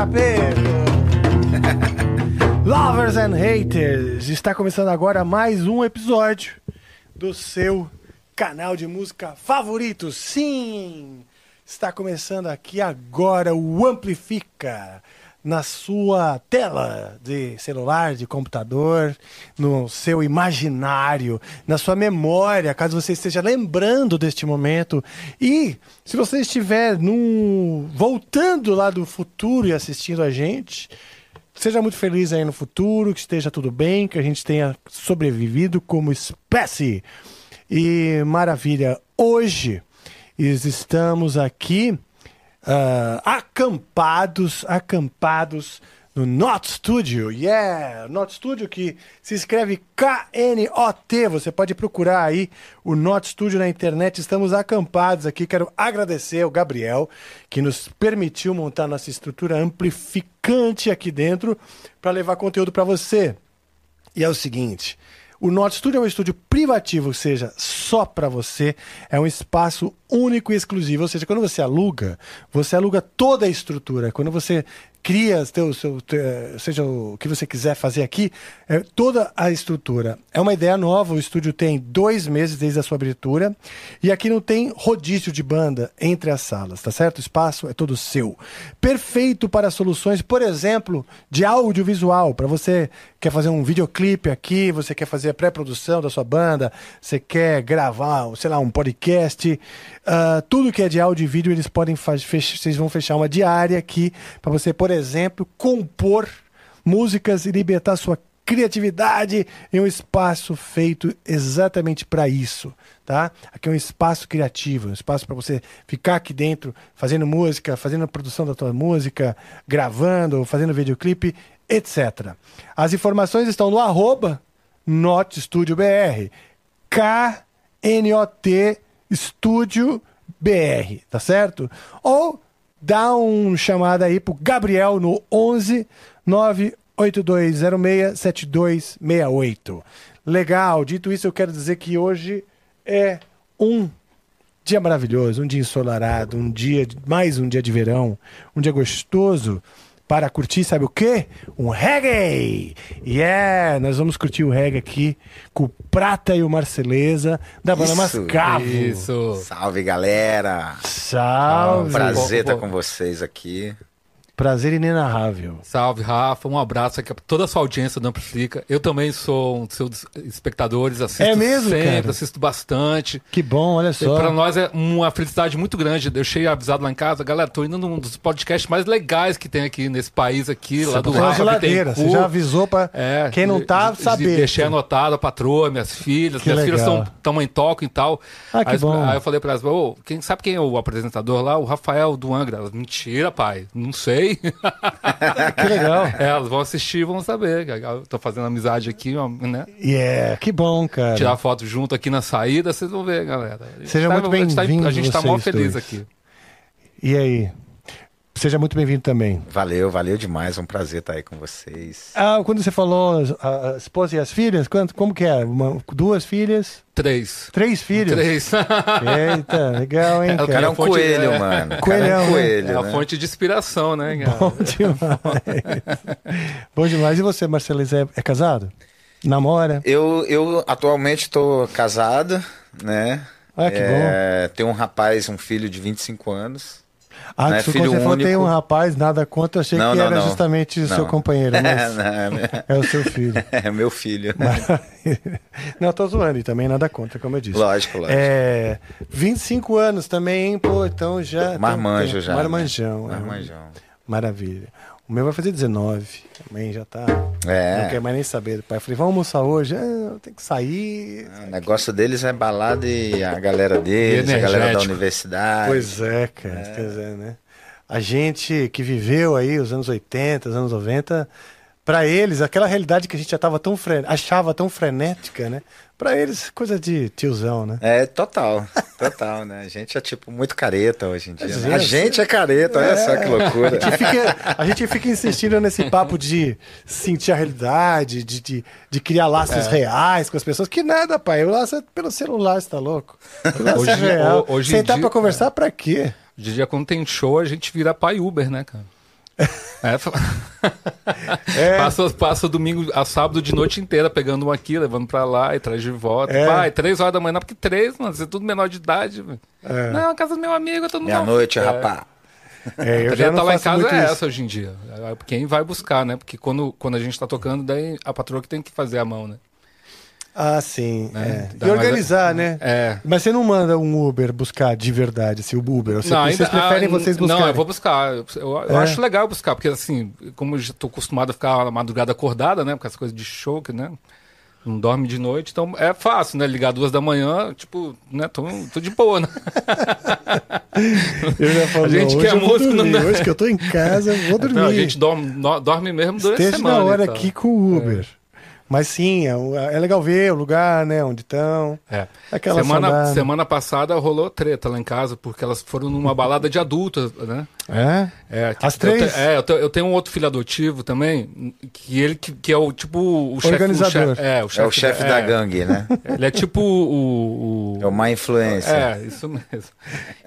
Capetas! Lovers and haters! Está começando agora mais um episódio do seu canal de música favorito. Sim! Está começando aqui agora o Amplifica na sua tela de celular, de computador, no seu imaginário, na sua memória, caso você esteja lembrando deste momento. E se você estiver no voltando lá do futuro e assistindo a gente, seja muito feliz aí no futuro, que esteja tudo bem, que a gente tenha sobrevivido como espécie. E maravilha, hoje estamos aqui ah, acampados, acampados no Not Studio. Yeah, Not Studio que se escreve K-N-O-T. Você pode procurar aí o Not Studio na internet. Estamos acampados aqui. Quero agradecer ao Gabriel que nos permitiu montar nossa estrutura amplificante aqui dentro para levar conteúdo para você. E é o seguinte, o Norte Studio é um estúdio privativo, ou seja, só para você. É um espaço único e exclusivo. Ou seja, quando você aluga, você aluga toda a estrutura. Quando você cria teu, seu, teu, seja o que você quiser fazer aqui, é toda a estrutura. É uma ideia nova. O estúdio tem dois meses desde a sua abertura. E aqui não tem rodízio de banda entre as salas, tá certo? O espaço é todo seu. Perfeito para soluções, por exemplo, de audiovisual. Para você quer fazer um videoclipe aqui, você quer fazer a pré-produção da sua banda, você quer gravar, sei lá, um podcast. Uh, tudo que é de áudio e vídeo, eles podem. Vocês vão fechar uma diária aqui para você, por exemplo, compor músicas e libertar sua criatividade em um espaço feito exatamente para isso, tá? Aqui é um espaço criativo, um espaço para você ficar aqui dentro fazendo música, fazendo a produção da tua música, gravando, fazendo videoclipe, etc. As informações estão no arroba Not Studio BR. K-N-O-T Estúdio BR, tá certo? Ou dá um chamada aí pro Gabriel no 11 98206 7268. Legal, dito isso, eu quero dizer que hoje é um dia maravilhoso, um dia ensolarado, um dia, mais um dia de verão, um dia gostoso para curtir, sabe o quê? Um reggae! Yeah! Nós vamos curtir o reggae aqui com o Prata e o Marceleza da banda Mascavo. Isso. Salve, galera! Salve! Prazer Pô, estar pô. com vocês aqui. Prazer inenarrável. Salve, Rafa. Um abraço aqui pra toda a sua audiência do Amplifica. Eu também sou um dos seus espectadores, assisto É mesmo, sempre, cara? assisto bastante. Que bom, olha só. Pra nós é uma felicidade muito grande. Eu cheguei avisado lá em casa, galera, tô indo num dos podcasts mais legais que tem aqui nesse país aqui, lá do Você uma Rafa geladeira, você já avisou pra É, quem não tá saber. Deixei anotado a patroa, minhas filhas. Que minhas filhas legal. estão tão em toque e tal. Ah, que aí, bom. aí eu falei pra elas, ô, quem, sabe quem é o apresentador lá? O Rafael do Angra. Mentira, pai. Não sei. Que legal. É, elas vão assistir e vão saber. Eu tô fazendo amizade aqui, né? Yeah, que bom, cara. Tirar foto junto aqui na saída, vocês vão ver, galera. Seja tá- muito a gente tá- bem-vindo A gente tá mó vocês feliz dois. aqui. E aí? Seja muito bem-vindo também. Valeu, valeu demais. É um prazer estar aí com vocês. Ah, quando você falou a, esposa e as filhas, quanto, como que é? Uma- duas filhas? Três. Três filhos? Três. Eita, legal, hein, É, o cara cara? é um fonte- coelho, é. mano. É Coelhão, um né? coelho, É a né? fonte de inspiração, né, cara? Bom demais. Bom demais. E você, Marcelis, é, é casado? Namora? Eu, eu atualmente estou casado, né? Ah, que É, Tenho um rapaz, um filho de 25 anos. Ah, né? se Filho você falou tem um rapaz, nada contra, achei Não, que não, era não. justamente o seu companheiro, mas Não, é- é o seu filho. é meu filho. Não, tô zoando e também nada contra, como eu disse. Lógico, lógico. É, 25 anos também, hein, pô, então já... Marmanjo tem- já. Marmanjão. Né? é. Marmanjão. Maravilha. O meu vai fazer 19, também já tá... É. Não quer mais nem saber do pai. Eu falei, vamos almoçar hoje? Ah, tem que sair. O negócio deles é balada e a galera deles, a galera da universidade. Pois é, cara. Quer dizer, né? A gente que viveu aí os anos 80, os anos 90, pra eles, aquela realidade que a gente já tava tão fre... achava tão frenética, né? Pra eles, coisa de tiozão, né? É, total, total, né? A gente é tipo muito careta hoje em dia. né? É, A gente é careta, olha só que loucura. A gente, fica, a gente fica insistindo nesse papo de sentir a realidade, de, de, de criar laços É. reais com as pessoas. Que nada, pai. O laço é pelo celular, você tá louco? O laço é Hoje- real. ho- hoje em Sentar dia- pra conversar pra quê? De dia, quando tem show, a gente vira pai Uber, né, cara? É, fa- É. passa, passa domingo a sábado de noite inteira pegando um aqui, levando pra lá e traz de volta. É. Pai, três horas da manhã, não, porque três, mano, você é tudo menor de idade. É. Não, a casa do meu amigo, todo mundo. Meia-noite, é. rapá. É, eu A já treta não lá em casa muito é isso. essa hoje em dia. É Quem vai buscar, né? Porque quando, quando a gente tá tocando, daí a patroa que tem que fazer a mão, né? Ah, sim. Né? é. E organizar, né? É. Mas você não manda um Uber buscar de verdade, assim, o Uber. Você, vocês ainda- preferem ah, vocês buscarem? Não, eu vou buscar. Eu, eu É? acho legal buscar, porque assim, como eu já tô acostumado a ficar a madrugada acordada, né? Com essa coisa de show, que, né? Não dorme de noite, então é fácil, né? Ligar duas da manhã, tipo, né? Tô, tô de boa, né? Eu já falo, A gente quer eu vou música, não dormir. Hoje que eu tô em casa, eu vou dormir. Então, a gente dorme, dorme mesmo durante a Esteja semana. na hora então. aqui com o Uber. Mas sim, é, é legal ver o lugar, né? Onde estão. É. Aquela Semana, saudade. semana passada rolou treta lá em casa, porque elas foram numa balada de adultas, né? É? É, tipo, As três? Eu te- é, eu, te- eu tenho um outro filho adotivo também, que ele que, que é o tipo o chefe. Organizador. O chefe, é, o chefe, É o chefe da gangue, né? Ele é tipo o. o- É o má influência. É, isso mesmo.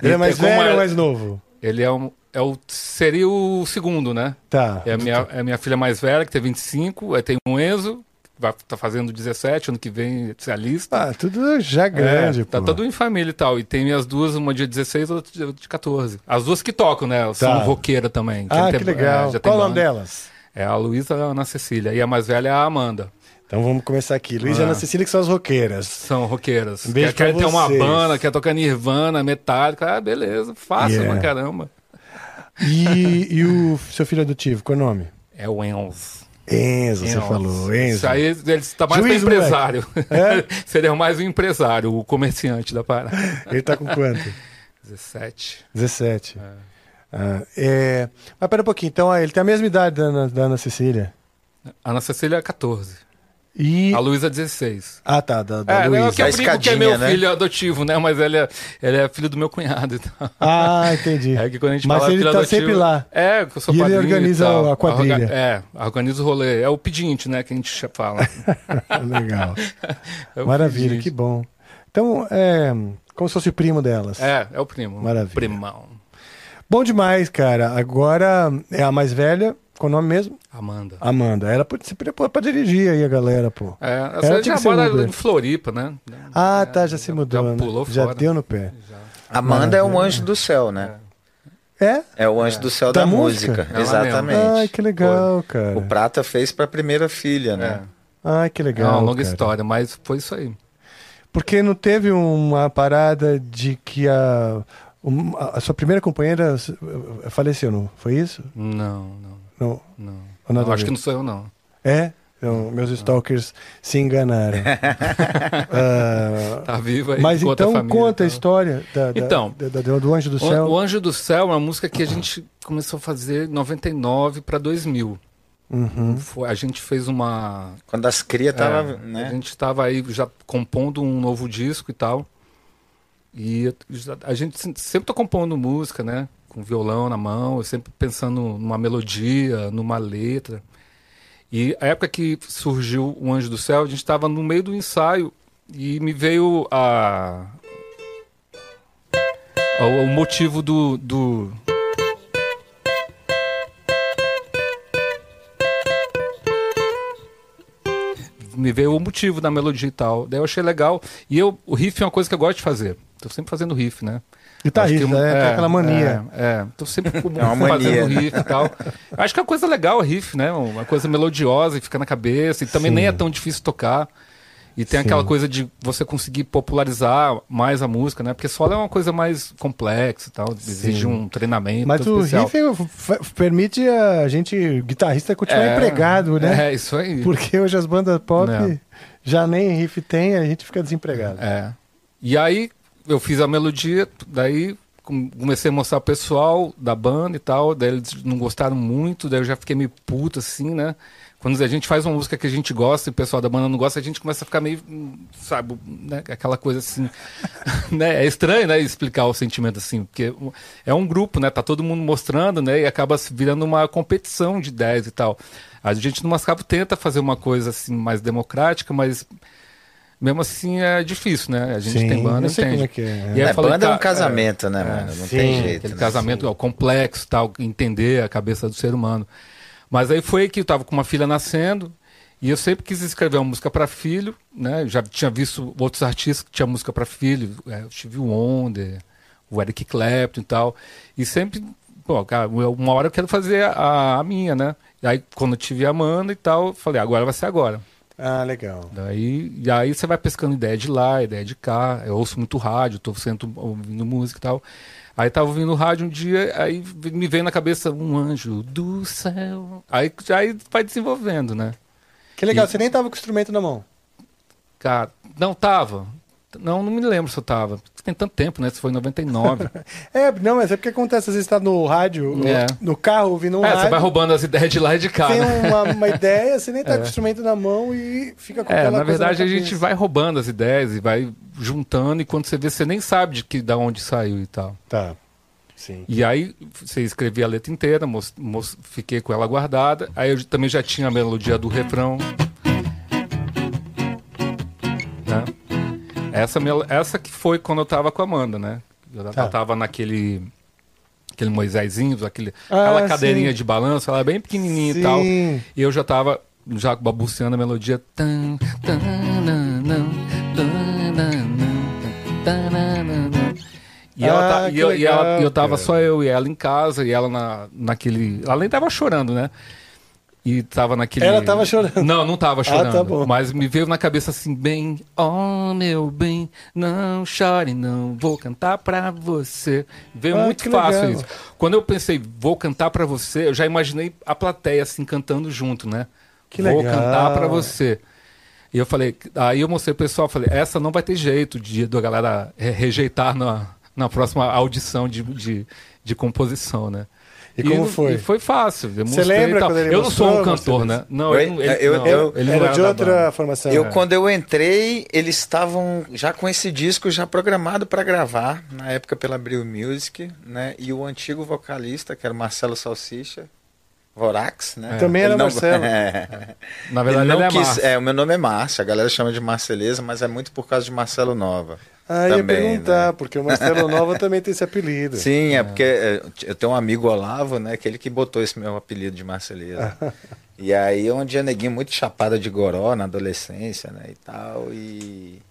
Ele é mais como velho é- ou mais novo? Ele é, um, é o. Seria o segundo, né? Tá. É a minha, é a minha filha mais velha, que tem 25, aí tem um Enzo, vai tá fazendo 17, ano que vem se alista. Ah, tudo já grande, é, tá pô. todo em família e tal. E tem minhas duas, uma de 16 e outra de- de 14. As duas que tocam, né? São Tá. roqueira também. Ah, tem- que legal. é, Qual o nome delas? É a Luísa e a Ana Cecília. E a mais velha é a Amanda. Então vamos começar aqui. Luiz e Ah. Ana Cecília, que são as roqueiras. São roqueiras. Um beijo quer, quer ter uma banda, quer tocar Nirvana, Metallica. Ah, beleza. Fácil Yeah. pra caramba. E, e o seu filho adotivo, qual é o nome? É o Enzo. Enzo, você Enzo. falou. Enzo. Isso aí ele está mais Juiz, pra empresário. É? Seria mais um empresário, o comerciante da parada. Ele tá com quanto? 17. 17. Ah, é... Mas pera um pouquinho, então ah, ele tem a mesma idade da Ana, da Ana Cecília. A Ana Cecília é 14. E. A Luísa 16. Ah, tá, da, da É, não, Luísa. que eu brinco que é escadinha, meu né? filho adotivo, né? Mas ele é, ele é filho do meu cunhado. Então. Ah, entendi. É que quando a gente Mas fala ele filho tá adotivo, sempre lá. É, eu sou E ele organiza tal. a quadrilha. É, organiza o rolê. É o pedinte, né? Que a gente fala. Legal. É Maravilha, pedinte. que bom. Então, é como se fosse o primo delas. É, é o primo. Maravilha. Primão. Bom demais, cara. Agora é a mais velha, com o nome mesmo? Amanda. Amanda. Ela pode se preparar pra dirigir aí a galera, pô. É, Ela essa já mora em Floripa, né? Ah, É, tá, já se mudou. Já né? pulou Já fora. deu no pé. Amanda é um anjo do céu, né? É? É o anjo do céu Da da, música? música. Exatamente. Ai, que legal, cara. O Prata fez pra primeira filha, né? É. Ai, que É legal. uma longa cara. história, mas foi isso aí. Porque não teve uma parada de que a, a sua primeira companheira faleceu, não? Foi isso? Não, não, Não. não. A acho que não sou eu, não. É? Então, meus stalkers se enganaram. Ah, Tá vivo aí. mas então família, conta a então. história da, da- Então, da- da- do Anjo do O, Céu. o Anjo do Céu é uma música que a gente começou a fazer em 99 para 2000. Uhum. Foi- a gente fez uma. Quando as crias tava, é, A né? gente estava aí já compondo um novo disco e tal. E a gente se- sempre tá compondo música, né? Com violão na mão, sempre pensando numa melodia, numa letra. E a época que surgiu o Anjo do Céu, a gente estava no meio do ensaio e me veio a. O motivo do, do. Me veio o motivo da melodia e tal. Daí eu achei legal. E eu, o riff é uma coisa que eu gosto de fazer. Tô sempre fazendo riff, né? Guitarrista, Acho que- é, tem aquela mania. É, é. Tô sempre como É uma fazendo mania, riff e tal. Acho que é uma coisa legal o riff, né? Uma coisa melodiosa e fica na cabeça. E também Sim. nem é tão difícil tocar. E tem Sim. aquela coisa de você conseguir popularizar mais a música, né? Porque solo é uma coisa mais complexa e tal. Exige um treinamento Mas o especial. riff permite a gente, guitarrista, continuar É, empregado, né? É, isso aí. Porque hoje as bandas pop É. já nem riff tem, a gente fica desempregado. É. E aí eu fiz a melodia, daí com- comecei a mostrar pro pessoal da banda e tal, daí eles não gostaram muito, daí eu já fiquei meio puto assim, né? Quando a gente faz uma música que a gente gosta e o pessoal da banda não gosta, a gente começa a ficar meio, sabe, né? aquela coisa assim, né? É estranho, né, explicar o sentimento assim, porque é um grupo, né? Tá todo mundo mostrando, né? E acaba virando uma competição de ideias e tal. A gente no Mascavo tenta fazer uma coisa assim mais democrática, mas mesmo assim é difícil, né? A gente Sim, tem banda, eu sei entende. como é que é. E aí É, eu falei, banda é um casamento, né, mano? Não sim, tem jeito. Aquele né? casamento ó, complexo, tal, entender a cabeça do ser humano. Mas aí foi que eu tava com uma filha nascendo e eu sempre quis escrever uma música para filho, né? Já tinha visto outros artistas que tinham música para filho, é, o Stevie Wonder, o Eric Clapton e tal. E sempre, pô, cara, eu- uma hora eu quero fazer a, a minha, né? E aí quando eu tive a Amanda e tal, eu falei, agora vai ser agora. Ah, legal. Daí, e aí você vai pescando ideia de lá, ideia de cá. Eu ouço muito rádio, tô sempre ouvindo música e tal. Aí tava ouvindo rádio um dia, aí me veio na cabeça um anjo do céu. Aí, aí vai desenvolvendo, né? Que legal, E- você nem tava com o instrumento na mão. Cara, não tava. Não, não me lembro se eu tava. Tem tanto tempo, né? Se foi em 99. É, não, mas é porque acontece, às vezes tá no rádio, no, É. no carro, ouvindo um é, rádio. você vai roubando as ideias de lá e de cá, Tem né? uma, uma ideia, você nem tá com o instrumento na mão e fica com É, aquela na verdade a cabeça. gente vai roubando as ideias e vai juntando e quando você vê, você nem sabe de que da onde saiu e tal. Tá. Sim. E aí você escrevi a letra inteira, fiquei com ela guardada. Aí eu também já tinha a melodia do refrão. Né? Essa, mel- essa que foi quando eu tava com a Amanda, né? Eu Tá. tava naquele aquele Moisésinho, aquele, Ah, aquela cadeirinha sim. de balanço, ela é bem pequenininha e tal. Sim. E eu já tava já babuceando a melodia. Tan, tan, nan, nan, tan, nan, nan, tan, nan, nan, nan. E, ela Ah, tá, e, eu, e ela- eu tava cara. só eu e ela em casa, e ela na, naquele. Ela nem tava chorando, né? E tava naquele. Ela tava chorando. Não, não tava chorando. tá bom. Mas me veio na cabeça assim, bem, oh meu bem, não chore, não, vou cantar pra você. Veio Ah, muito fácil legal. isso. Quando eu pensei, vou cantar pra você, eu já imaginei a plateia assim cantando junto, né? Que vou legal. cantar pra você. E eu falei, aí eu mostrei pro pessoal, falei, essa não vai ter jeito de da galera re- rejeitar na, na próxima audição de, de, de composição, né? E como foi? E foi fácil. eu mostrei lembra e quando ele Eu não sou um cantor, né? Não, ele, ele, Eu- não, eu- ele não Era era de outra formação. Eu, É. quando eu entrei, eles estavam já com esse disco já programado para gravar, na época pela Abril Music, né? E o antigo vocalista, que era o Marcelo Salsicha, Vorax, né? Também era Ele não- Marcelo. É. Na verdade, ele ele, não é quis, Márcio. é, o meu nome é Márcio, a galera chama de Marceleza, mas é muito por causa de Marcelo Nova. Ah, ia também, perguntar, né? porque o Marcelo Nova também tem esse apelido. Sim, é, porque é, eu tenho um amigo Olavo, né? Que ele que botou esse meu apelido de Marceleza. e aí um dia neguinho muito chapado de goró na adolescência, né? E tal. E.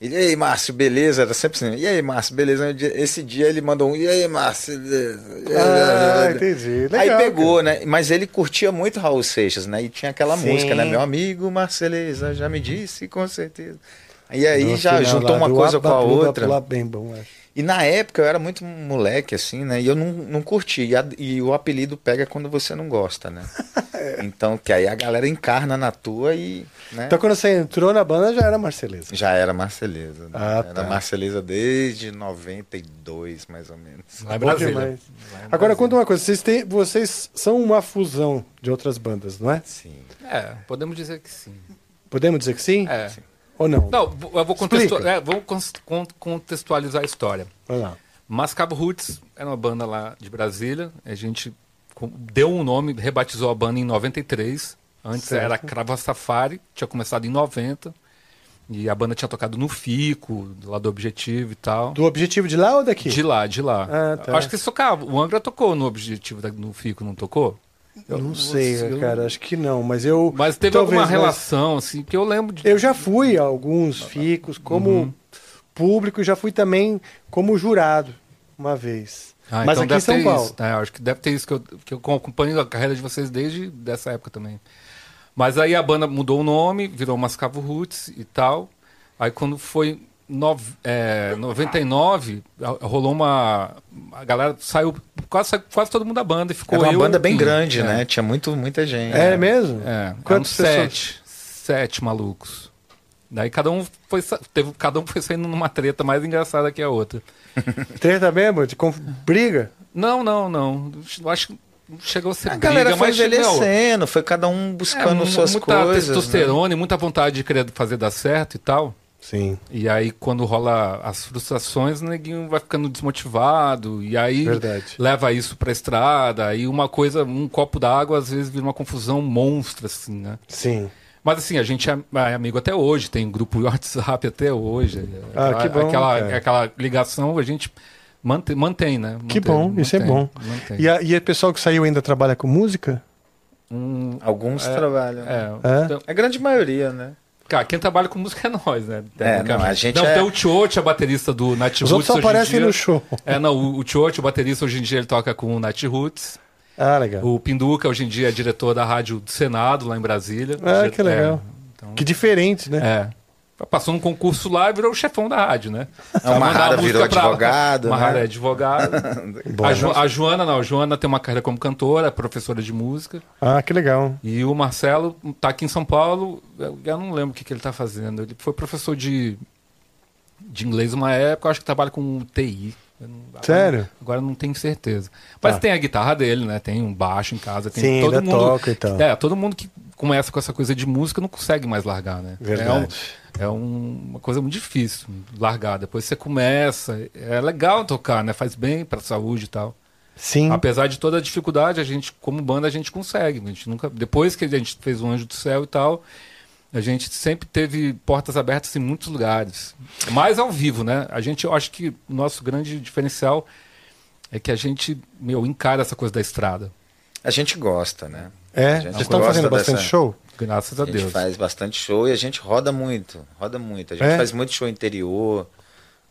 E aí, Márcio, beleza? Era sempre assim. E aí, Márcio, beleza? Esse dia ele mandou um. E aí, Márcio, beleza? Ah, entendi. Legal, aí pegou, né? Mas ele curtia muito Raul Seixas, né? E tinha aquela Sim. música, né? Meu amigo Marceleza já me disse, com certeza. E aí No já final juntou uma coisa com a outra. Pula bem bom, acho. E na época eu era muito moleque, assim, né? E eu não, não curti. E, a- e o apelido pega quando você não gosta, né? Então, que aí a galera encarna na tua e. Né? Então quando você entrou na banda já era Marceleza. Já era Marceleza. Né? Ah, era tá. Marceleza desde 92, mais ou menos. Lá em Bom Brasília. demais. Lá em Agora Brasília. conta uma coisa, vocês, têm, vocês são uma fusão de outras bandas, não é? Sim. É, podemos dizer que sim. Podemos dizer que sim? É. Ou não? Não, eu vou contextua- Explica. é, con- contextualizar a história. Lá. Mascavo Roots era uma banda lá de Brasília. A gente deu um nome, rebatizou a banda em 93. Antes Certo. era Crava Safari, tinha começado em 90. E a banda tinha tocado no Fico, lá do Objetivo e tal. Do objetivo de lá ou daqui? De lá, de lá. Ah, tá. Acho que eles tocavam. O Angra tocou no Objetivo, da- no Fico, não tocou? Eu não sei, eu- cara, acho que não, mas eu... Mas teve talvez, alguma mas relação, assim, que eu lembro de. Eu já fui a alguns ficos como Uhum. público e já fui também como jurado. uma vez. Ah, Mas então aqui em São ter Paulo. Isso. É, acho que deve ter isso que eu, que eu acompanho a carreira de vocês desde dessa época também. Mas aí a banda mudou o nome, virou Mascavo Roots e tal. Aí quando foi nove, é, 99, a- rolou uma. A galera saiu. Quase, quase todo mundo da banda e ficou Era uma eu, banda bem e- grande, é, né? Tinha muito, muita gente. É, mesmo? É, pessoas? sete. Sete malucos. Daí cada um foi, teve, cada um foi saindo numa treta mais engraçada que a outra. Treta mesmo? De conf... briga? Não, não, não. Eu acho que chegou a ser A briga, galera foi mas meu, envelhecendo, foi cada um buscando mu- suas muita coisas. né? testosterona e muita vontade de querer fazer dar certo e tal. Sim. E aí, quando rola as frustrações, o neguinho vai ficando desmotivado. E aí Verdade. leva isso pra estrada. Aí uma coisa, um copo d'água, às vezes vira uma confusão monstra, assim, né? Sim. Mas assim, a gente é é amigo até hoje, tem grupo de WhatsApp até hoje. Ah, que bom, Aquela, cara. aquela ligação a gente mantém, mantém né? Que Mantém, bom, isso é mantém, bom. mantém. E, a, e o pessoal que saiu ainda trabalha com música? Um, Alguns trabalham. né? é, É? então, A grande maioria, né? Cara, quem trabalha com música é nós, né? É, não, a gente não, é- tem o Tiote, a baterista do Nat Os Roots outros só aparecem no show. É, não, o, Tiote, o baterista, hoje em dia ele toca com o Nat Roots. Ah, legal. O Pinduca, hoje em dia, é diretor da rádio do Senado, lá em Brasília. Ah, que legal. É, então, Que diferente, né? é. Passou num concurso lá e virou o chefão da rádio, né? É, o Mahara Mandar a música virou pra- advogado, Mahara né? é advogado. Bom. a, Jo- a Joana, não. A Joana tem uma carreira como cantora, é professora de música. Ah, que legal. E o Marcelo tá aqui em São Paulo, eu eu não lembro o que, que ele tá fazendo. Ele foi professor de, de inglês uma época, eu acho que trabalha com TI. Agora- Sério? Agora não tenho certeza. Mas Tá. tem a guitarra dele, né? Tem um baixo em casa, tem Sim, todo ainda mundo. toca e tal. É, todo mundo que começa com essa coisa de música não consegue mais largar, né? Verdade. É, um- é um- uma coisa muito difícil largar. Depois você começa, é legal tocar, né? Faz bem pra saúde e tal. Sim. Apesar de toda a dificuldade, a gente, como banda, a gente consegue. A gente nunca, depois que a gente fez o Anjo do Céu e tal, a gente sempre teve portas abertas em muitos lugares. Mais ao vivo, né? A gente, eu acho que o nosso grande diferencial é que a gente, meu, encara essa coisa da estrada. A gente gosta, né? É? A gente Vocês estão gosta fazendo bastante dessa- show? Graças a, A gente Deus. faz bastante show e a gente roda muito, roda muito. A gente É? faz muito show interior,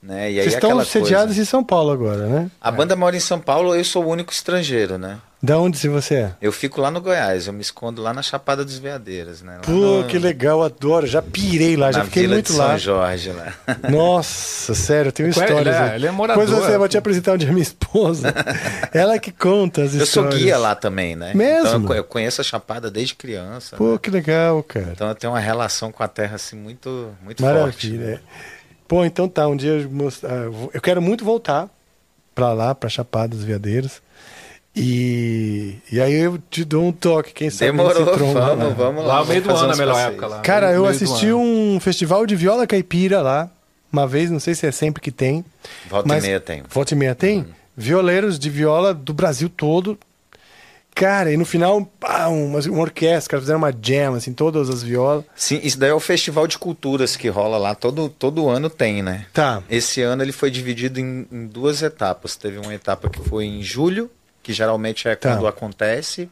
né? E aí Vocês estão sediados coisa. em São Paulo agora, né? A banda mora em São Paulo, eu sou o único estrangeiro, né? Da onde se você é? Eu fico lá no Goiás, eu me escondo lá na Chapada dos Veadeiras, né? Lá Pô, no- que legal, adoro. Já pirei lá, já na fiquei Vila muito de lá. São Jorge lá. Nossa, sério, eu tenho Ele é- histórias. ele é- né? ele é morador. Depois você vai te apresentar onde é minha esposa. Ela que conta as Eu sou histórias. guia lá também, né? Mesmo? Então eu co- eu conheço a Chapada desde criança. Pô, né? que legal, cara. Então eu tenho uma relação com a terra assim muito, muito forte. Maravilha. é. Pô, então tá, um dia eu, most- eu vou- eu quero muito voltar pra lá, pra Chapada dos Veadeiros. E, e aí eu te dou um toque, quem sabe Demorou, vamos, lá. vamos lá. Lá no meio do ano é a fazer melhor época lá. Cara, eu assisti um festival de viola caipira lá, uma vez, não sei se é sempre que tem. Volta mas- e meia tem. Volta e meia tem? Violeiros de viola do Brasil todo. Cara, e no final, pá, uma, uma orquestra, cara, fizeram uma jam, assim, todas as violas. Sim, isso daí é o festival de culturas que rola lá, todo, todo ano tem, né? Tá. Esse ano ele foi dividido em, em duas etapas. Teve uma etapa que foi em julho, que geralmente é Tá. quando acontece,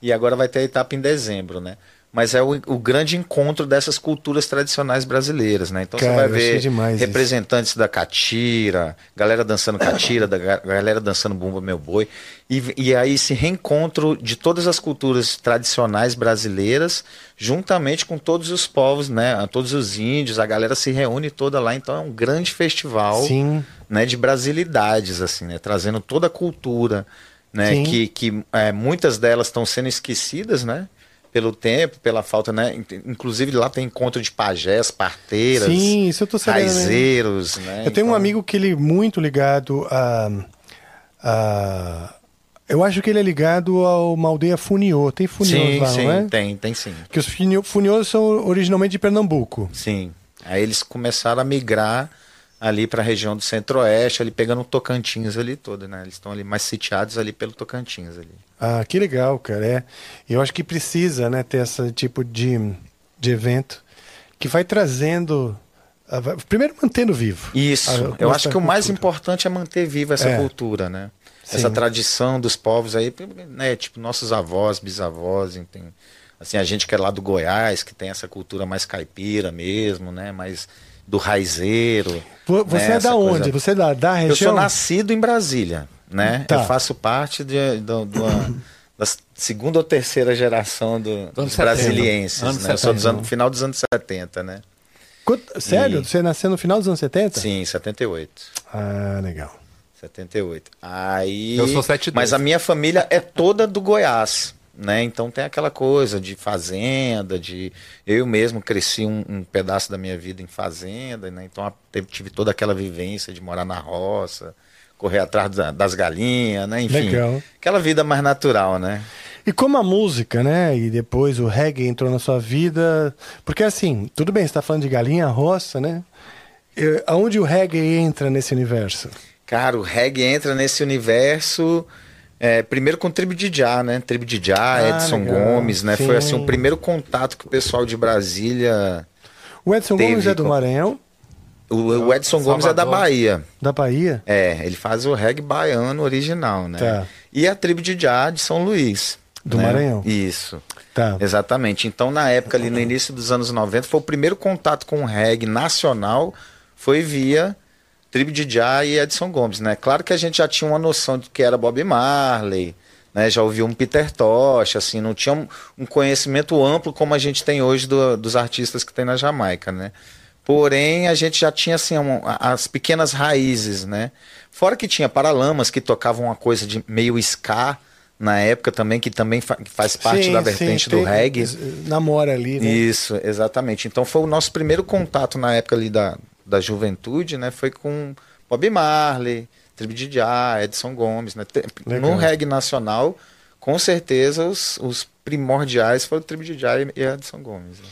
e agora vai ter a etapa em dezembro, né? Mas é o, o grande encontro dessas culturas tradicionais brasileiras, né? Então Cara, você vai ver demais isso. representantes da catira, galera dançando catira, da ga- galera dançando bumba meu boi, e, e aí esse reencontro de todas as culturas tradicionais brasileiras, juntamente com todos os povos, né? Todos os índios, a galera se reúne toda lá, então é um grande festival Sim. né, de brasilidades, assim, né, trazendo toda a cultura, né, Sim. que, que é, muitas delas estão sendo esquecidas, né, pelo tempo, pela falta, né, in- inclusive lá tem encontro de pajés, parteiras, Sim, isso eu tô sabendo. né? raizeiros, né. Eu tenho um então- amigo que ele é muito ligado a, a- Eu acho que ele é ligado a uma aldeia Funiô. Tem Funiôs Sim, lá, sim, não é? tem, tem sim. Que os Funiô- Funiôs são originalmente de Pernambuco. Sim. Aí eles começaram a migrar ali para a região do Centro-Oeste, ali pegando o Tocantins ali todo, né? Eles estão ali mais sitiados ali pelo Tocantins ali. Ah, que legal, cara. É. Eu acho que precisa, né, ter esse tipo de, de evento que vai trazendo. ah, Primeiro mantendo vivo. Isso. a- eu nossa acho que o mais cultura. importante é manter viva essa É. cultura, né? Sim. Essa tradição dos povos aí, né? Tipo, nossos avós, bisavós, tem, assim, a gente que é lá do Goiás, que tem essa cultura mais caipira mesmo, né? Mais do raizeiro. Vo- Você né, é da onde? coisa. Você é da, da região? Eu sou nascido em Brasília, né? Tá. Eu faço parte de, do- do- da segunda ou terceira geração do- dos 70. brasilienses, Anos né? Eu sou dos 70. anos, final dos anos 70, né? Quanto- Sério? E- Você nasceu no final dos anos 70? Sim, 78. Ah, legal. 78. Aí. Eu sou 72. Mas a minha família é toda do Goiás, né? Então tem aquela coisa de fazenda, de. Eu mesmo cresci um, um pedaço da minha vida em fazenda, né? Então tive toda aquela vivência de morar na roça, correr atrás da- das galinhas, né? Enfim. Legal. Aquela vida mais natural, né? E como a música, né? E depois o reggae entrou na sua vida. Porque assim, tudo bem, você está falando de galinha, roça, né? Eh, Aonde o reggae entra nesse universo? Cara, o reggae entra nesse universo. É, primeiro com Tribo de Já, né? Tribo de Já, Ah, Edson legal. Gomes, né? Foi assim Sim. o primeiro contato que o pessoal de Brasília. O Edson Gomes é do Maranhão, O, o Edson Gomes é da Salvador. Bahia. da Bahia. É, ele faz o reggae baiano original, né? Tá. E a tribo de Já de São Luís. Do né? Maranhão. Isso. Tá. Exatamente. Então, na época, ali no início dos anos 90, foi o primeiro contato com o reggae nacional, foi via Tribo de Já e Edson Gomes, né? Claro que a gente já tinha uma noção de que era Bob Marley, né? Já ouviu um Peter Tosh, assim, não tinha um, um conhecimento amplo como a gente tem hoje do- dos artistas que tem na Jamaica, né? Porém, a gente já tinha, assim, um- as pequenas raízes, né? Fora que tinha Paralamas, que tocavam uma coisa de meio ska, na época também, que também faz parte Sim, da sim, vertente do tem- reggae. Namora ali, né? Isso, exatamente. Então foi o nosso primeiro contato na época ali da, da juventude, né? Foi com Bob Marley, Tribo de Já, Edson Gomes, né? Legal. No reggae nacional, com certeza os, os primordiais foram Tribo de Já e Edson Gomes. né?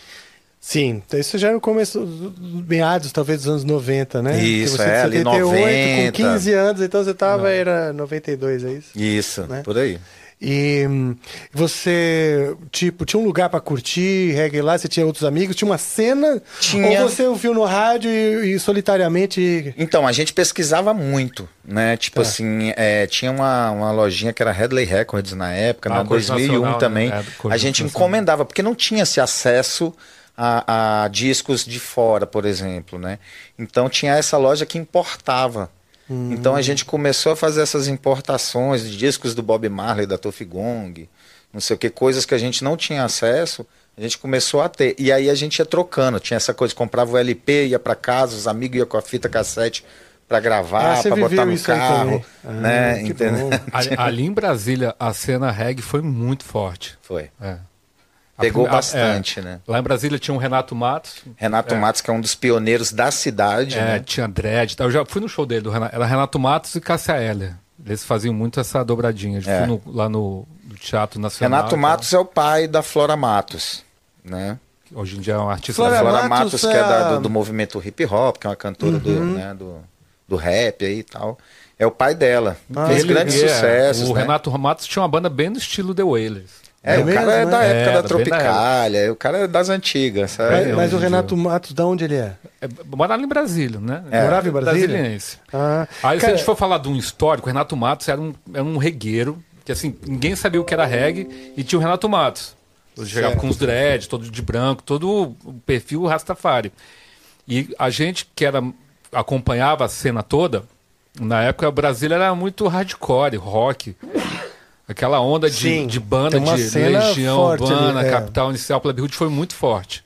Sim, então isso já no começo, dos meados talvez dos anos 90, né? Isso, Porque você é, ali com 90. 15 anos, então você tava, era 92, é isso? Isso, Né? por aí. E hum, você, tipo, tinha um lugar pra curtir reggae lá? Você tinha outros amigos? Tinha uma cena? Tinha. Ou você ouviu no rádio e, e solitariamente... Então, a gente pesquisava muito, né? Tipo Tá. assim, é, tinha uma, uma lojinha que era Headley Records na época, Ah, na Corte 2001 Nacional, também. né? É, a gente encomendava, porque não tinha esse acesso a, a discos de fora, por exemplo, né? Então tinha essa loja que importava. Então a gente começou a fazer essas importações de discos do Bob Marley, da Tuffy Gong, não sei o que, coisas que a gente não tinha acesso, a gente começou a ter. E aí a gente ia trocando, tinha essa coisa, comprava o LP, ia para casa, os amigos iam com a fita cassete para Ah, gravar, você para botar no carro, também. Ah, né? Ali, ali em Brasília, a cena reggae foi muito forte. Foi. É. Pegou a- bastante, é. né? Lá em Brasília tinha o Renato Matos. Renato Matos, que é um dos pioneiros da cidade, É, né? tinha Dredd. tal. Eu já fui no show dele, do Renato, era Renato Matos e Cássia Heller. Eles faziam muito essa dobradinha. Eu É. fui no- lá no, no Teatro Nacional. Renato. Matos é o pai da Flora Matos, né? Hoje em dia é um artista. Flora. Flora Matos Matos, que é é da- do, do movimento hip hop, que é uma cantora do, né, do, do rap aí e tal. É o pai dela. Ah, Fez ele- grandes é, sucessos, O né? Renato Matos tinha uma banda bem no estilo The Wailers. É, É o cara mesmo, é da né? época É, da Tropicália, o cara é das antigas, sabe? Mas, É, mas hoje o em Renato Matos, da onde ele é? É, morava em Brasília, né? É. Morava em Brasília? Brasiliense. Ah, Aí, se cara, a gente for falar de um histórico, o Renato Matos era um, era um regueiro, que assim, ninguém sabia o que era reggae, e tinha o Renato Matos. Ele chegava Certo. com os dreads, todo de branco, todo o perfil Rastafari. E a gente que era, acompanhava a cena toda, na época o Brasília era muito hardcore, rock. Aquela onda de, Sim, de banda de Legião ali, Urbana, é. Capital Inicial, Plebe Hood foi muito forte.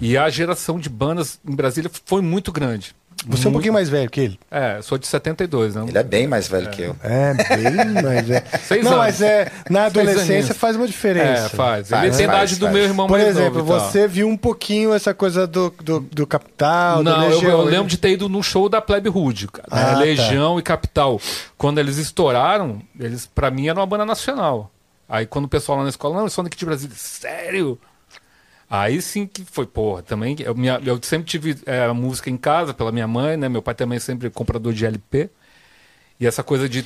E a geração de bandas em Brasília foi muito grande. Você é um pouquinho mais velho que ele. É, eu sou de 72, né? Ele é bem mais velho que eu. É, bem mais velho. Seis Não, anos. mas é, na adolescência faz uma diferença. É, faz. Ele Faz, tem a faz, idade do meu irmão Por mais exemplo, novo tal. você viu um pouquinho essa coisa do, do, do Capital, do Não, eu, Legião. eu né? lembro de ter ido num show da Plebe Hood, cara, né? Ah, tá. Legião e Capital. Quando eles estouraram, eles para mim era uma banda nacional. Aí quando o pessoal lá na escola, não, eles são daqui de Brasília, sério? Aí sim que foi, porra, também. Eu, minha- eu sempre tive é, música em casa pela minha mãe, né? Meu pai também sempre comprador de LP. E essa coisa de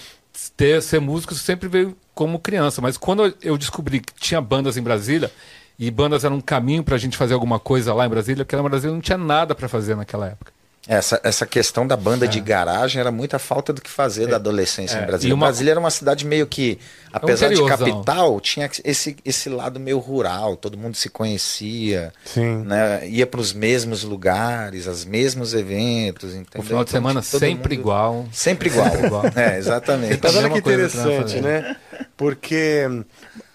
ter, ser músico sempre veio como criança. Mas quando eu- descobri que tinha bandas em Brasília, e bandas eram um caminho pra gente fazer alguma coisa lá em Brasília, porque lá em Brasília não tinha nada pra fazer naquela época. Essa, essa questão da banda de garagem era muita falta do que fazer da adolescência É. em Brasília. E uma- Brasília era uma cidade meio que, apesar de interiorzão. capital, tinha esse, esse lado meio rural, todo mundo se conhecia, Sim. né? ia para os mesmos lugares, os mesmos eventos, entendeu? O final de Então, semana tipo, sempre mundo- igual. Sempre igual. É, exatamente. Tá vendo que interessante, né? Porque.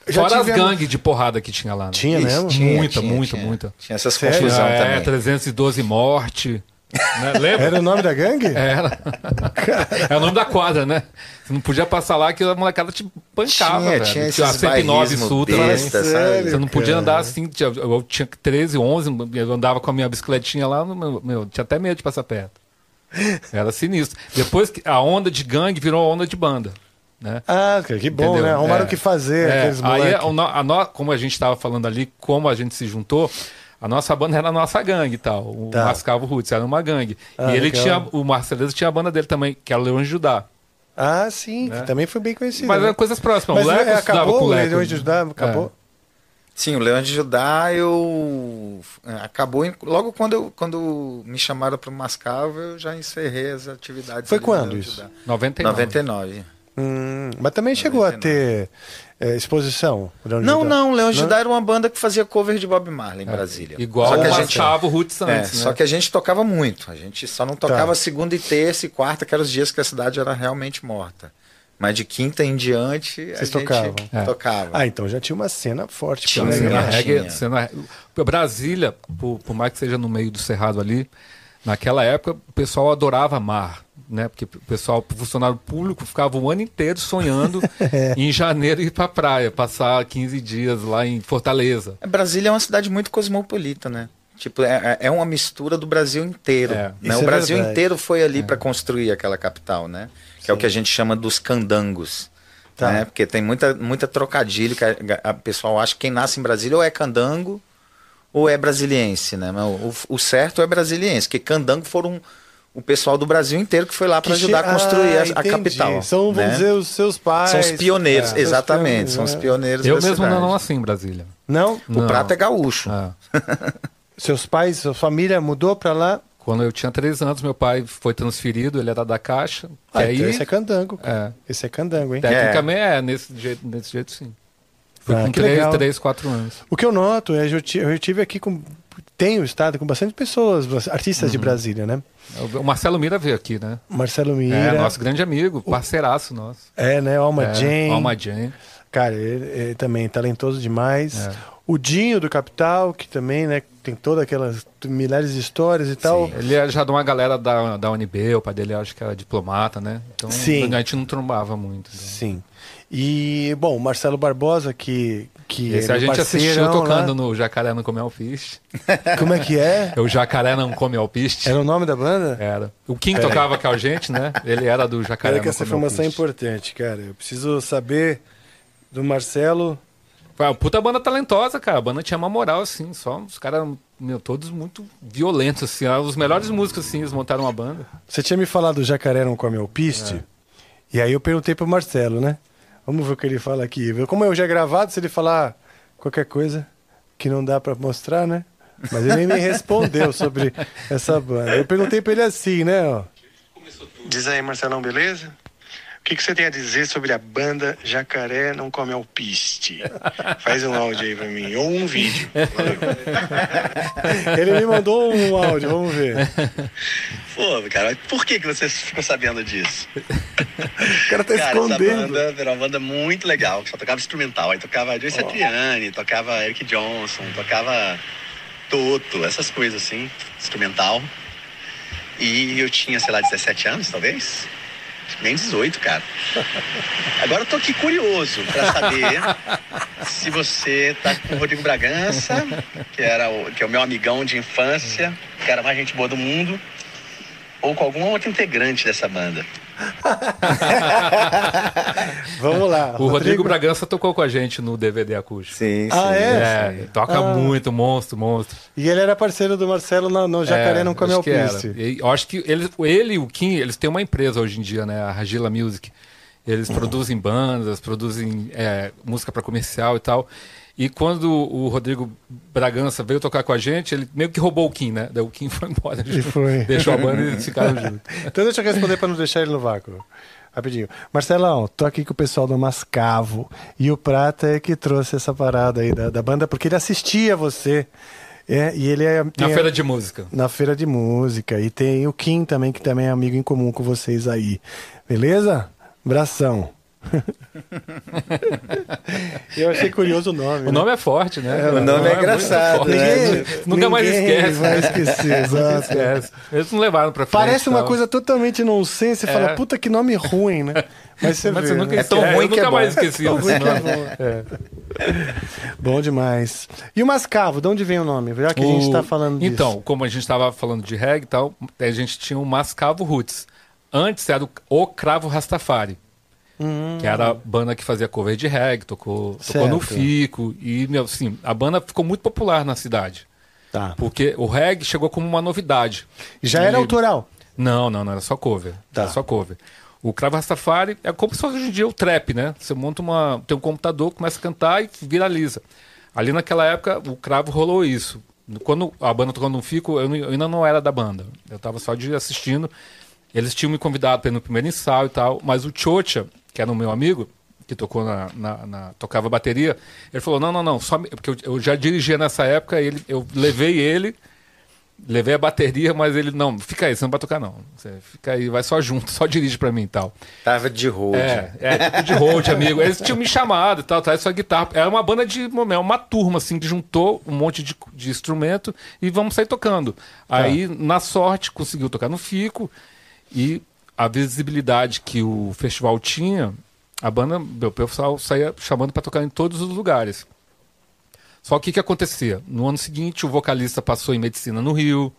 já Fora as tivemos- gangues de porrada que tinha lá. Né? Tinha mesmo? tinha, Muita, tinha, muita, tinha. muita. Tinha essas confusão é, também. 312 morte. Né? Era o nome da gangue? Era. É o nome da quadra, né? Você não podia passar lá que a molecada te pancava, Tinha, velho. tinha a esses 109 bairrismo Sul também. besta? Sério? Você não podia cara? andar assim. tinha- Eu tinha 13, 11, eu andava com a minha bicicletinha lá, meu, meu, tinha até medo de passar perto. Era sinistro. Depois que a onda de gangue virou onda de banda. Né? Ah, que bom, Entendeu? né? Arrumaram É. o que fazer, É, aqueles aí, no- a no- como a gente estava falando ali, como a gente se juntou, a nossa banda era a nossa gangue e tal. O Tá. Mascavo Roots era uma gangue. Ah, e ele legal. tinha, o Marceleza tinha a banda dele também, que era o Leão de Judá. Ah, sim, que É. também foi bem conhecido. Mas né? eram coisas próximas. Mas o Leco é, acabou com o Leco. Judá? Acabou? Sim, o Leão de Judá, eu. é, Acabou. em- Logo quando, eu, quando me chamaram para o Mascavo, eu já encerrei as atividades. Foi quando isso? Judá. 99. 99. Hum, mas também chegou a ter é, exposição. Não, Judá? não, Leão de Judá era uma banda que fazia cover de Bob Marley em Brasília. É, Igual Só o que a gente- Roots É, antes, né? só que a gente tocava muito. A gente só não tocava Tá. segunda e terça e quarta, que eram os dias que a cidade era realmente morta. Mas de quinta em diante, a Vocês gente tocavam? É. tocava. Ah, então já tinha uma cena forte. Tinha, pra Cena reggae, cena- Brasília, por, por mais que seja no meio do cerrado ali, naquela época o pessoal adorava mar, né? Porque o pessoal, o funcionário público, ficava o ano inteiro sonhando em janeiro ir pra praia, passar 15 dias lá em Fortaleza. Brasília é uma cidade muito cosmopolita, né? Tipo, é, é uma mistura do Brasil inteiro. É, né? O é Brasil verdade. inteiro foi ali para construir aquela capital, né? Que é o que a gente chama dos candangos. Tá. Né? Porque tem muita, muita trocadilho que a, a pessoal acha que quem nasce em Brasília ou é candango ou é brasiliense, né? O, o certo é brasiliense, porque candango foram o pessoal do Brasil inteiro que foi lá para Que ajudar che- a construir Ah, a- a, capital. São, vamos né? dizer, os seus pais. São os pioneiros, É, exatamente, são os pioneiros Eu da mesmo cidade. não nasci em Brasília. Não? O Não. prato é gaúcho. Ah. Seus pais, sua família mudou pra lá? Quando eu tinha três anos, meu pai foi transferido, ele era da Caixa. Ah, e aí, então esse é candango. é, Esse é candango, hein? tecnicamente é, nesse, jeito, nesse jeito sim. Foi Ah, com que três, legal. três, quatro anos. O que eu noto é ti- eu tive aqui com. Tenho estado com bastante pessoas, artistas Uhum. de Brasília, né? O Marcelo Mira veio aqui, né? Marcelo Mira. É, nosso grande amigo, parceiraço nosso. É, né? Alma é, Jane. Alma Jane. Cara, ele, ele também é talentoso demais. É. O Dinho do Capital, que também, né, tem todas aquelas milhares de histórias e tal. Ele é já de uma galera da, da UNB, o pai dele acho que era diplomata, né? Então Sim. a gente não trombava muito. né? Sim. E, bom, o Marcelo Barbosa, que. que Esse é a meu gente assistiu tocando lá. no Jacaré Não Come Alpiste. Como é que é? O Jacaré Não Come Alpiste. Era o nome da banda? Era. O Kim tocava com a gente, né? Ele era do Jacaré Pera que essa informação é importante, cara. Eu preciso saber do Marcelo. Foi uma puta banda talentosa, cara. A banda tinha uma moral, assim, só os caras, meu, todos muito violentos, assim. eram Os melhores músicos, assim, eles montaram uma banda. Você tinha me falado do Jacaré não come alpiste? E aí eu perguntei pro Marcelo, né? Vamos ver o que ele fala aqui. Como eu já é gravado, se ele falar qualquer coisa que não dá pra mostrar, né? Mas ele nem me respondeu sobre essa banda. Eu perguntei pra ele assim, né? Ó. Diz aí, Marcelão, beleza? O que, que você tem a dizer sobre a banda Jacaré Não Come Alpiste? Faz um áudio aí pra mim, ou um vídeo. Ele me mandou um áudio, vamos ver. Pô, cara, por que, que você ficou sabendo disso? O cara tá cara, essa escondendo. banda era uma banda muito legal, que só tocava instrumental. Aí tocava Joyce Satriani, tocava Eric Johnson, tocava Toto, essas coisas assim, instrumental. E eu tinha, sei lá, 17 anos, talvez? Nem 18, cara. Agora eu tô aqui curioso pra saber se você tá com o Rodrigo Bragança, que, era o, que é o meu amigão de infância, que era mais gente boa do mundo, ou com algum outro integrante dessa banda. Vamos lá. O Rodrigo Bragança tocou com a gente no DVD acústico. Sim, Ah, sim. é? É, toca Ah. muito, monstro, monstro. E ele era parceiro do Marcelo no, no Jacaré É, Não Come. E Eu acho que ele, ele e o Kim, eles têm uma empresa hoje em dia, né? A Ragila Music. Eles produzem bandas, produzem é, música para comercial e tal. E quando o Rodrigo Bragança veio tocar com a gente, ele meio que roubou o Kim, né? Daí o Kim foi embora. E foi. Deixou a banda e ficaram juntos. Então deixa eu responder para não deixar ele no vácuo. Rapidinho. Marcelão, tô aqui com o pessoal do Mascavo. E o Prata é que trouxe essa parada aí da, da banda, porque ele assistia você. É, e ele é. Na feira de música. na feira de música. E tem o Kim também, que também é amigo em comum com vocês aí. Beleza? Abração. Eu achei curioso o nome. O nome é forte, né? o nome é muito engraçado, né? Nunca mais esquece. vai esquecer, exato. Esquece. Eles não levaram pra frente. Parece uma tal. coisa totalmente nonsense. Você É. fala, puta que nome ruim, né? Mas você Mas vê, você nunca né? É tão esquece. ruim Eu que é nunca bom. mais esqueci Tão esse ruim que é nome. bom. É. Bom demais. E o Mascavo, de onde vem o nome? Já que a gente O- está falando disso. Então, como a gente estava falando de reggae e tal, a gente tinha o Mascavo Roots. Antes era o, o Cravo Rastafari. Que era a banda que fazia cover de reggae, tocou, tocou no. Fico. E, meu, assim, a banda ficou muito popular na cidade. Tá. Porque o reggae chegou como uma novidade. Já E- era autoral. Não, não, não, era só cover. Tá. Era só cover. O Cravo Rastafari é como se fosse hoje em dia o trap, né? Você monta uma. tem um computador, começa a cantar e viraliza. Ali naquela época, o Cravo rolou isso. Quando a banda tocou no Fico, eu, não- eu ainda não era da banda. Eu tava só de assistindo. Eles tinham me convidado para ir no primeiro ensaio e tal, mas o Chocha, que era o meu amigo, que tocou na, na- na- tocava bateria, ele falou: não, não, não, só me-" porque eu, eu já dirigia nessa época, ele, eu levei ele, levei a bateria, mas ele, não, fica aí, você não vai tocar não. Você fica aí, vai só junto, só dirige para mim e tal. Tava de road. É, é, tipo de road, amigo. Eles tinham me chamado e tal, traz sua guitarra. Era uma banda de. É uma turma, assim, que juntou um monte de, de instrumento e vamos sair tocando. Aí, na sorte, conseguiu tocar no Fico e a visibilidade que o festival tinha, a banda, meu pessoal saía chamando para tocar em todos os lugares. Só que o que acontecia? No ano seguinte, o vocalista passou em medicina no Rio.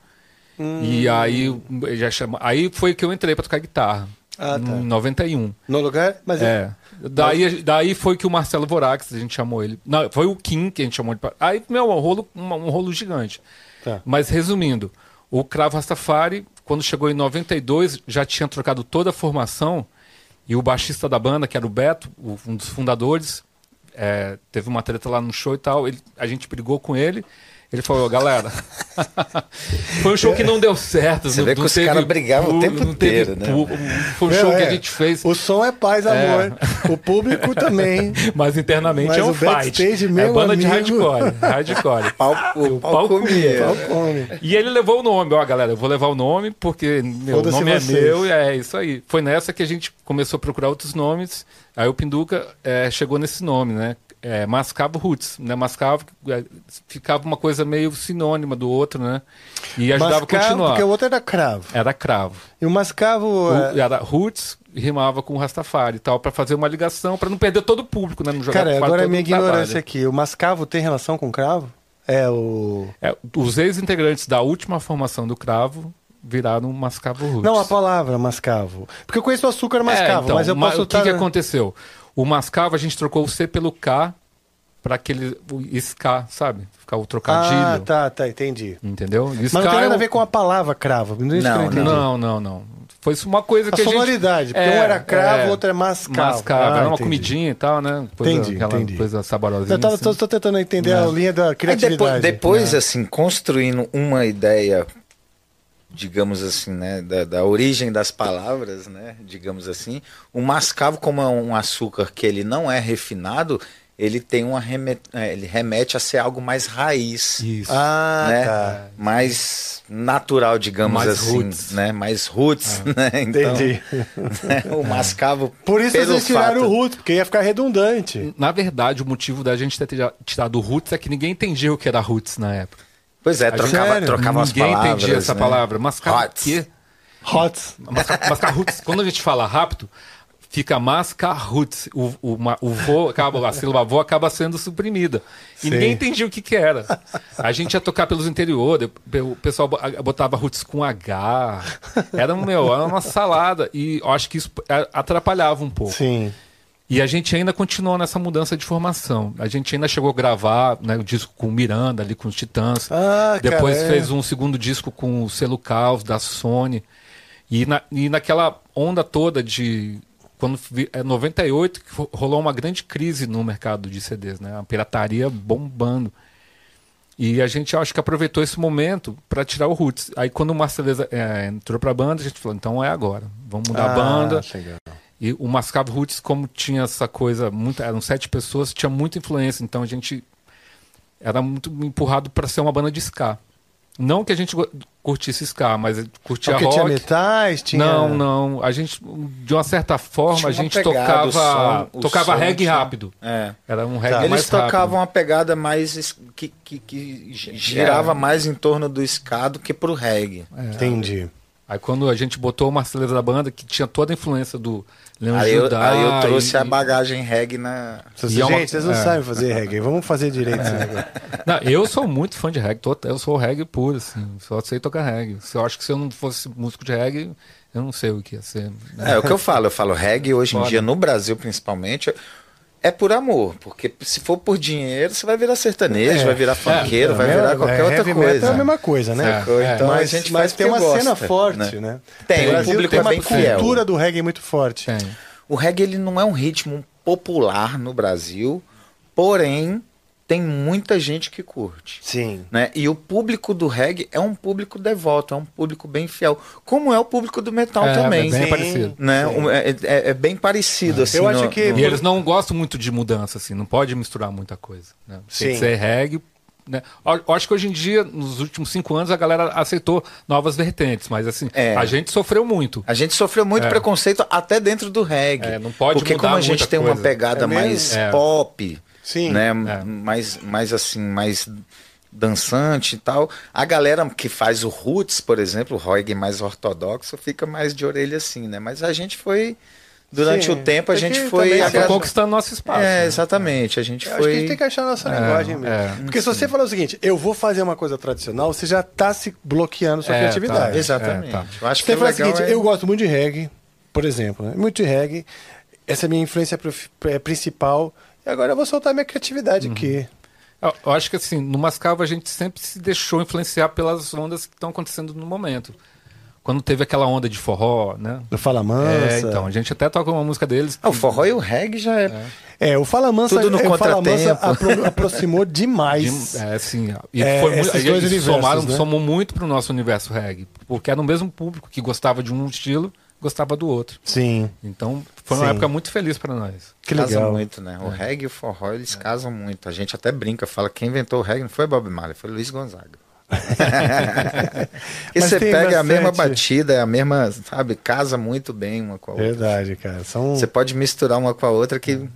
E aí, já chama... aí foi que eu entrei para tocar guitarra. Ah, tá. Em 91. No lugar? Mas É. Daí, daí foi que o Marcelo Vorax, a gente chamou ele. Não, foi o Kim que a gente chamou de. Aí, meu, um rolo, um, um rolo gigante. Tá. Mas resumindo, o Cravo Rastafari, quando chegou em 92, já tinha trocado toda a formação. E o baixista da banda, que era o Beto, um dos fundadores, é, teve uma treta lá no show e tal. ele- a gente brigou com ele. Ele falou, galera, foi um show que não deu certo. Você não- vê que não os caras brigavam o tempo teve inteiro, né? Foi um show que é. a gente fez. O som é paz, amor. O público também. Mas internamente Mas é um o fight. é meu banda de amigo. hardcore. hardcore. Pau, o pau pau comia. comia. Pau come. E ele levou o nome, ó, galera, eu vou levar o nome porque meu Foda-se nome é meu e é isso aí. Foi nessa que a gente começou a procurar outros nomes. Aí o Pinduca é, chegou nesse nome, né? É, Mascavo Roots, né? Mascavo é, ficava uma coisa meio sinônima do outro, né? E ajudava Mascavo, a continuar. Porque o outro era cravo. Era cravo. E o mascavo. O- é, era Roots rimava com Rastafari e tal, pra fazer uma ligação, pra não perder todo o público, né? Não jogar Cara, agora é minha o trabalho. ignorância aqui. O mascavo tem relação com cravo? É o. É, os ex-integrantes da última formação do Cravo viraram Mascavo Roots. Não, a palavra mascavo. Porque eu conheço o açúcar mascavo, É, então, mas eu posso O que, estar. que aconteceu? O Mascavo a gente trocou o C pelo K para aquele o ska, sabe? Ficar o trocadilho. Ah, tá, tá, entendi. Entendeu? Mas não tem é nada a o- ver com a palavra cravo. Não, é isso que eu Não, entendi. Não, não, não. Foi isso uma coisa A que a gente... sonoridade, porque um era cravo, outro é mascavo. Mascavo, Ah, era uma entendi. comidinha e tal, né? Coisa, Entendi, aquela entendi. coisa saborosinha. Eu tava, assim. tô, tô tentando entender a Não. linha da Aí criatividade. depois, depois É. assim, construindo uma ideia, digamos assim, né, da, da origem das palavras, né, digamos assim, o mascavo, como é um açúcar que ele não é refinado, ele tem uma remet, é, ele remete a ser algo mais raiz, Isso. Ah, né, tá. mais natural, digamos Mais assim, roots. né, mais roots, né, então, Entendi. né, o mascavo, Por isso pelo vocês tiraram fato- o root, porque ia ficar redundante. Na verdade, o motivo da gente ter tira- tirado o Roots é que ninguém entendia o que era Roots na época. Pois é, trocava, Sério? trocava as ninguém palavras, entendia essa né? palavra. Mascar o Hots. quê? Hot. Mascar, mascar roots. Quando a gente fala rápido, fica mascar roots. O, o, o vô, acaba, a sílaba vô acaba sendo suprimida. E Sim. ninguém entendia o que, que era. A gente ia tocar pelos interiores, o pessoal bo- botava roots com H. Era, meu, era uma salada. E eu acho que isso atrapalhava um pouco. Sim. E a gente ainda continuou nessa mudança de formação. A gente ainda chegou a gravar né, o disco com o Miranda, ali com os Titãs. Ah, Depois cara, é. fez um segundo disco com o selo Caos, da Sony. E, na, e naquela onda toda de quando é 98 que rolou uma grande crise no mercado de CDs, né? A pirataria bombando. E a gente acho que aproveitou esse momento para tirar o Roots. Aí quando o Marceleza é, entrou para a banda, a gente falou, então é agora. Vamos mudar ah, a banda. Legal. E o Mascavo Roots, como tinha essa coisa, muito, eram sete pessoas, tinha muita influência. Então a gente era muito empurrado para ser uma banda de ska. Não que a gente curtisse ska, mas curtia Porque rock. tinha metais, tinha... Não, não. A gente, de uma certa forma, a gente tocava, som, tocava som reggae tinha... rápido. É. Era um reggae tá. mais Eles tocavam rápido. uma pegada mais... que, que, que girava é. mais em torno do ska do que pro reggae. É. Entendi. Aí quando a gente botou o Marcelo da banda, que tinha toda a influência do Leão aí, eu, aí eu trouxe e, a bagagem reggae na. É gente, uma... vocês não é. sabem fazer reggae, vamos fazer direito é. Não, eu sou muito fã de reggae, eu sou reggae puro, assim, só sei tocar reggae. Eu acho que se eu não fosse músico de reggae, eu não sei o que ia ser. Né? É o que eu falo, eu falo reggae hoje Foda. em dia, no Brasil principalmente, é por amor, porque se for por dinheiro, você vai virar sertanejo, é, vai virar funkeiro, é, vai virar é, qualquer outra coisa. É a mesma coisa, né? Então mas, a gente mas tem uma gosta, cena forte, né? né? Tem, o, o público tem é bem fiel. A cultura do reggae é muito forte. Tem. O reggae ele não é um ritmo popular no Brasil, porém tem muita gente que curte. Sim. Né? E o público do reggae é um público devoto, é um público bem fiel. Como é o público do metal é, também. É bem sim, parecido. Né? É, é, é, bem parecido, assim. Eu acho no, que... No... E eles não gostam muito de mudança, assim. Não pode misturar muita coisa. Né? Tem que ser reggae, né? Eu acho que hoje em dia, nos últimos cinco anos, a galera aceitou novas vertentes, mas assim, é. a gente sofreu muito. A gente sofreu muito é. preconceito até dentro do reggae. É, não pode Porque como a gente tem coisa. uma pegada é mais é. pop, Sim. né? É. Mais, mais assim, mais dançante e tal. A galera que faz o roots, por exemplo, o reggae mais ortodoxo, fica mais de orelha assim, né? Mas a gente foi Durante Sim, o tempo a gente foi. Foi conquistando nosso espaço. É, né? exatamente. A gente Eu foi. Acho que a gente tem que achar a nossa é, linguagem mesmo. É, Porque se você falar o seguinte, eu vou fazer uma coisa tradicional, você já está se bloqueando sua é, criatividade. Tá, exatamente. Tá. Eu acho você que fala o seguinte, é eu gosto muito de reggae, por exemplo, né? muito de reggae. Essa é a minha influência é, principal. E agora eu vou soltar minha criatividade uhum. aqui. Eu, acho que assim, no Mascavo a gente sempre se deixou influenciar pelas ondas que estão acontecendo no momento quando teve aquela onda de forró, né? Do Fala Mansa. É, então, a gente até toca uma música deles. Ah, o forró e o reggae já é. É, é o Fala Mansa, Tudo no é, o Fala Mansa apro aproximou demais. De, é, sim. E é, foi muito, dois somaram, né? somou muito pro nosso universo reggae. Porque era o mesmo público que gostava de um estilo, gostava do outro. Sim. Então, foi uma sim. época muito feliz para nós. Que Casa legal. muito, né? O é. reggae e o forró, eles é. casam muito. A gente até brinca, fala, quem inventou o reggae não foi Bob Marley, foi Luiz Gonzaga. e você pega bastante... a mesma batida, é a mesma, sabe, casa muito bem uma com a outra. Verdade, cara. São... Você pode misturar uma com a outra que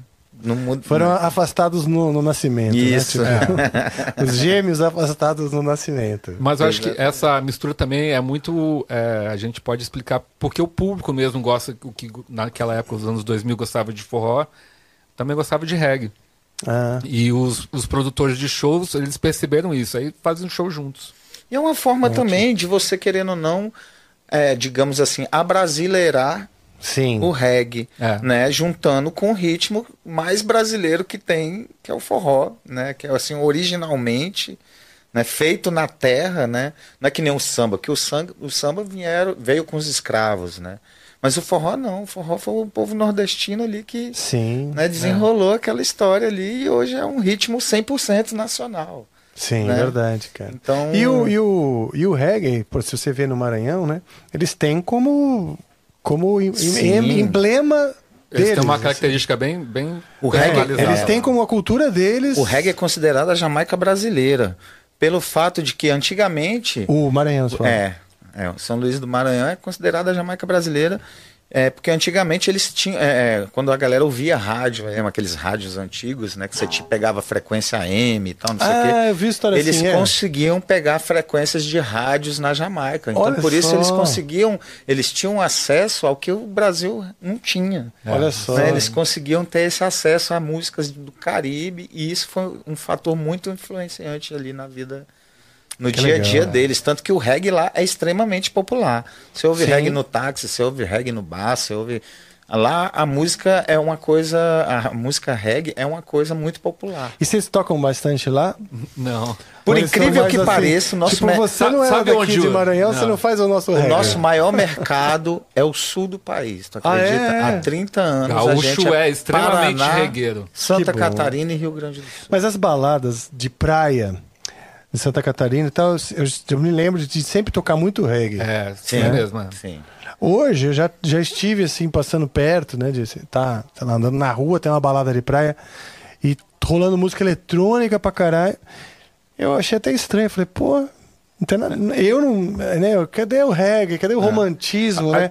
não muda. Foram não. afastados no, no, nascimento. Né? Isso. Né? Tipo, é. Os gêmeos afastados no nascimento. Mas eu acho que essa mistura também é muito. É, a gente pode explicar porque o público mesmo gosta, o que naquela época, os anos 2000, gostava de forró, também gostava de reggae. Ah. E os, os produtores de shows, eles perceberam isso, aí fazem um show juntos. E é uma forma Ótimo. também de você, querendo ou não, é, digamos assim, abrasileirar Sim. o reggae, é. né, juntando com o ritmo mais brasileiro que tem, que é o forró, né, que é assim originalmente, né, feito na terra, né, não é que nem o samba, que o samba, o samba vieram, veio com os escravos, né, mas o forró não, o forró foi o povo nordestino ali que Sim, né, desenrolou é. aquela história ali e hoje é um ritmo 100% nacional. Sim, né? verdade, cara. Então... E, o, e, o, e o reggae, se você vê no Maranhão, né? Eles têm como, como emblema eles deles, têm uma assim. característica assim. bem, bem o reggae, Eles têm como a cultura deles. O reggae é considerado a Jamaica brasileira. Pelo fato de que antigamente. O Maranhão, você fala. É, é, São Luís do Maranhão é considerada a Jamaica brasileira. É, porque antigamente eles tinham. É, é, quando a galera ouvia rádio, é, aqueles rádios antigos, né? Que você te pegava frequência AM e tal, não sei o quê. Ah, eu vi história eles assim, é. conseguiam pegar frequências de rádios na Jamaica. Então, Olha por isso só. eles conseguiam. Eles tinham acesso ao que o Brasil não tinha. Olha né? só. Eles conseguiam ter esse acesso a músicas do Caribe, e isso foi um fator muito influenciante ali na vida no que dia a dia deles. Tanto que o reggae lá é extremamente popular. Você ouve Sim. reggae no táxi, você ouve reggae no bar, você ouve Lá a música é uma coisa, a música reggae é uma coisa muito popular. E vocês tocam bastante lá? Não. Por são incrível que assim, pareça, o nosso Tipo, você não é sabe daqui onde de o- Maranhão, você Não. não faz o nosso o reggae. nosso maior mercado é o sul do país, tu Ah, acredita? é? Há 30 anos a Gaúcho gente é extremamente Paraná, regueiro. Santa. Catarina e Rio Grande do Sul. Mas as baladas de praia de Santa Catarina e tal, eu, eu me lembro de sempre tocar muito reggae. É, sim, Sim. é mesmo. é. Sim. Hoje eu já, já estive assim, passando perto, né? De, tá, lá, andando na rua, tem uma balada de praia e rolando música eletrônica pra caralho. Eu achei até estranho. Falei, pô, não tem nada. Eu não. Né, cadê o reggae? Cadê o romantismo, né?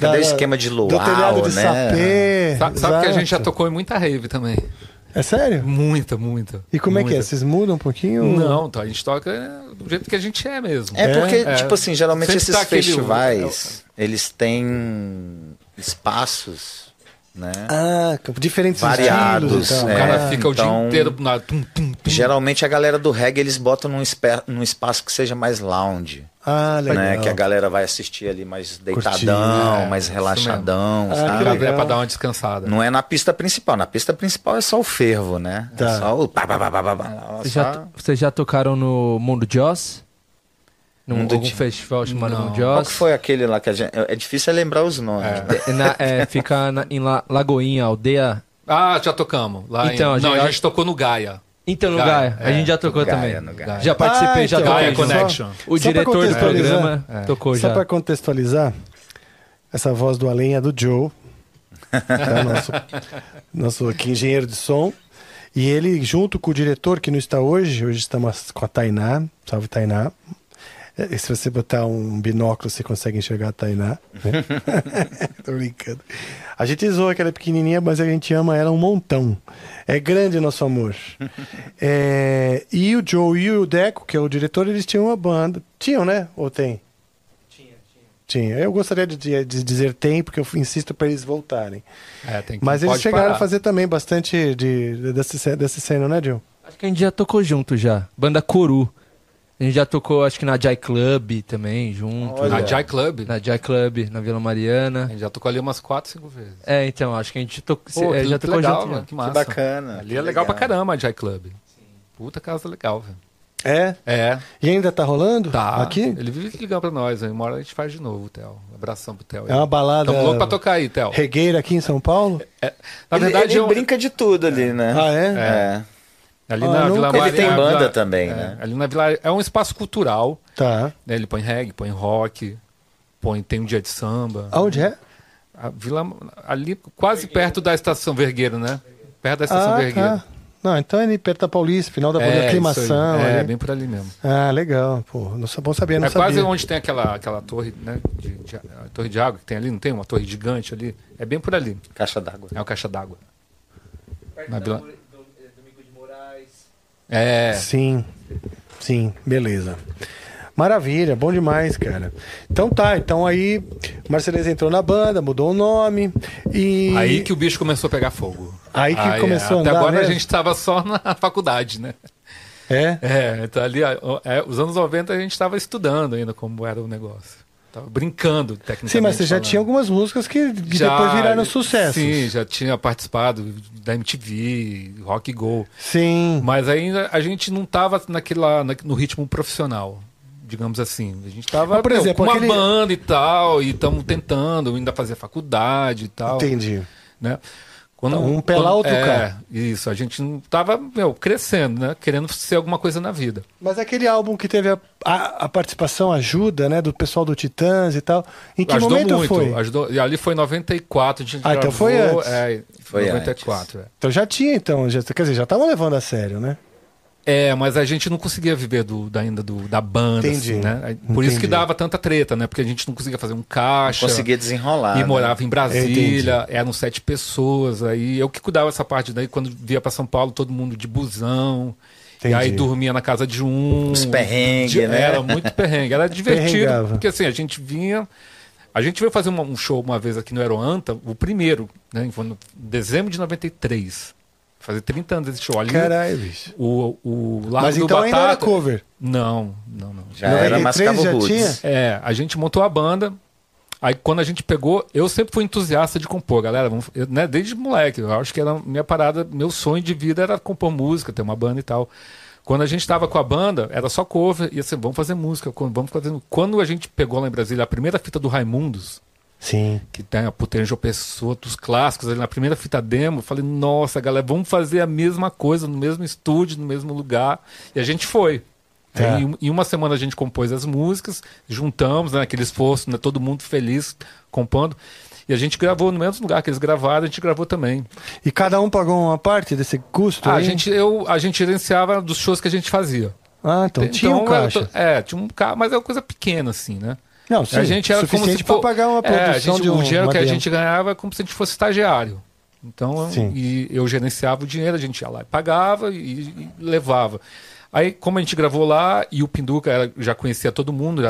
Cadê o esquema de Do luau, telhado de né? sapê. Sa- Sabe, que a gente já tocou em muita rave também. É sério? Muita, muita. E como é que é? muita. Vocês mudam um pouquinho? Não, então a gente toca do jeito que a gente é mesmo. É porque, É. tipo assim, geralmente Sempre esses tá aquele- festivais, eles têm espaços, né? Ah, diferentes Variados, estilos e tal. O cara É, fica o dia então- inteiro na tum, tum, tum. Geralmente a galera do reggae, eles botam num, num espaço que seja mais lounge, Ah, legal. né? Que a galera vai assistir ali mais Curtir, deitadão, é, mais isso relaxadão, Ah, sabe? legal. pra dar uma descansada. Não é na pista principal. Na pista principal é só o fervo, né? Tá. É só o... pá, pá, pá, pá, pá, Vocês só- já, vocês já tocaram no Mundo Joss? Num algum de- festival chamado Não. Qual que foi aquele lá que a gente... É difícil é lembrar os nomes. É. né? É, na- é, fica na- em La- Lagoinha, aldeia. Ah, já tocamos. Lá em- Então, a Não, gente- a gente tocou no Gaia. Então, no Gaia, Gaia. A é, gente já tocou no Gaia, também. Gaia. Já participei, Ah, já então, toquei. Gaia. Connection. O Só diretor do programa É. tocou Só já. para contextualizar, essa voz do além é do Joe, tá? nosso, nosso aqui engenheiro de som. E ele, junto com o diretor, que não está hoje, hoje estamos com a Tainá, salve Tainá. Eh, Se você botar um binóculo, você consegue enxergar a Tainá. Né? Tô brincando. A gente zoa que ela é pequenininha, mas a gente ama ela um montão. É grande nosso amor. É, e o Joe e o Deco, que é o diretor, eles tinham uma banda. Tinham, né? Ou tem? Tinha. Eu gostaria de, de dizer tem, porque eu insisto para eles voltarem. É, tem que, Mas eles chegaram parar. a fazer também bastante de, de, desse, ce- desse cena, né, Gil? Acho que a gente já tocou junto já. Banda Coru. A gente já tocou, acho que na Jai Club também, junto. Olha. Na Jai Club. Na Jai Club, na Vila A Mariana. gente já tocou ali umas 4, 5 vezes. É, então, acho que a gente tocou, Pô, é, que, já que tocou legal, junto. mano, já. que massa. bacana, Ali que é legal, pra legal. caramba a Jai Club. Puta casa legal, velho. É? É, E ainda tá rolando? tá. Aqui? Ele vive ligando pra nós. Aí uma hora a gente faz de novo, Theo. Um abração pro Theo. É uma balada Tamo louco pra tocar aí, Theo. regueira aqui em São Paulo? Na Ele- verdade, ele, eu- brinca de tudo ali, né? Ah, é? É. ali Ah, na Vila Ele Maria- tem na banda Vila- também, é, né? Ali na Vila é um espaço cultural. Tá. né? Ele põe reggae, põe rock, põe tem um dia de samba. Aonde é? A Vila ali quase perto da estação Vergueiro, né? Perto da estação Ah, Vergueiro. tá. Não, então é ali perto da Paulista, final da É, aclimação. É, ali. bem por ali mesmo. Ah, legal. Pô, não sou bom saber, não é quase sabia. onde tem aquela, aquela torre, né? De, de- a torre de água que tem ali, não tem? Uma torre gigante ali. É bem por ali. Caixa d'água. É o caixa d'água. Na Vila... É. Sim, sim, beleza. Maravilha, bom demais, cara. Então tá, então aí Marceleza entrou na banda, mudou o nome e Aí que o bicho começou a pegar fogo. Aí que começou a Até andar agora mesmo? a gente tava só na faculdade, né? é. É, então ali, é, os anos 90 a gente estava estudando ainda como era o negócio. Tava brincando, tecnicamente. Sim, mas você já falando. tinha algumas músicas que, que Já, depois viraram sucesso. Sim, já tinha participado da MTV, Rock Go. Sim. Mas ainda a gente não tava naquela, na- no ritmo profissional, digamos assim. A gente tava Mas, por meu, exemplo, com uma aquele- banda e tal, e estamos tentando ainda fazer faculdade e tal. Entendi. Né? Quando, Então, um pé lá, outro é, cá. Isso, a gente não tava meu, crescendo, né? Querendo ser alguma coisa na vida. Mas aquele álbum que teve a, a, a participação ajuda, né, do pessoal do Titãs e tal. Em que ajudou momento muito. foi? Ajudou, e ali foi em 94, a gente Ah, então foi gravou, antes. É, Foi 94. É. Então já tinha, então, já, quer dizer, já estavam levando a sério, né? É, mas a gente não conseguia viver do, da, ainda do, da banda, Entendi. assim, né? Por isso que Entendi. dava tanta treta, né? Porque a gente não conseguia fazer um caixa. Conseguia desenrolar. E né? morava em Entendi. Brasília, eram sete pessoas. Aí eu que cuidava dessa parte daí, quando via pra São Paulo, todo mundo de busão. Entendi. E aí dormia na casa de um. Os perrengue, De- né? Era muito perrengue. Era divertido. Perrengava. Porque assim, a gente vinha. A gente veio fazer um show uma vez aqui no Aeroanta, o primeiro, né? Foi no dezembro de 93. Fazer 30 anos desse show. Ali, Caralho, bicho. o, o Largo Mas do então ainda era Batata. cover. Não, não, não. Já era 93 Mascavo já tinha? É, a gente montou a banda Aí quando a gente pegou, eu sempre fui entusiasta de compor, galera, vamos, eu, né, desde moleque, eu acho que era minha parada, meu sonho de vida era compor música, ter uma banda e tal. Quando a gente estava com a banda, era só cover, e assim, vamos fazer música, vamos fazer. Quando a gente pegou lá em Brasília a primeira fita do Raimundos, Sim. que tem a Putanjo Pessoa, dos clássicos, ali na primeira fita demo, eu falei, nossa, galera, vamos fazer a mesma coisa, no mesmo estúdio, no mesmo lugar. E a gente foi. É. Em uma semana a gente compôs as músicas, juntamos, né, aquele esforço, né, todo mundo feliz compondo. E a gente gravou no mesmo lugar que eles gravaram, a gente gravou também. E cada um pagou uma parte desse custo Ah, a gente, eu, a gente gerenciava dos shows que a gente fazia. Ah, então, tinha um caixa. tô- é, tinha um carro, mas é uma coisa pequena, assim, né? Não, sim, a gente era como se para for- pagar uma É, produção a gente- de um, o dinheiro que a gente ganhava é como se a gente fosse estagiário. Então, Sim. e eu gerenciava o dinheiro, a gente ia lá e pagava e, e levava. Aí, como a gente gravou lá e o Pinduca era- já conhecia todo mundo,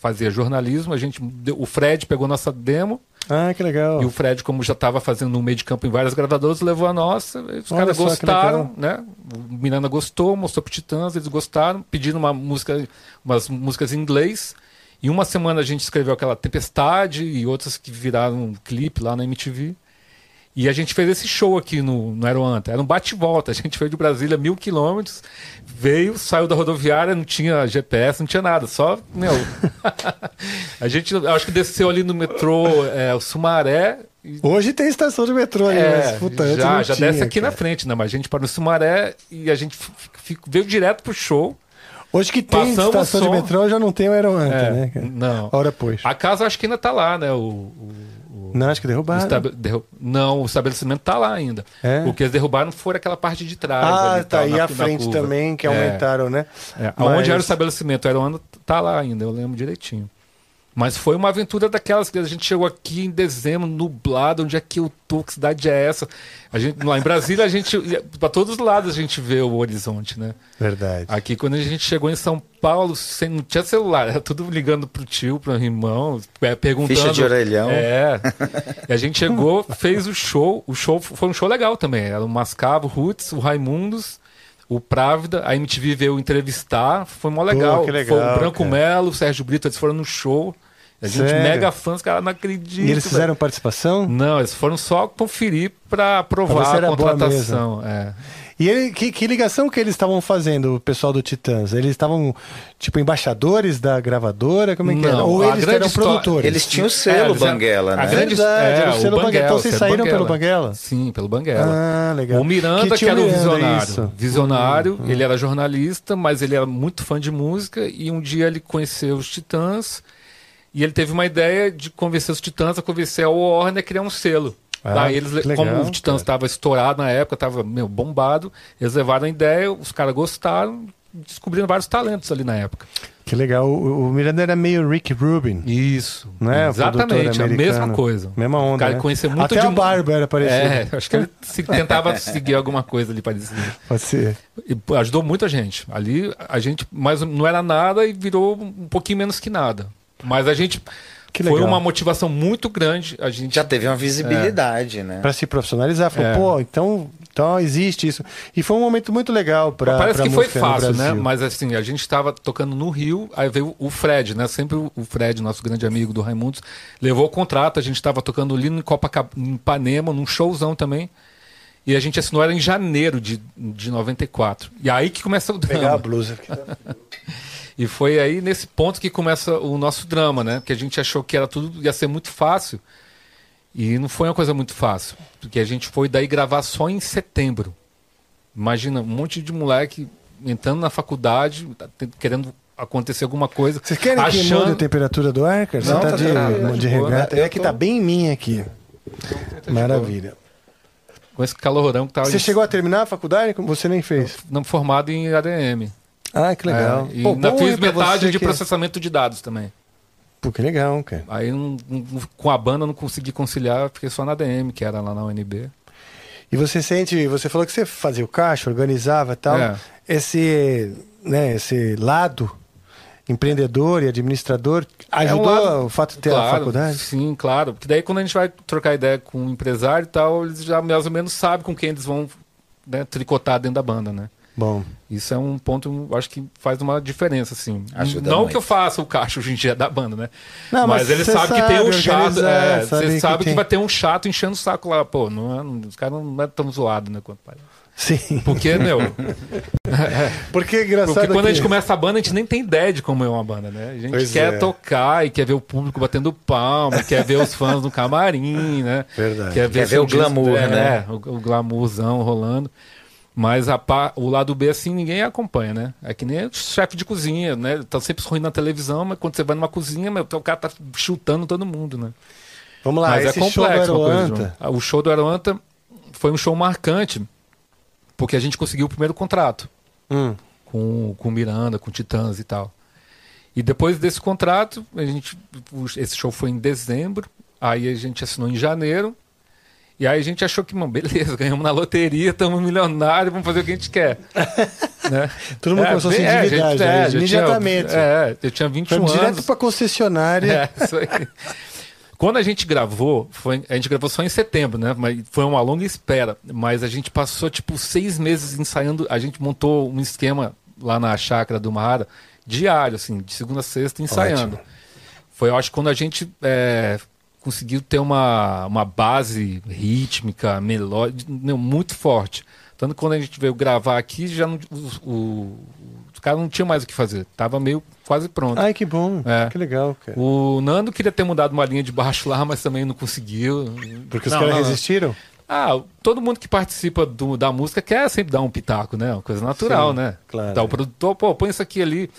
fazia jornalismo, a gente, o Fred pegou nossa demo Ah, que legal. e o Fred, como já estava fazendo um meio de campo em várias gravadoras, levou a nossa. Os Olha caras gostaram, né? O Miranda gostou, mostrou pro Titãs, eles gostaram, pediram uma música, umas músicas em inglês. Em uma semana a gente escreveu aquela Tempestade e outras que viraram um clipe lá na MTV. E a gente fez esse show aqui no, no Aeroanta. Era um bate-volta. A gente veio de Brasília mil quilômetros, veio, saiu da rodoviária, não tinha GPS, não tinha nada. Só, meu. a gente, acho que desceu ali no metrô é, o Sumaré. e- Hoje tem estação de metrô ali, é, mas puta, antes já, já tinha, desce aqui cara. na frente, né? Mas a gente parou no Sumaré e a gente veio direto pro show. Hoje que tem Passamos estação de som. metrô, já não tem o Aeroanta, É, né? não. Hora pois. A casa acho que ainda tá lá, né? O, o- o- Não, acho que o derrubaram. estabe- derru- Não, o estabelecimento tá lá ainda. É? O que eles derrubaram foi aquela parte de trás. Ah, ali, tá na- à na frente curva. também, que É. aumentaram, né? É, Mas- Onde era o estabelecimento? Era ano tá lá ainda, eu lembro direitinho. Mas foi uma aventura daquelas que a gente chegou aqui em dezembro, nublado, onde é que eu tô, que cidade é essa? A gente, lá em Brasília, a gente, para todos os lados a gente vê o horizonte, né? Verdade. Aqui, quando a gente chegou em São Paulo, sem, não tinha celular, era tudo ligando pro tio, pro irmão, é, perguntando. Ficha de orelhão. É. E a gente chegou, fez o show. O show foi um show legal também. Era o Mascavo, o Roots, o Raimundos, o Právida. A MTV veio entrevistar. Foi mó legal. que legal, foi o Branco cara. Melo, o Sérgio Brito, eles foram no show. A gente Sério? mega fãs, cara, não acredito. E eles velho. fizeram participação? Não, eles foram só conferir aprovar era a boa contratação. É. E ele, que, que ligação que eles estavam fazendo, o pessoal do Titãs? Eles estavam, tipo, embaixadores da gravadora? Como é que era? Não, Ou a eles eram história- produtores? Eles tinham o selo eram- Banguela, a né? grande- Verdade, era o selo Banguela. Então vocês saíram pelo Banguela? Sim, pelo Banguela. Ah, legal. O Miranda, que, tinha era o Miranda, visionário. isso. Visionário, ele era jornalista, mas ele era muito fã de música e um dia ele conheceu os Titãs e ele teve uma ideia de convencer os Titãs a convencer a Warner a criar um selo. Ah, Daí eles, legal, como o Titãs estava estourado na época, estava meio bombado, eles levaram a ideia, os caras gostaram, descobriram vários talentos ali na época. Que legal. O, o Miranda era meio Rick Rubin. Isso. É? Produtor Exatamente, a mesma coisa. Mesma onda, O cara né? conhecia muito Até de a barba era parecida. É, acho que ele se- tentava seguir alguma coisa ali parecida. Pode ser. E ajudou muito a gente. Ali a gente mas não era nada e virou um pouquinho menos que nada. Mas a gente Que foi legal. uma motivação muito grande. A gente Já teve uma visibilidade, né? Pra se profissionalizar. Falou, É. pô, então, então existe isso. E foi um momento muito legal pra Parece pra que foi no fácil, né? Mas assim, a gente estava tocando no Rio, aí veio o Fred, né? Sempre o Fred, nosso grande amigo do Raimundos, levou o contrato, a gente estava tocando ali em Copacabana, em Ipanema, num showzão também. E a gente assinou era em janeiro de, de 94. E aí que começa o Pegar a drama. blusa. tá- E foi aí nesse ponto que começa o nosso drama, né? Porque a gente achou que era tudo ia ser muito fácil. E não foi uma coisa muito fácil, porque a gente foi daí gravar só em setembro. Imagina um monte de moleque entrando na faculdade, tá querendo acontecer alguma coisa. Vocês querem que achando... mude a temperatura do ar, cara? Você Não, tá, tá de, de de boa, regata. né? É que tá bem em mim aqui. Maravilha. com esse calorão que tava Você chegou a terminar a faculdade? Como Você nem fez. não formado em ADM. Ah, que legal. É, e Pô, ainda fiz metade de que- processamento de dados também. Pô, que legal, cara. Aí não- não- com a banda não consegui conciliar, fiquei só na ADM, que era lá na UNB. E você sente, você falou que você fazia o caixa, organizava e tal. É. Esse, né, esse lado empreendedor e administrador ajudou É um lado- o fato de ter a Claro, faculdade? Sim, claro. Porque daí quando a gente vai trocar ideia com um empresário e tal, eles já mais ou menos sabem com quem eles vão né, tricotar dentro da banda, né? Bom. Isso é um ponto, acho que faz uma diferença, assim. Ajuda não muito. que eu faça o caixa hoje em dia da banda, né? Não, mas mas ele você sabe que tem um sabe chato. É, sabe você que sabe que, tem. vai ter um chato enchendo o saco lá. Pô, não é, não- os caras não é tão zoado, né? Quanto parece. Sim. Porque, meu, Porque é engraçado porque quando a gente que- começa a banda, a gente nem tem ideia de como é uma banda, né? A gente Pois quer é. tocar e quer ver o público batendo palma, quer ver os fãs no camarim, né? Verdade. Quer ver, Quer ver o disco- glamour, é, né? O, o glamourzão rolando. Mas a o lado B, assim, ninguém acompanha, né? É que nem chefe de cozinha, né? Tá sempre sorrindo na televisão, mas quando você vai numa cozinha, meu, o cara tá chutando todo mundo, né? Vamos lá, mas é esse show do complexo uma coisa, Aroanta. João. Ah, O show do Aroanta foi um show marcante, porque a gente conseguiu o primeiro contrato Hum. com, com Miranda, com Titãs e tal. E depois desse contrato, a gente, esse show foi em dezembro, aí a gente assinou em janeiro, e aí a gente achou que, mano, beleza, ganhamos na loteria, estamos milionários, vamos fazer o que a gente quer. né? Todo mundo começou a se bem- é, endividar já, é, já imediatamente. Tinha, é, eu tinha 21 Foi direto anos. pra concessionária. É, isso aí. Quando a gente gravou, foi, a gente gravou só em setembro, né? Mas foi uma longa espera. Mas a gente passou, tipo, seis meses ensaiando. A gente montou um esquema lá na chácara do Mahara, diário, assim, de segunda a sexta, ensaiando. Ótimo. Foi, eu acho, quando a gente é, conseguiu ter uma, uma base rítmica, melódica, muito forte. Tanto que quando a gente veio gravar aqui, já não, o, o, os caras não tinham mais o que fazer. Tava meio quase pronto. Ai, que bom. É. Que legal, cara. O Nando queria ter mudado uma linha de baixo lá, mas também não conseguiu. Porque os Não, caras não, não. resistiram? Ah, todo mundo que participa do- da música quer sempre dar um pitaco, né? Uma coisa natural, Sim, né? claro. Então o produtor, pô, põe isso aqui ali.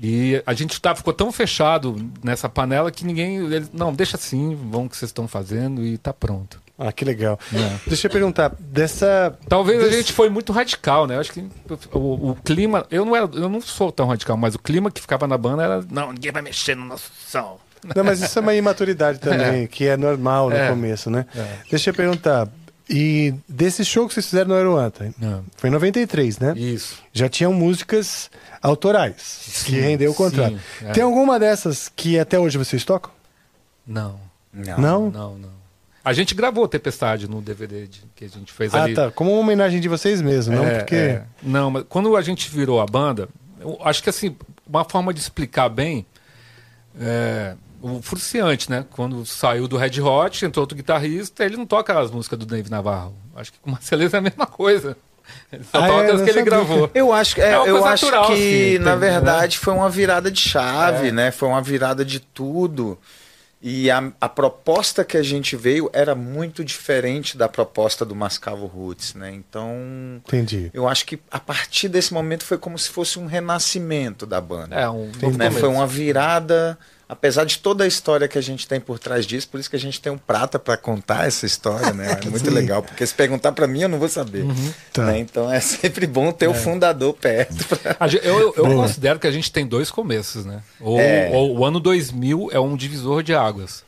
E a gente tá, ficou tão fechado nessa panela que ninguém. ele- não, deixa assim, vamos o que vocês estão fazendo e tá pronto. Ah, que legal. É. Deixa eu perguntar, dessa. Talvez a desse- gente foi muito radical, né? Eu acho que o, o clima. Eu não, era, eu não sou tão radical, mas o clima que ficava na banda era. Não, ninguém vai mexer no nosso som. Não, mas isso é uma imaturidade também, que é normal no É. começo, né? Deixa eu perguntar. E desse show que vocês fizeram no Aeroanta, Não. foi em 93, né? Isso. Já tinham músicas autorais, que rendeu o contrato. sim, é. Tem alguma dessas que até hoje vocês tocam? Não. Não. Não? Não, não. A gente gravou Tempestade no DVD de- que a gente fez Ah, ali. tá. Como uma homenagem de vocês mesmos, não? É, Porque. é. Não, mas quando a gente virou a banda, eu acho que assim, uma forma de explicar bem é o Fruciante, né? Quando saiu do Red Hot, entrou outro guitarrista, ele não toca as músicas do Dave Navarro. Acho que com o Marceleza é a mesma coisa. Ele só Ah, toca é, as que ele sabia. gravou. Eu acho, que- é, É eu acho natural, que, assim, na verdade, foi uma virada de chave, É. né? Foi uma virada de tudo. E a, a proposta que a gente veio era muito diferente da proposta do Mascavo Roots, né? Então, Entendi. eu acho que a partir desse momento foi como se fosse um renascimento da banda. É, um né? Foi uma virada, apesar de toda a história que a gente tem por trás disso, por isso que a gente tem um prata para contar essa história, né? É muito legal, porque se perguntar para mim eu não vou saber. Tá. né? Então é sempre bom ter o fundador perto. pra- Eu, eu- eu considero que a gente tem dois começos, né? Ou, É. ou o ano 2000 é um divisor de águas.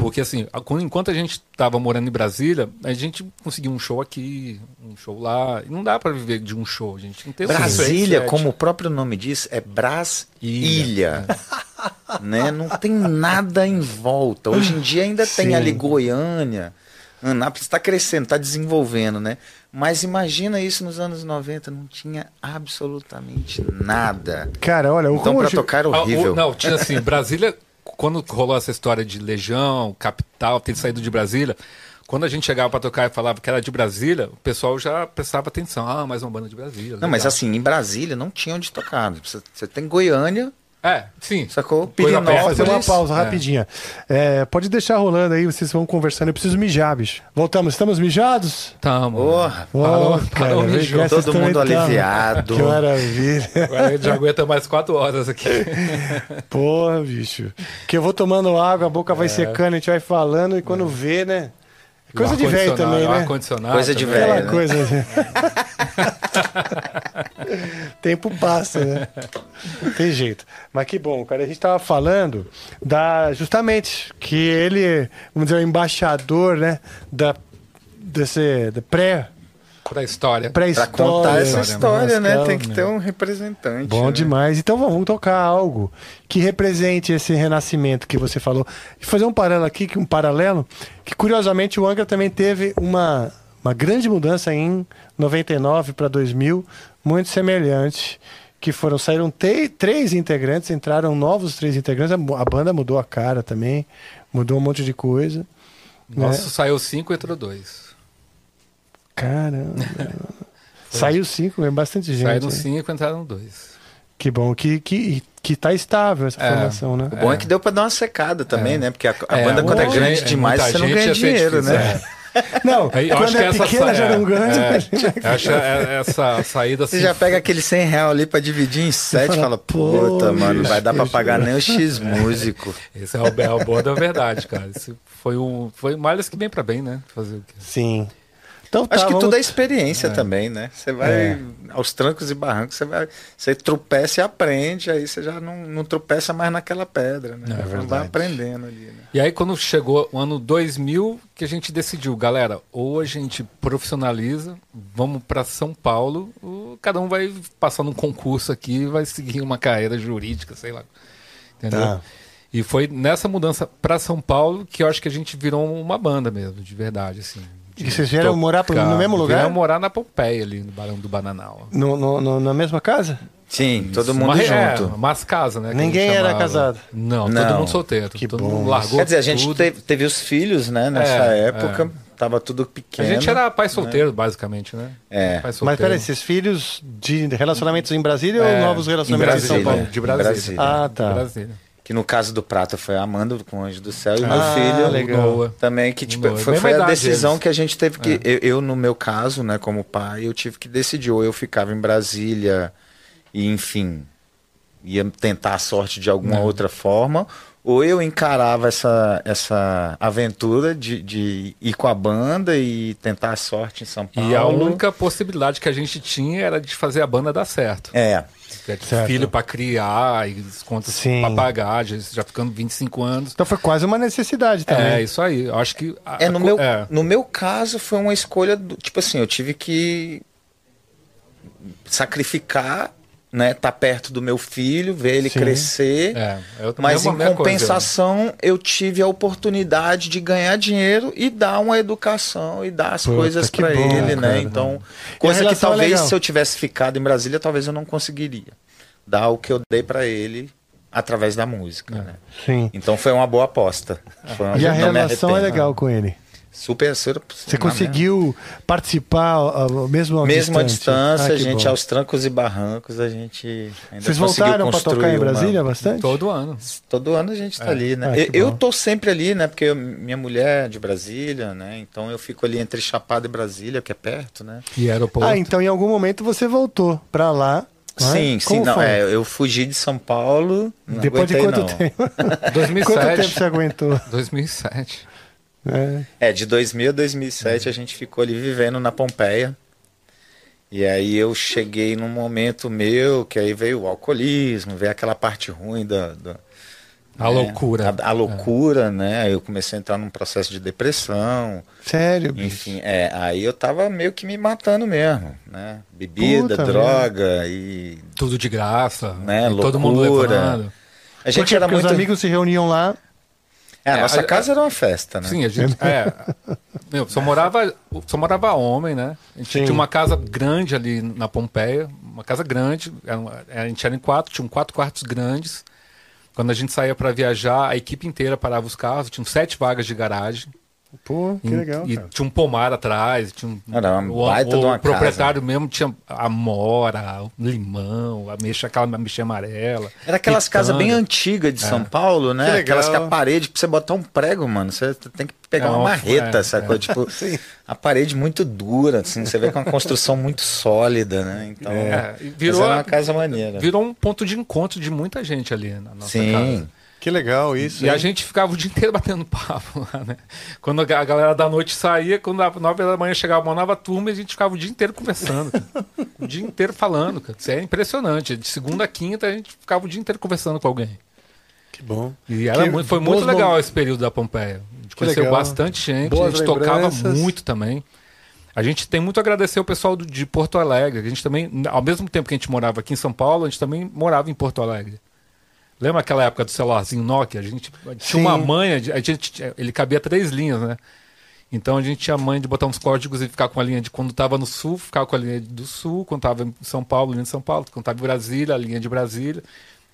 Porque assim, enquanto a gente estava morando em Brasília, a gente conseguia um show aqui, um show lá. E não dá para viver de um show, a gente não tem Brasília, suficiente. como o próprio nome diz, é Brasília. né? Não tem nada em volta. Hoje em dia ainda Sim. tem ali Goiânia, Anápolis está crescendo, está desenvolvendo, né? Mas imagina isso nos anos 90, não tinha absolutamente nada. Cara, olha, o Então como para tocar era Ah, o- horrível. não, tinha assim, Brasília, quando rolou essa história de Legião, Capital, ter saído de Brasília, quando a gente chegava para tocar e falava que era de Brasília, o pessoal já prestava atenção. Ah, mais uma banda de Brasília. Não, mas assim, em Brasília não tinha onde tocar. Você, você tem Goiânia, É, sim. sacou? Perto. fazer uma Pirinópolis. pausa É. rapidinha. É, pode deixar rolando aí, vocês vão conversando. Eu preciso mijar, bicho. Voltamos, estamos mijados? Tamo. Porra, Parou, Ô, parou vocês Todo mundo tá? aliviado. Que maravilha. Agora a gente já aguenta mais quatro horas aqui. Porra, bicho. Que eu vou tomando água, a boca vai É. secando, a gente vai falando e quando vê, né? Coisa de velho também, né? Coisa de velho. Aquela né? coisa. Tempo passa, né? Tem jeito. Mas que bom, cara. A gente tava falando da. Justamente, que ele, vamos dizer, o embaixador, né? Da. Desse. Da pré. Pra história. Pra Pré-história. contar essa história, né? Mascavo. Tem que ter um representante. Bom né? demais. Então vamos tocar algo que represente esse renascimento que você falou. E fazer um paralelo aqui, que um paralelo, que curiosamente o Angra também teve uma, uma grande mudança em 99 para 2000, muito semelhante, que foram saíram te- três integrantes, entraram novos três integrantes, a, a banda mudou a cara também, mudou um monte de coisa. Nossa, saiu cinco, entrou dois. Caramba. Saiu cinco, é bastante gente. Saíram hein? cinco, entraram dois. Que bom que, que, que tá estável essa É. formação, né? O bom é. que deu pra dar uma secada também, né? Porque a, a É, banda quando é muita grande demais, você não ganha dinheiro, né? é. Não, Aí, eu quando acho que é essa pequena já não ganha. é, eu acho é- essa saída assim. Você já pega aquele 100 real ali pra dividir em sete e fala, fala, "Pô, puta, mano, vai dar pra pagar nem o X músico. Esse é o, é o boa da verdade, cara. Esse foi um. Foi malhas que bem pra bem, né? Fazer o quê? Sim. Então tá, Acho que vamos- tudo é experiência também, né? Você vai É. aos trancos e barrancos, você vai, você tropeça e aprende, aí você já não, não tropeça mais naquela pedra, né? É vai verdade. aprendendo ali, né? E aí, quando chegou o ano 2000, que a gente decidiu, galera, ou a gente profissionaliza, vamos pra São Paulo, ou cada um vai passar num concurso aqui vai seguir uma carreira jurídica, sei lá. Entendeu? Tá. E foi nessa mudança pra São Paulo que eu acho que a gente virou uma banda mesmo, de verdade, assim. De E vocês vieram morar pro- no mesmo lugar? Vieram morar na Pompeia, ali, no Barão do Bananal. No, no- no- na mesma casa? Sim, todo mundo re- É, junto. umas casas, né? que a Ninguém gente era chamava. casado? Não, Não. todo mundo solteiro. Que todo bom mundo largou Quer dizer, a gente tudo. teve, teve os filhos, né, nessa É, época, tava tudo A pequeno. gente era pai solteiro, basicamente, né? É. Pai Mas solteiro. peraí, esses filhos de relacionamentos em Brasília ou É, novos em relacionamentos em, São Brasília. Paulo? De Brasília. Brasília. Ah, tá. Brasília. Que no caso do Prata foi a Amanda com o Anjo do Céu e meu Ah, filho legal. Noah. também que tipo foi, foi a decisão eles. que a gente teve que eu, eu, no meu caso, né, como pai, eu tive que decidir ou eu ficava em Brasília e enfim ia tentar a sorte de alguma Não. outra forma ou eu encarava essa essa aventura de, de ir com a banda e tentar a sorte em São Paulo. E a única possibilidade que a gente tinha era de fazer a banda dar certo. é É, Certo. Filho pra criar, e as contas Sim. pra pagar, já, já ficando 25 anos. Então foi quase uma necessidade também. É, isso aí. Eu acho que. a- É, no a- meu, é. no meu caso foi uma escolha, do, tipo assim, eu tive que sacrificar, né, tá perto do meu filho, ver ele Sim. crescer, É, mas é em mesma coisa, compensação eu tive a oportunidade de ganhar dinheiro e dar uma educação e dar as Puta, coisas para ele, cara. né? Então, coisa que é talvez legal. se eu tivesse ficado em Brasília, talvez eu não conseguiria dar o que eu dei para ele através da música, né? Sim. Então foi uma boa aposta. Foi uma- E a relação é legal com ele. Super, super. Você conseguiu participar uh, mesmo à Mesmo à distante? distância, Ah, a gente, bom. aos trancos e barrancos, a gente ainda Vocês voltaram para tocar em uma- Brasília bastante? Todo ano. Todo ano a gente tá ali, né? Ah, eu, tô sempre ali, né? Porque eu- minha mulher é de Brasília, né? Então eu fico ali entre Chapada e Brasília, que é perto, né? E aeroporto. Ah, então em algum momento você voltou para lá. é? Sim, sim, não, é, eu fugi de São Paulo, não Depois de aguentei, quanto não. tempo? 2007. Quanto tempo você aguentou? 2007. É. É, de 2000 a 2007 a gente ficou ali vivendo na Pompeia. E aí eu cheguei num momento meu que aí veio o alcoolismo, veio aquela parte ruim da, da- A né, loucura. A, a loucura, né? Aí eu comecei a entrar num processo de depressão. Sério, bicho. Enfim, é, aí eu tava meio que me matando mesmo, né? Bebida, Puta droga e Tudo de graça. Né, e todo mundo loucura. levando. a gente Porque, era porque muito os amigos se reuniam lá. É, a É, nossa a- casa era uma festa, né? Sim, a gente. É. Meu, só morava, só morava homem, né? A gente Sim. tinha uma casa grande ali na Pompeia, uma casa grande. era uma- a gente era em quatro, tinham quatro quartos grandes. Quando a gente saía para viajar, a equipe inteira parava os carros, tinham sete vagas de garagem. Pô, que E- legal, e cara. tinha um pomar atrás, tinha um, Era uma o, baita o de uma proprietário mesmo tinha amora, o limão, a mexa, aquela mexa amarela. Era aquelas casas bem antigas de São Paulo, né? Que legal. Aquelas que a parede, pra você botar um prego, mano, você tem que pegar É, uma um- marreta, é, sacou? é. Tipo, a parede muito dura, assim, você vê com uma construção muito sólida, né? Então, É, e mas virou, era uma casa maneira. virou um ponto de encontro de muita gente ali na nossa Sim. casa. Que legal isso. E a hein? gente ficava o dia inteiro batendo papo lá, né? Quando a ga- a galera da noite saía, quando às nove da manhã chegava uma nova turma, a gente ficava o dia inteiro conversando. o dia inteiro falando, cara. Isso é impressionante. De segunda a quinta, a gente ficava o dia inteiro conversando com alguém. Que bom. E era Que muito- foi muito legal esse período da Pompeia. A gente Que conheceu legal. bastante gente, Boas a gente tocava muito também. A gente tem muito a agradecer o pessoal do- de Porto Alegre. A gente também, ao mesmo tempo que a gente morava aqui em São Paulo, a gente também morava em Porto Alegre. Lembra aquela época do celularzinho Nokia? A gente tinha Sim. uma manha, a gente, ele cabia três linhas, né? Então a gente tinha mãe de botar uns códigos e ficar com a linha de quando estava no sul, ficar com a linha do sul, quando estava em São Paulo, linha de São Paulo, quando estava em Brasília, a linha de Brasília.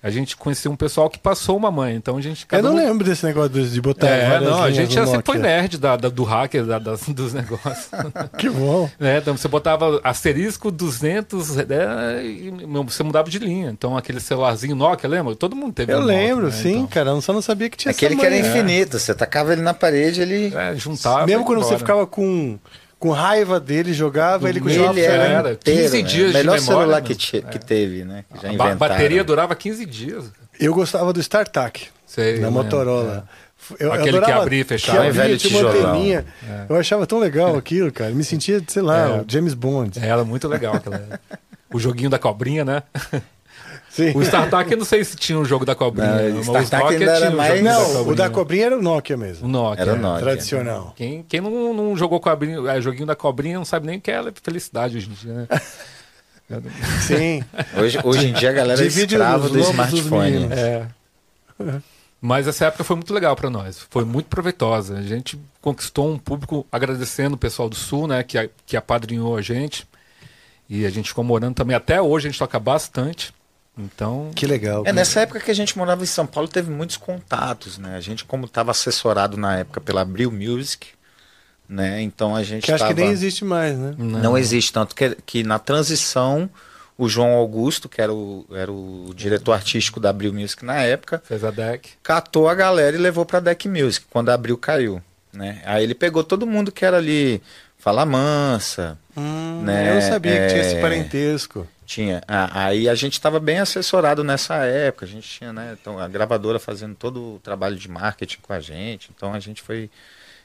A gente conhecia um pessoal que passou uma mãe, então a gente. Eu não um- lembro desse negócio de botar É, não, a gente já sempre foi Nokia. nerd da, da- do hacker, da- das- dos negócios. Que bom. né? Então você botava asterisco 200 né? e você mudava de linha. Então aquele celularzinho Nokia, lembra? Todo mundo teve Eu um Nokia, lembro, né? sim, Então, cara. Eu só não sabia que tinha Aquele essa que era infinito. Você tacava ele na parede, ele. É, juntava. Mesmo quando você embora. ficava com, com raiva dele, jogava, ele continuava Ele era inteiro, 15 né? dias de Melhor memória, celular né? que, ti- que teve, né? Que já A ba- bateria durava 15 dias. Eu gostava do StarTAC, Sei, na eu Motorola. Eu, eu Aquele que adorava abria e fechava. Que Um abria, velho tinha uma anteninha. Eu achava tão legal aquilo, cara. Me sentia, sei lá, É. o James Bond. lembro. Era muito legal. Aquela... o joguinho da cobrinha, né? Sim. O StarTAC, eu não sei se tinha um jogo da cobrinha. Não, mas StarTAC os Nokia ainda era tinha o mais- Não, o cobrinha. da cobrinha era o Nokia mesmo. O Nokia. Era o é. Nokia. Tradicional. Quem, quem não, não jogou cobrinha, é, joguinho da cobrinha não sabe nem o que é felicidade hoje em dia, né? Sim. Hoje, hoje em dia a galera é Divide escrava os do smartphone. É. Mas essa época foi muito legal para nós. Foi muito proveitosa. A gente conquistou um público agradecendo o pessoal do Sul, né, que, que apadrinhou a gente. E a gente ficou morando também. Até hoje a gente toca bastante. Então, Que legal. É, nessa época que a gente morava em São Paulo, teve muitos contatos, né? A gente, como estava assessorado na época pela Abril Music, né? Então a gente Que acho que tava- nem existe mais, né? Não, existe, tanto que, que na transição, o João Augusto, que era o, era o diretor artístico da Abril Music na época, fez a deck. catou a galera e levou pra Deck Music, quando a Abril caiu, né? Aí ele pegou todo mundo que era ali, Fala Mansa, Hum, Né, Eu não sabia que tinha é. esse parentesco. Tinha. Ah, aí a gente estava bem assessorado nessa época. A gente tinha, né? Então, a gravadora fazendo todo o trabalho de marketing com a gente. Então a gente foi.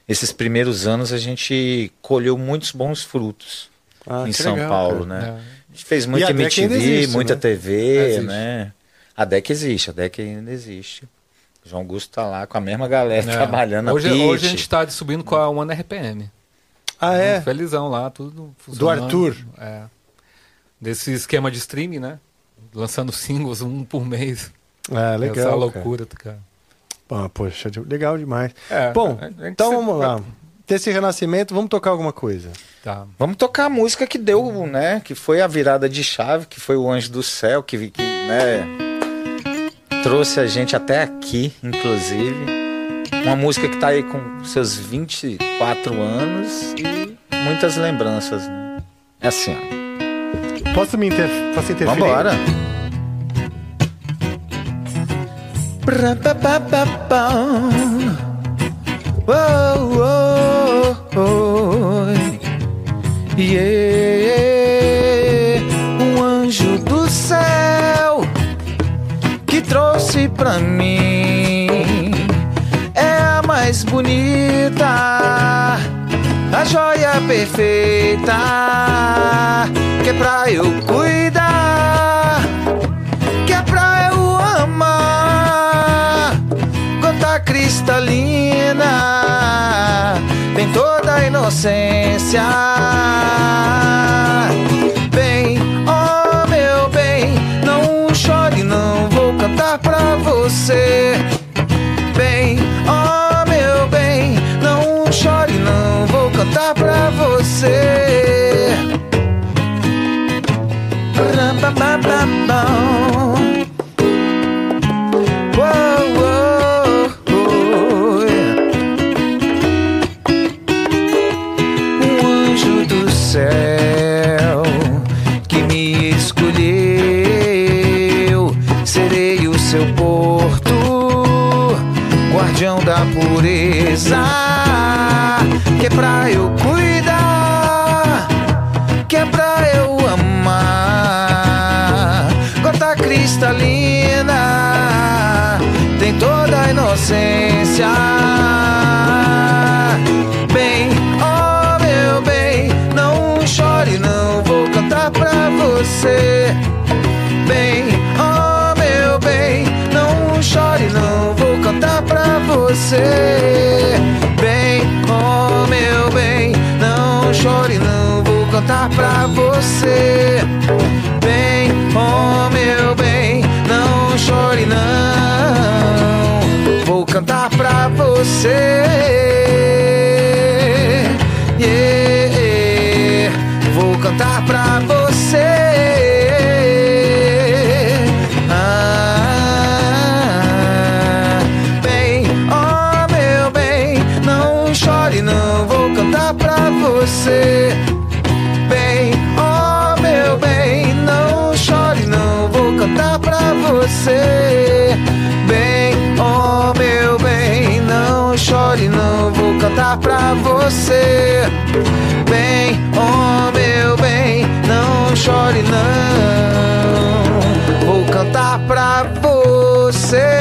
Esses primeiros anos a gente colheu muitos bons frutos Ah, em São legal, Paulo, cara. né? É. A gente fez muita a DEC ainda MTV, existe, muita né? TV, né? A DEC existe, a DEC ainda existe. O João Augusto tá lá com a mesma galera É. trabalhando hoje, pitch. hoje a gente está subindo com a One RPM. Ah, é? Felizão lá, tudo funcionando. Arthur. É. Desse esquema de streaming, né? Lançando singles um por mês. Ah, legal. Essa cara. loucura, cara. Ah, poxa, legal demais. É, Bom, então vamos lá. Desse renascimento, vamos tocar alguma coisa. Tá. Vamos tocar a música que deu, né? Que foi a virada de chave, que foi o Anjo do Céu, que, que né, trouxe a gente até aqui, inclusive. Uma música que tá aí com seus 24 anos e muitas lembranças, né? É assim, ó. Posso me inter... Posso interferir? Vambora. Oh, oh, oh. Yeah. Um anjo do céu que trouxe pra mim é a mais bonita, a joia perfeita que é pra eu cuidar, que é pra eu amar. Gota cristalina, tem toda a inocência. Bem, oh meu bem, não chore, não vou cantar pra você. Bem, oh meu bem, não chore, não vou cantar pra você. ba ba ba. você. Bem, oh meu bem, não chore, não vou cantar pra você. Bem, oh meu bem, não chore, não vou cantar pra você. Bem, oh meu bem, não chore, não vou cantar pra você. Yeah, yeah. Vou cantar pra você. Você. Bem, oh meu bem, não chore, não vou cantar pra você. Bem, oh meu bem, não chore, não vou cantar pra você.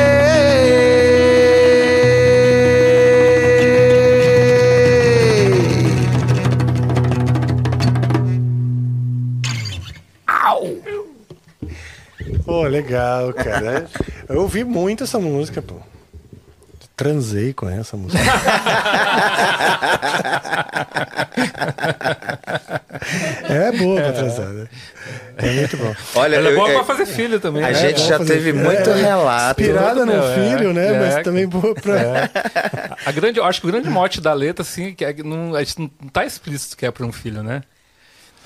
Legal, cara. Eu ouvi muito essa música, pô. Transei com essa música. é boa pra transar, né? É muito bom. Olha, Ela é boa eu- pra fazer filho também. a né? gente bom já teve é, muito relato. Inspirada no meu, é, filho, né? é. Mas também boa pra. A grande, acho que o grande mote da letra, assim, que é que não, a gente não tá explícito que é pra um filho, né?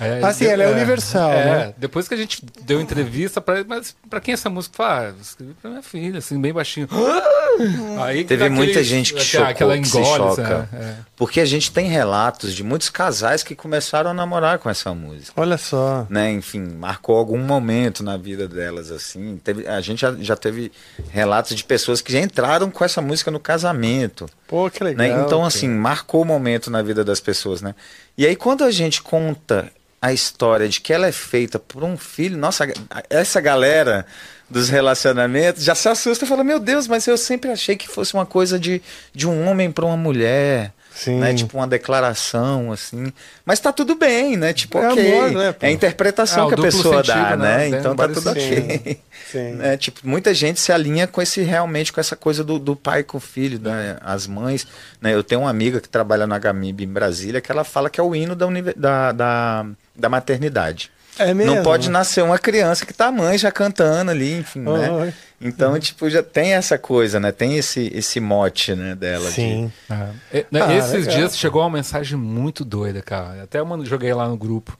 É, Assim, ela é universal, é, né? Depois que a gente deu entrevista pra mas pra quem essa música? Fala, ah, escrevi pra minha filha, assim, bem baixinho. Aí que Teve muita gente que chocou, aquela que se engole, choca. é, é. Porque a gente tem relatos de muitos casais que começaram a namorar com essa música. Olha só. Né, enfim, marcou algum momento na vida delas, assim. Teve- a gente já, já teve relatos de pessoas que já entraram com essa música no casamento. Pô, que né? legal. Então, cara. assim, marcou o momento na vida das pessoas, né? E aí, quando a gente conta a história de que ela é feita por um filho, nossa, essa galera dos relacionamentos já se assusta e fala: Meu Deus, mas eu sempre achei que fosse uma coisa de, de um homem para uma mulher. Sim. Né? Tipo uma declaração, assim. Mas tá tudo bem, né? Tipo, É ok. amor, né, é a interpretação o que a pessoa dá, sentido, né? né? Então tá tudo ok. Sim. Né? Tipo, muita gente se alinha com esse realmente com essa coisa do, do pai com o filho, né? as mães. Né? Eu tenho uma amiga que trabalha na Gamib em Brasília que ela fala que é o hino da, da, da, da maternidade. É mesmo? Não pode nascer uma criança que tá a mãe já cantando ali, enfim, né? Oi. Então, tipo, já tem essa coisa, né? Tem esse, esse mote, né, dela. de- Sim. É, né, Ah, esses legal. dias chegou uma mensagem muito doida, cara. Até eu joguei lá no grupo.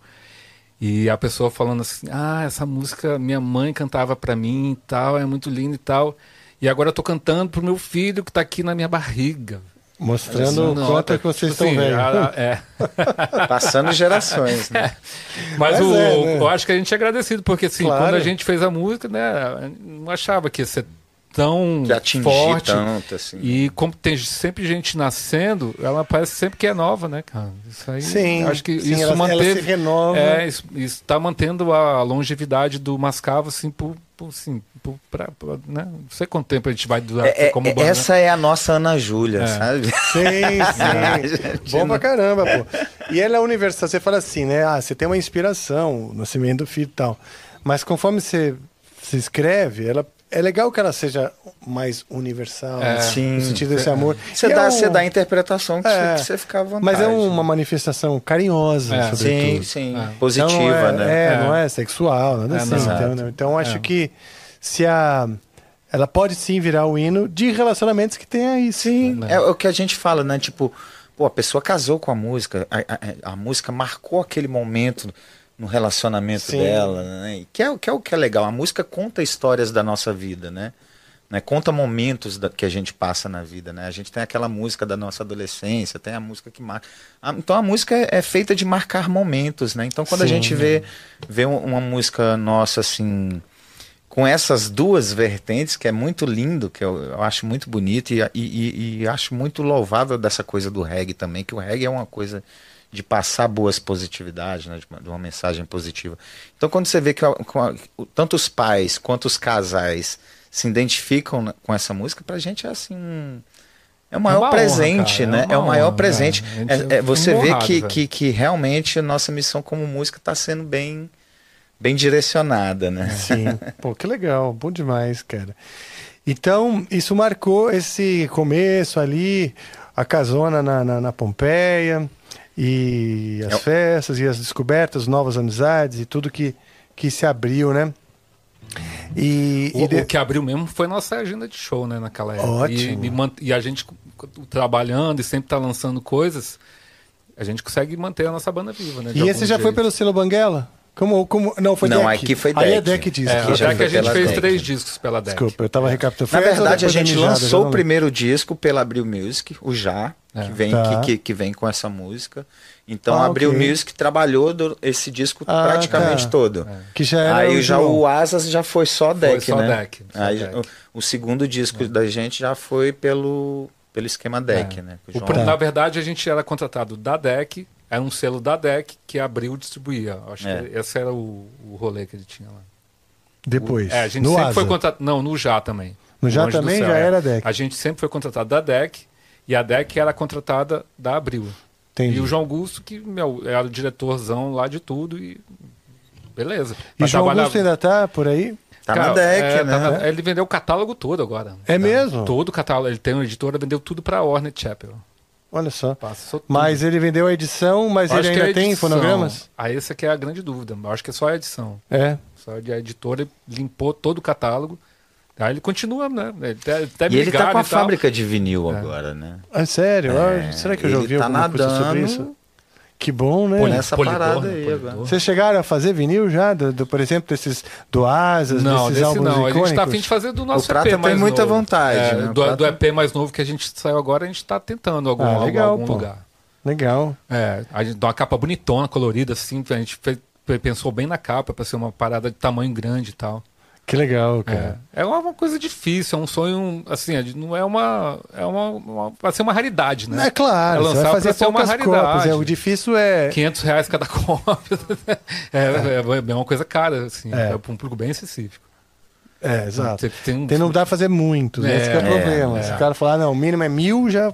E a pessoa falando assim: Ah, essa música minha mãe cantava pra mim e tal, é muito linda e tal. E agora eu tô cantando pro meu filho que tá aqui na minha barriga. Mostrando o quanto tá- que vocês tipo estão assim, velhos. a- a- é. Passando gerações, né? Mas, Mas o, é, né? eu acho que a gente é agradecido, porque assim, Claro. quando a gente fez a música, né, não achava que ia ser tão forte. tanto, assim. E como tem sempre gente nascendo, ela parece sempre que é nova, né, cara? Isso aí, Sim, acho que sim, isso ela- ela manteve. se renova. É, isso está mantendo a longevidade do Mascavo, assim, por, por, assim, por, pra, pra, né? Não sei quanto tempo a gente vai durar É- é- como banda. né? essa é a nossa Ana Júlia, É. sabe? Sim, sim. Bom pra caramba, pô. E ela é universal. Você fala assim, né? Ah, você tem uma inspiração, o nascimento do filho e tal. Mas conforme você se escreve, ela é legal que ela seja mais universal. É. né? Sim. No sentido desse amor. Você é dá, um- você dá a interpretação que É. você, fica à vontade. Mas é uma manifestação carinhosa, É. Sim, sobretudo. sim. É. Positiva, Então, não é, né? É, É. não é sexual, nada É, assim. não. Então, né? então acho É. que se a. Ela pode sim virar o hino de relacionamentos que tem aí, sim. É o que a gente fala, né? Tipo, pô, a pessoa casou com a música, a, a- a música marcou aquele momento no relacionamento Sim. dela, né? Que é, o- que é o que é legal. A música conta histórias da nossa vida, né? Né? Conta momentos da- que a gente passa na vida, né? A gente tem aquela música da nossa adolescência, tem a música que marca. Ah, então a música é, é feita de marcar momentos, né? Então quando a Sim. gente vê, vê um- uma música nossa assim com essas duas vertentes, que é muito lindo, que eu, eu acho muito bonito e, e- e- e acho muito louvável dessa coisa do reggae também, que o reggae é uma coisa de passar boas positividades, né, de, uma, de uma mensagem positiva. Então, quando você vê que a- com a- o- tanto os pais quanto os casais se identificam com essa música, pra gente é assim. um- É o maior uma honra, presente, é né? É, o uma maior honra, presente. é. É- é você vê honrado, que, que, que realmente a nossa missão como música está sendo bem, bem direcionada, né? Sim. Pô, que legal. Bom demais, cara. Então, isso marcou esse começo ali, a casona na, na, na Pompeia, e as É festas, e as descobertas, novas amizades, e tudo que, que se abriu, né? E, O, e de- o que abriu mesmo foi nossa agenda de show, né, naquela época. Ótimo. E, e e a gente trabalhando e sempre tá lançando coisas. a gente consegue manter a nossa banda viva, né? E esse já foi jeito. pelo selo Banguela? Como, como, não, foi Não, Deck. aqui foi Aí é Deck. Deck Disco. É, Aqui a já DEC foi a gente fez DEC. três discos pela DEC. Desculpa, eu tava recapitulando. Na Foi verdade, a gente lançou o primeiro disco pela Abril Music, o Já, É. que, vem, Tá. que, que, que vem com essa música. Então Ah, a Abril ok. Music trabalhou do- esse disco Ah, praticamente tá. todo. Que já era Aí o já o Asas já foi só deck, só né? deck, só Aí deck. O, o segundo disco da gente já foi pelo, pelo esquema deck, É. né? O pro- Na verdade, a gente era contratado da DEC, era um selo da DEC que abriu e distribuía. Acho É. que esse era o, o rolê que ele tinha lá. Depois. É, a gente no sempre Asa. foi contratado. Não, no Já também. No Já também já é. era DEC. A gente sempre foi contratado da DEC e a DEC era contratada da Abril. Entendi. E o João Augusto, que meu, era o diretorzão lá de tudo e. Beleza. E João trabalhar- Augusto ainda tá por aí? Tá Cara, na deck, é, né? tá na- ele vendeu o catálogo todo agora. É mesmo? Todo o catálogo. Ele tem uma editora, vendeu tudo pra Warner Chapel. Olha só. Passou tudo. Mas ele vendeu a edição, mas ele que ainda é tem fonogramas? Ah, essa aqui é a grande dúvida. Eu acho que é só a edição. É. Só a editora limpou todo o catálogo. Aí ele continua, né? Ele até, até E ele tá com a fábrica de vinil É. agora, né? Ah, sério? É, Será que eu já ouvi tá alguma coisa sobre nadando. isso? Que bom, né? Poli- nessa parada né? aí Polidor. agora. Vocês chegaram a fazer vinil já? Do, do- por exemplo, desses do Asas, Não, desses desse álbuns não. A gente tá afim de fazer do nosso Prata EP tem mais muita novo. vontade, É, né? O do, Prata- do EP mais novo que a gente saiu agora, a gente tá tentando algum, Ah, algum- legal, algum pô. lugar. Legal. É, a gente dá uma capa bonitona, colorida, assim. A gente fez- pensou bem na capa pra ser uma parada de tamanho grande e tal. Que legal, cara. É, é uma, uma coisa difícil, é um sonho, assim, é- não é uma. É uma, uma vai ser uma raridade, né? É, claro, É você lançar vai fazer ser uma poucas cópias. raridade. É, o difícil é... 500 reais cada cópia. é, é, é uma coisa cara, assim, É. é, para um público bem específico. É, exato. Tem, tem um- Tem, não dá pra fazer muitos, né? esse que é o É, problema. é. Se o cara falar, não, o mínimo é mil, já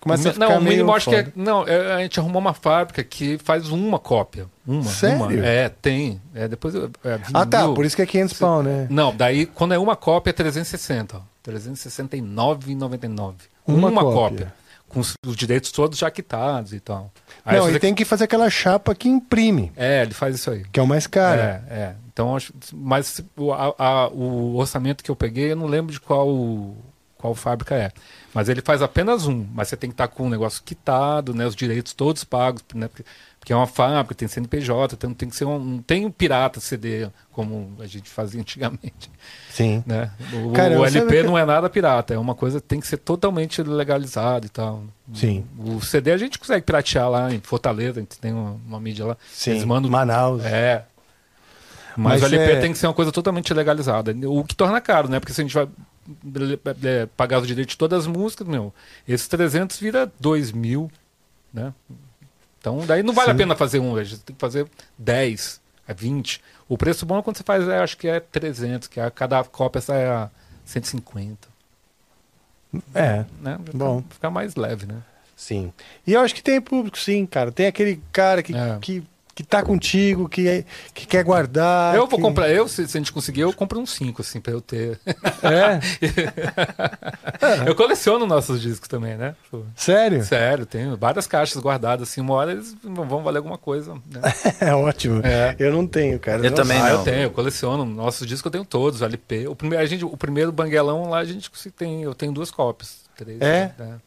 começa a ficar não, o acho que é. Não, é, a gente arrumou uma fábrica que faz uma cópia. Uma. Sério? Uma. É, tem. É, depois eu- é, Ah, tá, vinil. por isso que é 500 pau, né? Não, daí quando é uma cópia é 360. ó. 369,99. Uma Uma, cópia. cópia. Com os, os direitos todos já quitados e tal. Aí não, ele tem que fazer aquela chapa que imprime, É, ele faz isso aí. que é o mais caro. É, é. Então, acho, mas a- a- o orçamento que eu peguei, eu não lembro de qual, qual fábrica é. Mas ele faz apenas um. Mas você tem que estar com o negócio quitado, né? Os direitos todos pagos, né? Porque, é uma fábrica, tem CNPJ, então tem que ser um. Não tem um pirata CD, como a gente fazia antigamente. Sim. Né? O, Cara, o LP não é nada pirata, é uma coisa que tem que ser totalmente legalizado e tal. Sim. O CD a gente consegue piratear lá em Fortaleza, a gente tem uma, uma mídia lá. Sim. Eles mandam Manaus. é. Mas, Mas o LP é- tem que ser uma coisa totalmente legalizada. O que torna caro, né? Porque se a gente vai é, pagar os direitos de todas as músicas, meu, esses 300 vira 2 mil, né? Então, daí não vale Sim. a pena fazer um, a gente tem que fazer 10, é 20. O preço bom é quando você faz, é, acho que é 300, que a, cada cópia sai a 150, É, né? Fica, Bom. Fica mais leve, né? sim. E eu acho que tem público, sim, cara. Tem aquele cara que, É. que, que tá contigo, que, é- que quer guardar. eu vou que- comprar, eu, se, se a gente conseguir, eu compro uns 5, assim, pra eu ter. É? eu coleciono nossos discos também, né? Pô. Sério? Sério, tenho várias caixas guardadas assim, uma hora eles vão valer alguma coisa. Né? É ótimo. É. Eu não tenho, cara. Eu Nossa. também ah, não. eu tenho, eu coleciono. Nossos discos eu tenho todos, LP. O primeiro, a gente, o primeiro banguelão lá a gente tem, eu tenho duas cópias. Três, É? né?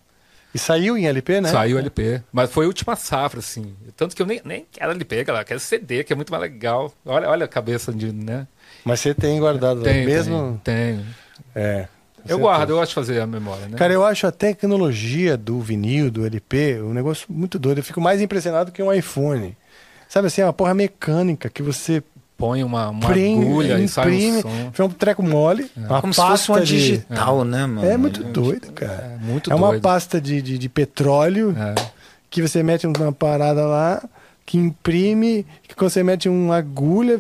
E saiu em LP, né? Saiu LP. Mas foi a última safra, assim. Tanto que eu nem, nem quero LP, galera. Quero CD, que é muito mais legal. Olha, olha a cabeça de, né? Mas você tem guardado lá Tem, mesmo? tem. É. Eu guardo, eu gosto de fazer a memória, né? Cara, eu acho a tecnologia do vinil, do LP, um negócio muito doido. Eu fico mais impressionado que um iPhone. Sabe assim, é uma porra mecânica que você Põe uma, uma agulha e sai imprime, um som. é um treco mole, uma Como se fosse pasta uma de... digital, né, mano? É muito doido, cara. É muito é uma doido. pasta de, de, de petróleo É. que você mete uma parada lá, que imprime, que quando você mete uma agulha,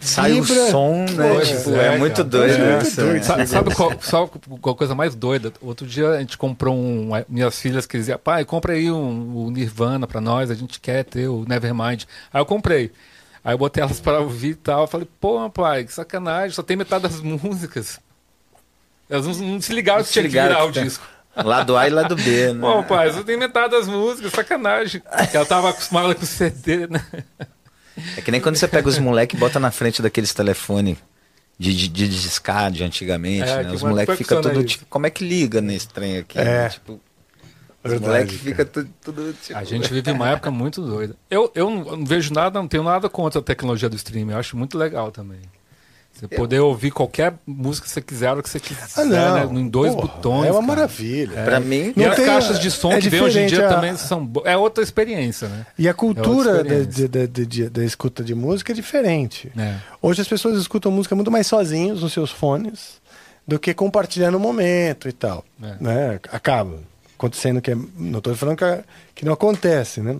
Sai Vibra. o som, né? Pois tipo, é, é, muito doido É. né? Sabe, sabe qual, sabe qual coisa mais doida? Outro dia a gente comprou um. Minhas filhas que diziam, pai, compra aí um, o Nirvana pra nós, a gente quer ter o Nevermind. Aí eu comprei. Aí eu botei elas pra ouvir e tal. Eu falei, pô, pai, que sacanagem, só tem metade das músicas. Elas não, não se ligaram que se tinha que ligaram virar que o tem- disco. Lado A e lado B, né? Pô, pai, só tem metade das músicas, sacanagem. Porque ela tava acostumada com CD, né? É que nem quando você pega os moleques e bota na frente daqueles telefones de, de, de discar de antigamente, É, né? que Os que moleques ficam tudo tipo, como é que liga nesse trem aqui? É. né? Tipo, Os Verdade, moleques cara. ficam tudo, tudo tipo, A gente vive uma época muito doida. Eu, eu não eu vejo nada, não tenho nada contra a tecnologia do streaming. Eu acho muito legal também. Você poder ouvir qualquer música que você quiser, a hora que você quiser, Ah, não. né? Em dois Porra, botões. É uma cara. maravilha. Pra mim, E as tem- caixas de som é que vem hoje em dia a- também são. bo- É outra experiência, né? E a cultura da, de- de- de- da escuta de música é diferente. É. Hoje as pessoas escutam música muito mais sozinhos nos seus fones do que compartilhando o momento e tal. É. Né? Acaba acontecendo que é, não estou falando que, que não acontece, né?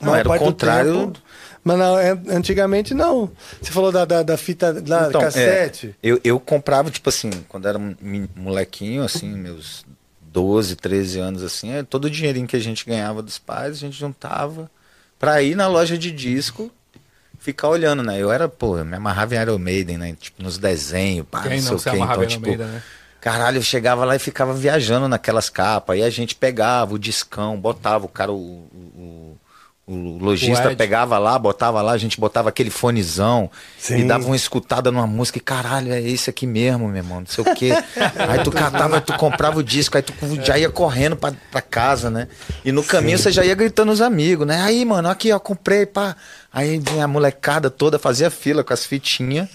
Não, era o contrário. tempo- mas não, é- antigamente não. Você falou da, da, da fita da Então, cassete. é, eu, eu comprava, tipo assim, quando era um molequinho, assim, meus 12, 13 anos, assim, é, todo o dinheirinho que a gente ganhava dos pais, a gente juntava pra ir na loja de disco ficar olhando, né? Eu era, pô, eu me amarrava em Iron Maiden, né? Tipo, nos desenhos, pá, Quem não não sei se o quê. amarrava Então, tipo, meio, né? Caralho, eu chegava lá e ficava viajando naquelas capas. Aí a gente pegava o discão, botava o cara, o, o, o- lojista pegava lá, botava lá, a gente botava aquele fonezão Sim. e dava uma escutada numa música e caralho, é esse aqui mesmo, meu irmão, não sei o quê. aí tu catava, tu comprava o disco, aí tu já ia correndo pra, pra casa, né? E no caminho você já ia gritando os amigos, né? Aí, mano, aqui, ó, comprei, pá. Aí a molecada toda, fazia fila com as fitinhas.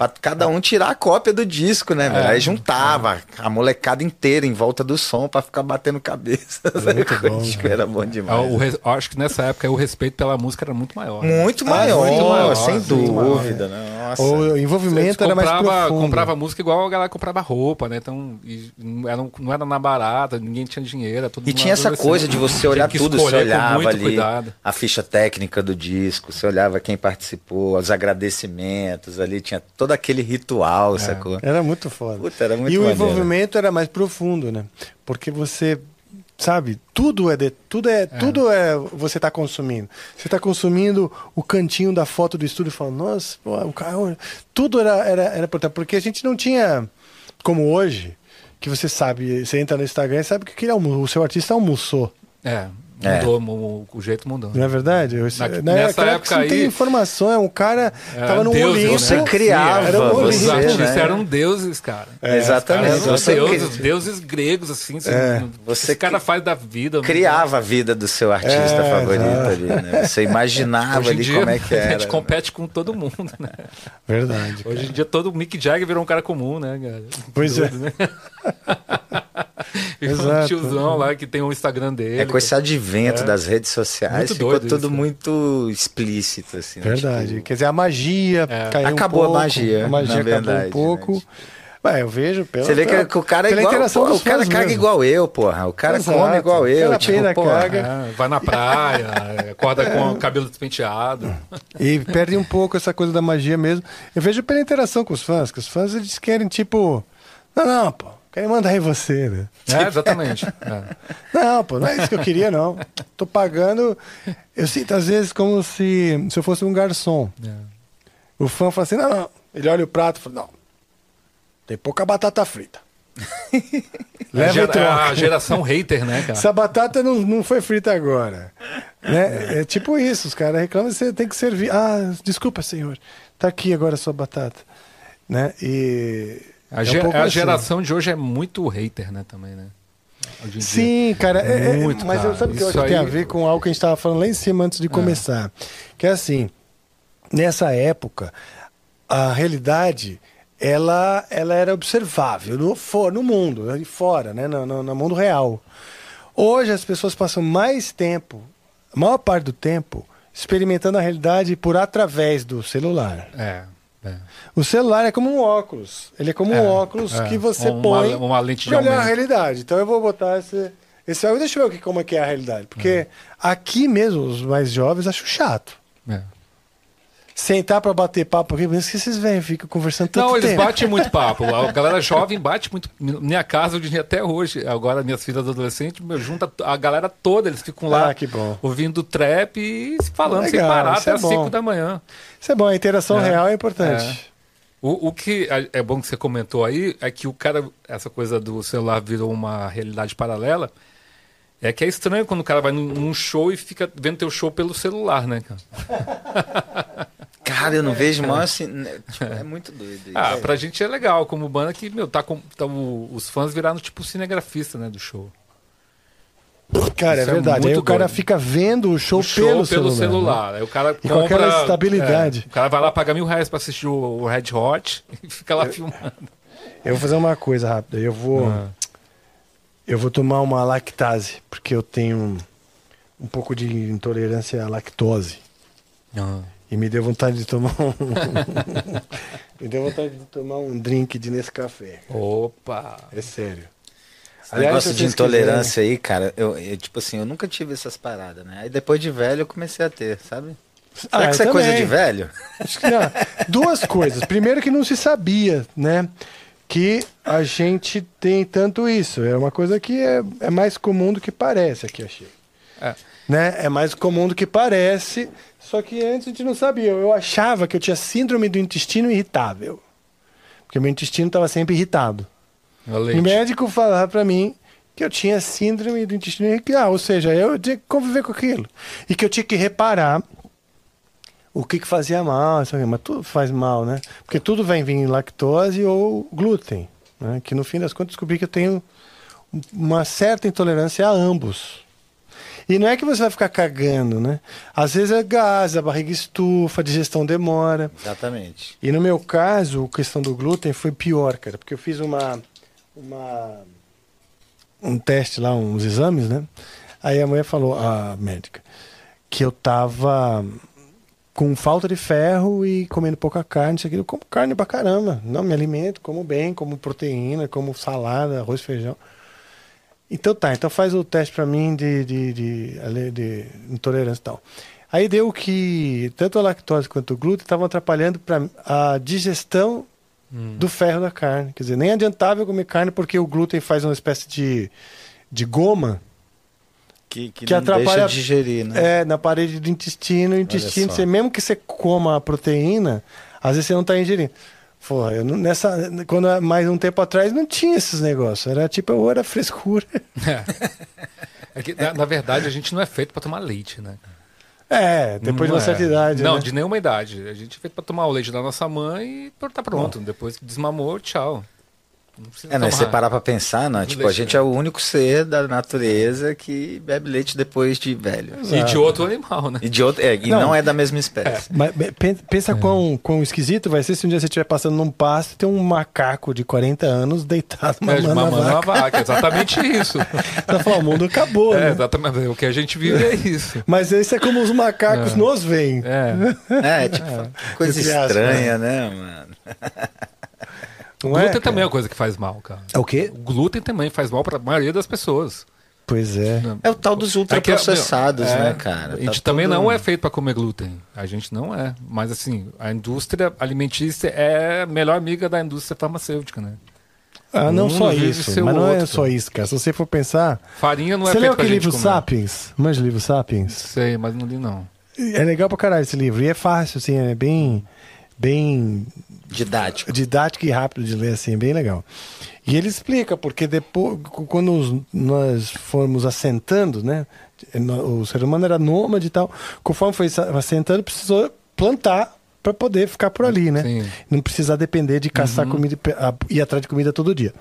Pra cada um tirar a cópia do disco, né, velho? Aí juntava a molecada inteira em volta do som pra ficar batendo cabeça. Muito bom, Era bom demais. o res- eu acho que nessa época o respeito pela música era muito maior. né? Muito Ah, maior, muito maior, sem muito dúvida. né? Nossa. O envolvimento era mais comprava, profundo. comprava música igual a galera comprava roupa, né? Então, e não, era, não era na barata, ninguém tinha dinheiro. era todo E tinha essa coisa de você olhar que tudo, você olhava muito ali cuidado. a ficha técnica do disco, você olhava quem participou, os agradecimentos ali, tinha todo aquele ritual, sacou? Era muito foda. Puta, era muito e o maneiro. envolvimento era mais profundo, né? Porque você sabe, tudo é de, tudo é, tudo é você tá consumindo. Você tá consumindo o cantinho da foto do estúdio falando, nossa, pô, o cara, tudo era era era importante, porque a gente não tinha como hoje, que você sabe, você entra no Instagram e sabe que aquele almo- o seu artista almoçou. É, É. mudou, mu- o jeito mudou. Não é verdade? Eu, Na- né, nessa aquela época você não tem aí- informação, é um cara É, tava no Deus, Olimpo. Você né? criava, Era um Os Olimpo, você, artistas né? eram deuses, cara. É, Exatamente. os Eram Você deuses, cri- deuses gregos, assim. Você, É. Você cara faz da vida. criava a vida do seu artista É, favorito ali, né? Você imaginava ali dia, como é que a era. gente compete com todo mundo, né? Verdade. Hoje em dia todo Mick Jagger virou um cara comum, né, cara? Pois é. Doido, né? Um tiozão lá que tem o Instagram dele. É com esse advento É. das redes sociais, Muito ficou doido tudo isso. muito explícito, assim. né? Verdade. Tipo, Quer dizer, a magia É. caiu Acabou um a pouco. magia, A magia acabou verdade, um pouco. né? Ué, eu vejo pela, Você vê que, que o cara é pela igual. interação pô, o cara fãs caga mesmo. igual eu, porra. O cara Exato. come igual eu. Cara tipo, porra, caga. É, vai na praia, acorda com o cabelo despenteado. E perde um pouco essa coisa da magia mesmo. Eu vejo pela interação com os fãs, que os fãs eles querem, tipo. Não, não, pô. Querem mandar em você, né? É, exatamente. É. Não, pô, não é isso que eu queria, não. Tô pagando. Eu sinto às vezes como se, se eu fosse um garçom. É. O fã fala assim: não, não. Ele olha o prato e fala: não. Tem pouca batata frita. A, Leva e gera- troca. a geração hater, né, cara? Essa batata não, não foi frita agora. Né? É tipo isso, os caras reclamam, você tem que servir. Ah, desculpa, senhor. Tá aqui agora a sua batata. Né? E. A, é um ge- pouco a assim. geração de hoje é muito hater, né, também, né? Sim, cara. é- é- Muito, mas eu cara. sabe o que eu acho que tem a ver com algo que a gente estava falando lá em cima antes de começar. Que é assim, nessa época, a realidade ela, ela era observável no, for, no mundo, ali fora, né? no, no, no mundo real. Hoje as pessoas passam mais tempo, a maior parte do tempo, experimentando a realidade por através do celular. É. é. O celular é como um óculos. Ele é como um É, óculos é. que você Uma- põe uma lente de olhar a realidade. Então eu vou botar esse, esse óculos. Deixa eu ver como é que é a realidade. Porque aqui mesmo, os mais jovens acham chato. é. Sentar pra bater papo aqui, mas que esses velhos ficam conversando tanto Não, eles tempo. batem muito papo. A galera jovem bate muito. Minha casa, eu diria até hoje. Agora, minhas filhas adolescentes, meu, junta a galera toda. Eles ficam lá Ah, que bom. ouvindo trap e falando sem Legal, parar isso até é as bom. 5 da manhã. Isso é bom, a interação É. real é importante. O, o que é- é bom que você comentou aí é que o cara, essa coisa do celular virou uma realidade paralela. É que é estranho quando o cara vai num, num show e fica vendo teu show pelo celular, né, cara? Cara, eu não vejo mais assim. né? Tipo, é muito doido. isso. Ah, pra gente é legal, como banda que, meu, tá com. Tá, o- os fãs viraram tipo cinegrafista, né, do show. Cara, é Isso é verdade. Aí muito o cara doido. fica vendo o show, O show pelo, pelo, celular. celular. né? Aí o cara E com compra, aquela estabilidade. é, o cara vai lá pagar mil reais pra assistir o, o Red Hot e fica lá filmando. Eu vou fazer uma coisa rápida. Eu vou. Ah. Eu vou tomar uma lactase, porque eu tenho um, um pouco de intolerância à lactose. E me deu vontade de tomar um. me deu vontade de tomar um drink de Nescafé. Opa! É sério. Esse Aliás, negócio de intolerância aí, cara, eu, eu, tipo assim, eu nunca tive essas paradas, né? Aí depois de velho eu comecei a ter, sabe? Será Ah, que isso é coisa de velho? Acho que não. Duas coisas. Primeiro que não se sabia, né? Que a gente tem tanto isso. É uma coisa que é, é mais comum do que parece aqui, achei. É. Né? É mais comum do que parece. Só que antes a gente não sabia. Eu achava que eu tinha síndrome do intestino irritável. Porque meu intestino estava sempre irritado. O médico falava para mim que eu tinha síndrome do intestino irritável. Ou seja, eu tinha que conviver com aquilo. E que eu tinha que reparar o que, que fazia mal, mas tudo faz mal, né? Porque tudo vai vir em lactose ou glúten, né? Que no fim das contas descobri que eu tenho uma certa intolerância a ambos. E não é que você vai ficar cagando, né? Às vezes é gás, a barriga estufa, a digestão demora. Exatamente. E no meu caso, a questão do glúten foi pior, cara, porque eu fiz uma, uma um teste lá, uns exames, né? Aí a mulher falou, a médica, que eu tava com falta de ferro e comendo pouca carne, isso aqui. Eu como carne pra caramba. Não, me alimento, como bem, como proteína, como salada, arroz, feijão. Então tá, então faz o teste pra mim de, de, de, de intolerância e tal. Aí deu que tanto a lactose quanto o glúten estavam atrapalhando para a digestão do ferro da carne. Quer dizer, nem adiantava eu comer carne porque o glúten faz uma espécie de, de goma Que, que, Que não atrapalha- deixa digerir, né? é, na parede do intestino. O intestino, você, mesmo que você coma a proteína, às vezes você não está ingerindo. Porra, eu não- nessa, quando mais um tempo atrás não tinha esses negócios. Era tipo, ou era frescura. É que, na, na verdade, a gente não é feito pra tomar leite, né? É, depois Não de uma é. certa idade. Não, né? de nenhuma idade. A gente é feito pra tomar o leite da nossa mãe e tá pronto. Depois que desmamou, tchau. Não precisa É, tomar. Você parar pra pensar, não. Tipo, a leite, gente né? é o único ser da natureza que bebe leite depois de velho. E de outro animal, né? E, de outro, é, e Não. não. é da mesma espécie. Mas be- pen- pensa quão, quão esquisito vai ser se um dia você estiver passando num pasto e tem um macaco de 40 anos deitado É, mamando, mamando a uma vaca. vaca. é Exatamente isso. Tá falando, o mundo acabou, É, né? exatamente. O que a gente vive é isso. Mas isso é como os macacos nos veem. É. É, tipo, coisa estranha, né, mano? Não é, glúten cara? também é uma coisa que faz mal, cara. É o quê? O glúten também faz mal pra maioria das pessoas. Pois é. É o tal dos É que, ultraprocessados, meu, é, né, cara? A gente Tá também tudo- não é feito para comer glúten. A gente não é. Mas assim, a indústria alimentícia é a melhor amiga da indústria farmacêutica, né? Ah, não Um só isso. Mas não é só isso, cara. Se você for pensar. Farinha não é você leu aquele livro comer. Sapiens? Manja o livro Sapiens? Sei, mas não li não. É legal pra caralho esse livro. E é fácil, assim, é bem. Bem Didático. didático e rápido de ler, assim, é bem legal. E ele explica, porque depois, quando os- nós fomos assentando, né? O ser humano era nômade e tal. Conforme foi assentando, precisou plantar para poder ficar por ali, né? Sim. Não precisar depender de caçar comida e pe- a- ir atrás de comida todo dia.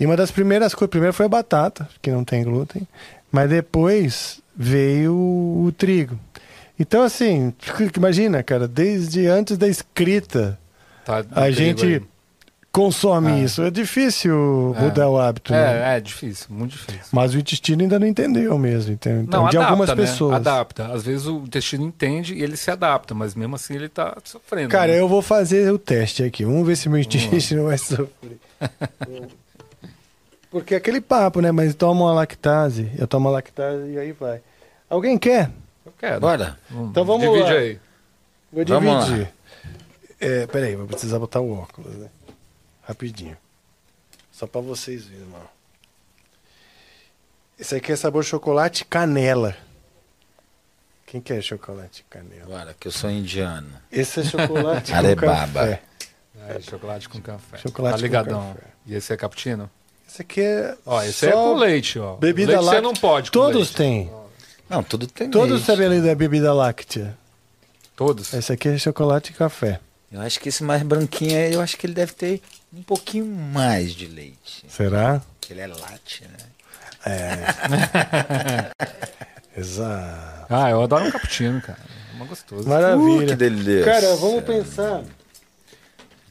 E uma das primeiras coisas, primeiro foi a batata, que não tem glúten, mas depois veio o trigo. Então, assim, imagina, cara, desde antes da escrita, Tá, a gente aí. consome Ah. isso. É difícil É. mudar o hábito. né? É, é difícil, muito difícil. Mas o intestino ainda não entendeu mesmo. Então, Não, de adapta, algumas né? pessoas. Adapta. Às vezes o intestino entende e ele se adapta, mas mesmo assim ele tá sofrendo. Cara, né? eu vou fazer o teste aqui. Vamos ver se meu intestino vai sofrer. Porque é aquele papo, né? Mas toma uma lactase. Eu tomo uma lactase e aí vai. Alguém quer? Eu quero. Bora. Então vamos Divide lá. aí. Vou Vamos lá. dividir. É, peraí, vou precisar botar o óculos, né? Rapidinho. Só pra vocês verem, mano. Esse aqui é sabor chocolate canela. Quem quer chocolate canela? Bora, que eu sou indiano. Esse é chocolate com Arebaba. café. É, chocolate com café. Chocolate tá com ligadão. café. E esse é cappuccino? Esse aqui é Ó, esse só é com leite, ó. Bebida láctea. você não pode com Todos leite. têm. Não, tudo tem Todos leite. sabem ali da bebida láctea. Todos? Esse aqui é chocolate e café. Eu acho que esse mais branquinho aí, eu acho que ele deve ter um pouquinho mais de leite. Será? Porque ele é latte, né? Exato. Ah, eu adoro um cappuccino, cara. É uma gostoso. Maravilha. Uh, que delícia. Cara, vamos pensar.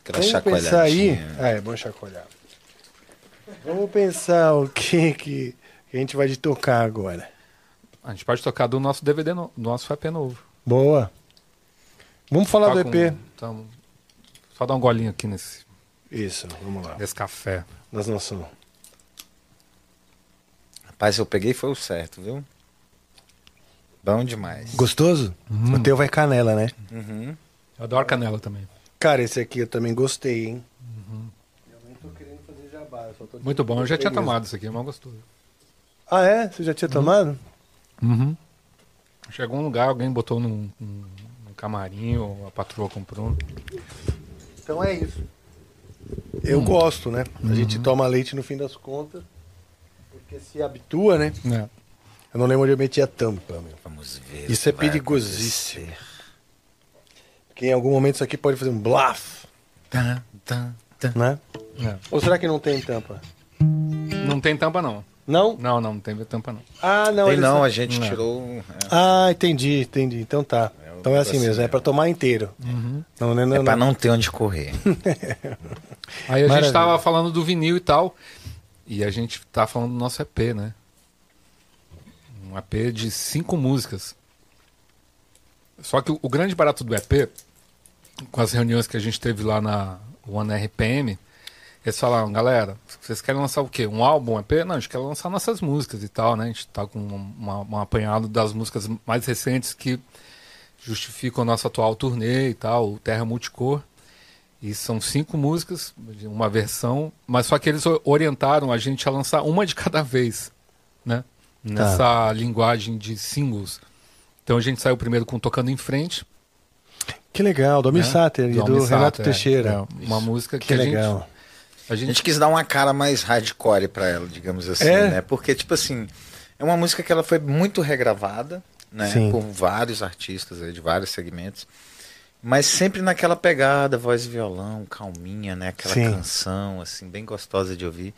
Aquela Vamos pensar aí. Ah, é bom chacoalhar. Vamos pensar o que, que a gente vai de tocar agora. A gente pode tocar do nosso DVD, no, do nosso EP novo. Boa. Vamos falar Tá do com- EP. Então, só dar um golinho aqui nesse, Isso, vamos lá. nesse café. Não somos. Rapaz, eu peguei foi o certo, viu? Bom demais. Gostoso? O teu vai canela, né? Uhum. Eu adoro canela também. Cara, esse aqui eu também gostei, hein? Uhum. Eu nem tô querendo fazer jabá, eu só tô Muito bom. Eu já tinha mesmo. tomado isso aqui, é mal gostoso. Ah, é? Você já tinha tomado? Uhum. Chegou um lugar, alguém botou num, num camarim, ou a patroa comprou. Então é isso. Eu Hum. gosto, né? A Uhum. gente toma leite no fim das contas. Porque se habitua, né? É. Eu não lembro onde eu meti a tampa, meu. Vamos ver. Isso é perigosíssimo. acontecer. Porque em algum momento isso aqui pode fazer um blaf, Tá, tá, tá. né? É. Ou será que não tem tampa? Não tem tampa, não. Não? Não, não, não tem tampa, não. Ah, não. Tem eles- não, a gente Não. tirou. é. Ah, entendi, entendi. Então tá. É, então é assim mesmo, é pra tomar inteiro. Não, não, não, É pra não ter onde correr. Aí a Maravilha. gente tava falando do vinil e tal. E a gente tá falando do nosso EP, né? Um EP de cinco músicas. Só que o, o grande barato do EP, com as reuniões que a gente teve lá na One RPM, eles falaram, galera, vocês querem lançar o quê? Um álbum, um EP? Não, a gente quer lançar nossas músicas e tal, né? A gente tá com um, um apanhado das músicas mais recentes que justificam a nossa atual turnê e tal, o Terra Multicor. E são cinco músicas, de uma versão, mas só que eles orientaram a gente a lançar uma de cada vez, né? Nessa linguagem de singles. Então a gente saiu primeiro com Tocando em Frente. Que legal, do Almir né? Sater e do, Almir Renato Sater, Teixeira. é, uma música que, Que a gente- legal. a A gente, gente quis dar uma cara mais hardcore pra ela, digamos assim, É? né? Porque, tipo assim, é uma música que ela foi muito regravada, né? Sim. Por vários artistas aí, de vários segmentos. Mas sempre naquela pegada, voz e violão, calminha, né? Aquela Sim. canção, assim, bem gostosa de ouvir.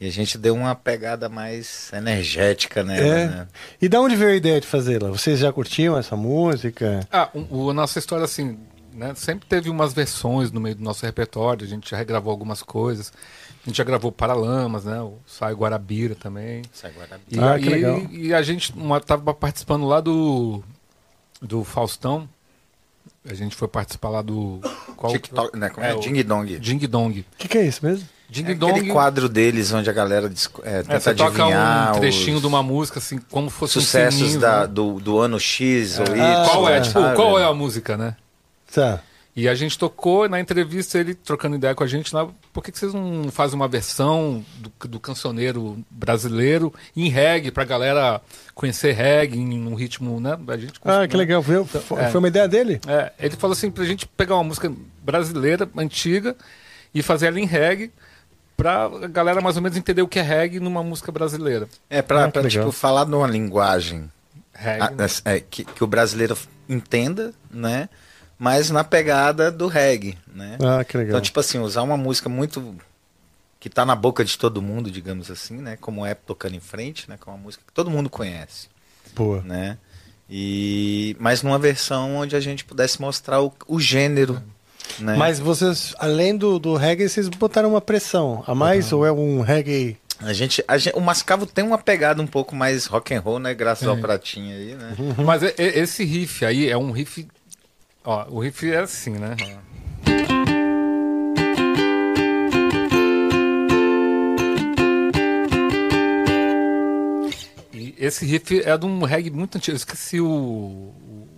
E a gente deu uma pegada mais energética nela, É. né? E da onde veio a ideia de fazê-la? Vocês já curtiam essa música? Ah, o, o- a nossa história, assim, né, sempre teve umas versões no meio do nosso repertório, a gente já regravou algumas coisas. A gente já gravou Paralamas, né? O Sai Guarabira também. Sai Guarabira. E, Ah, que legal. e a gente uma, tava participando lá do, do Faustão. A gente foi participar lá do. Qual, TikTok, né? Como é? o Ding Dong. Ding Dong. O que, que é isso mesmo? Ding É Dong. aquele quadro deles onde a galera é, é, tenta você toca adivinhar um trechinho os de uma música, assim, como fosse um sucessos sininho, da, né? do, do ano X ou Y. Qual é, Ah, tipo, qual é a música, né? Tá. E a gente tocou na entrevista, ele trocando ideia com a gente lá, por que, que vocês não fazem uma versão do, do cancioneiro brasileiro em reggae, pra galera conhecer reggae em um ritmo, né? A gente Ah, que né? legal. Foi, foi, é. foi uma ideia dele? É, ele falou assim, pra gente pegar uma música brasileira, antiga, e fazer ela em reggae, pra galera mais ou menos entender o que é reggae numa música brasileira. É, pra, Ah, pra, legal. tipo, falar numa linguagem Reggae, ah, né? é, que, que o brasileiro entenda, né? Mas na pegada do reggae, né? Ah, que legal. Então, tipo assim, usar uma música muito que tá na boca de todo mundo, digamos assim, né? Como é Tocando em Frente, né? Que é uma música que todo mundo conhece, Boa. né? E mas numa versão onde a gente pudesse mostrar o, o gênero, né? Mas vocês, além do, do reggae, vocês botaram uma pressão a mais ou é um reggae? a gente, a gente- o Mascavo tem uma pegada um pouco mais rock and roll, né? Graças ao Tem. pratinho aí, né? Mas esse riff aí é um riff. Ó, o riff é assim, né? E esse riff é de um reggae muito antigo. Eu esqueci o, o,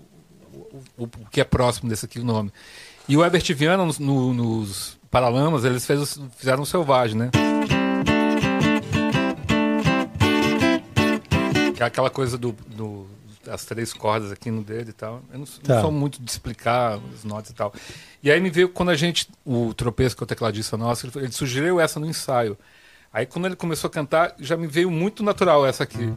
o- o que é próximo desse aqui, o nome. E o Herbert Viana, nos, no- nos Paralamas, eles fez, fizeram o Selvagem, né? Que é aquela coisa do, do- das três cordas aqui no dedo e tal. Eu não, s- não Tá. sou muito de explicar as notas e tal. E aí me veio quando a gente, o tropeço que é o tecladista nosso, ele, ele sugeriu essa no ensaio. Aí quando ele começou a cantar, já me veio muito natural essa aqui.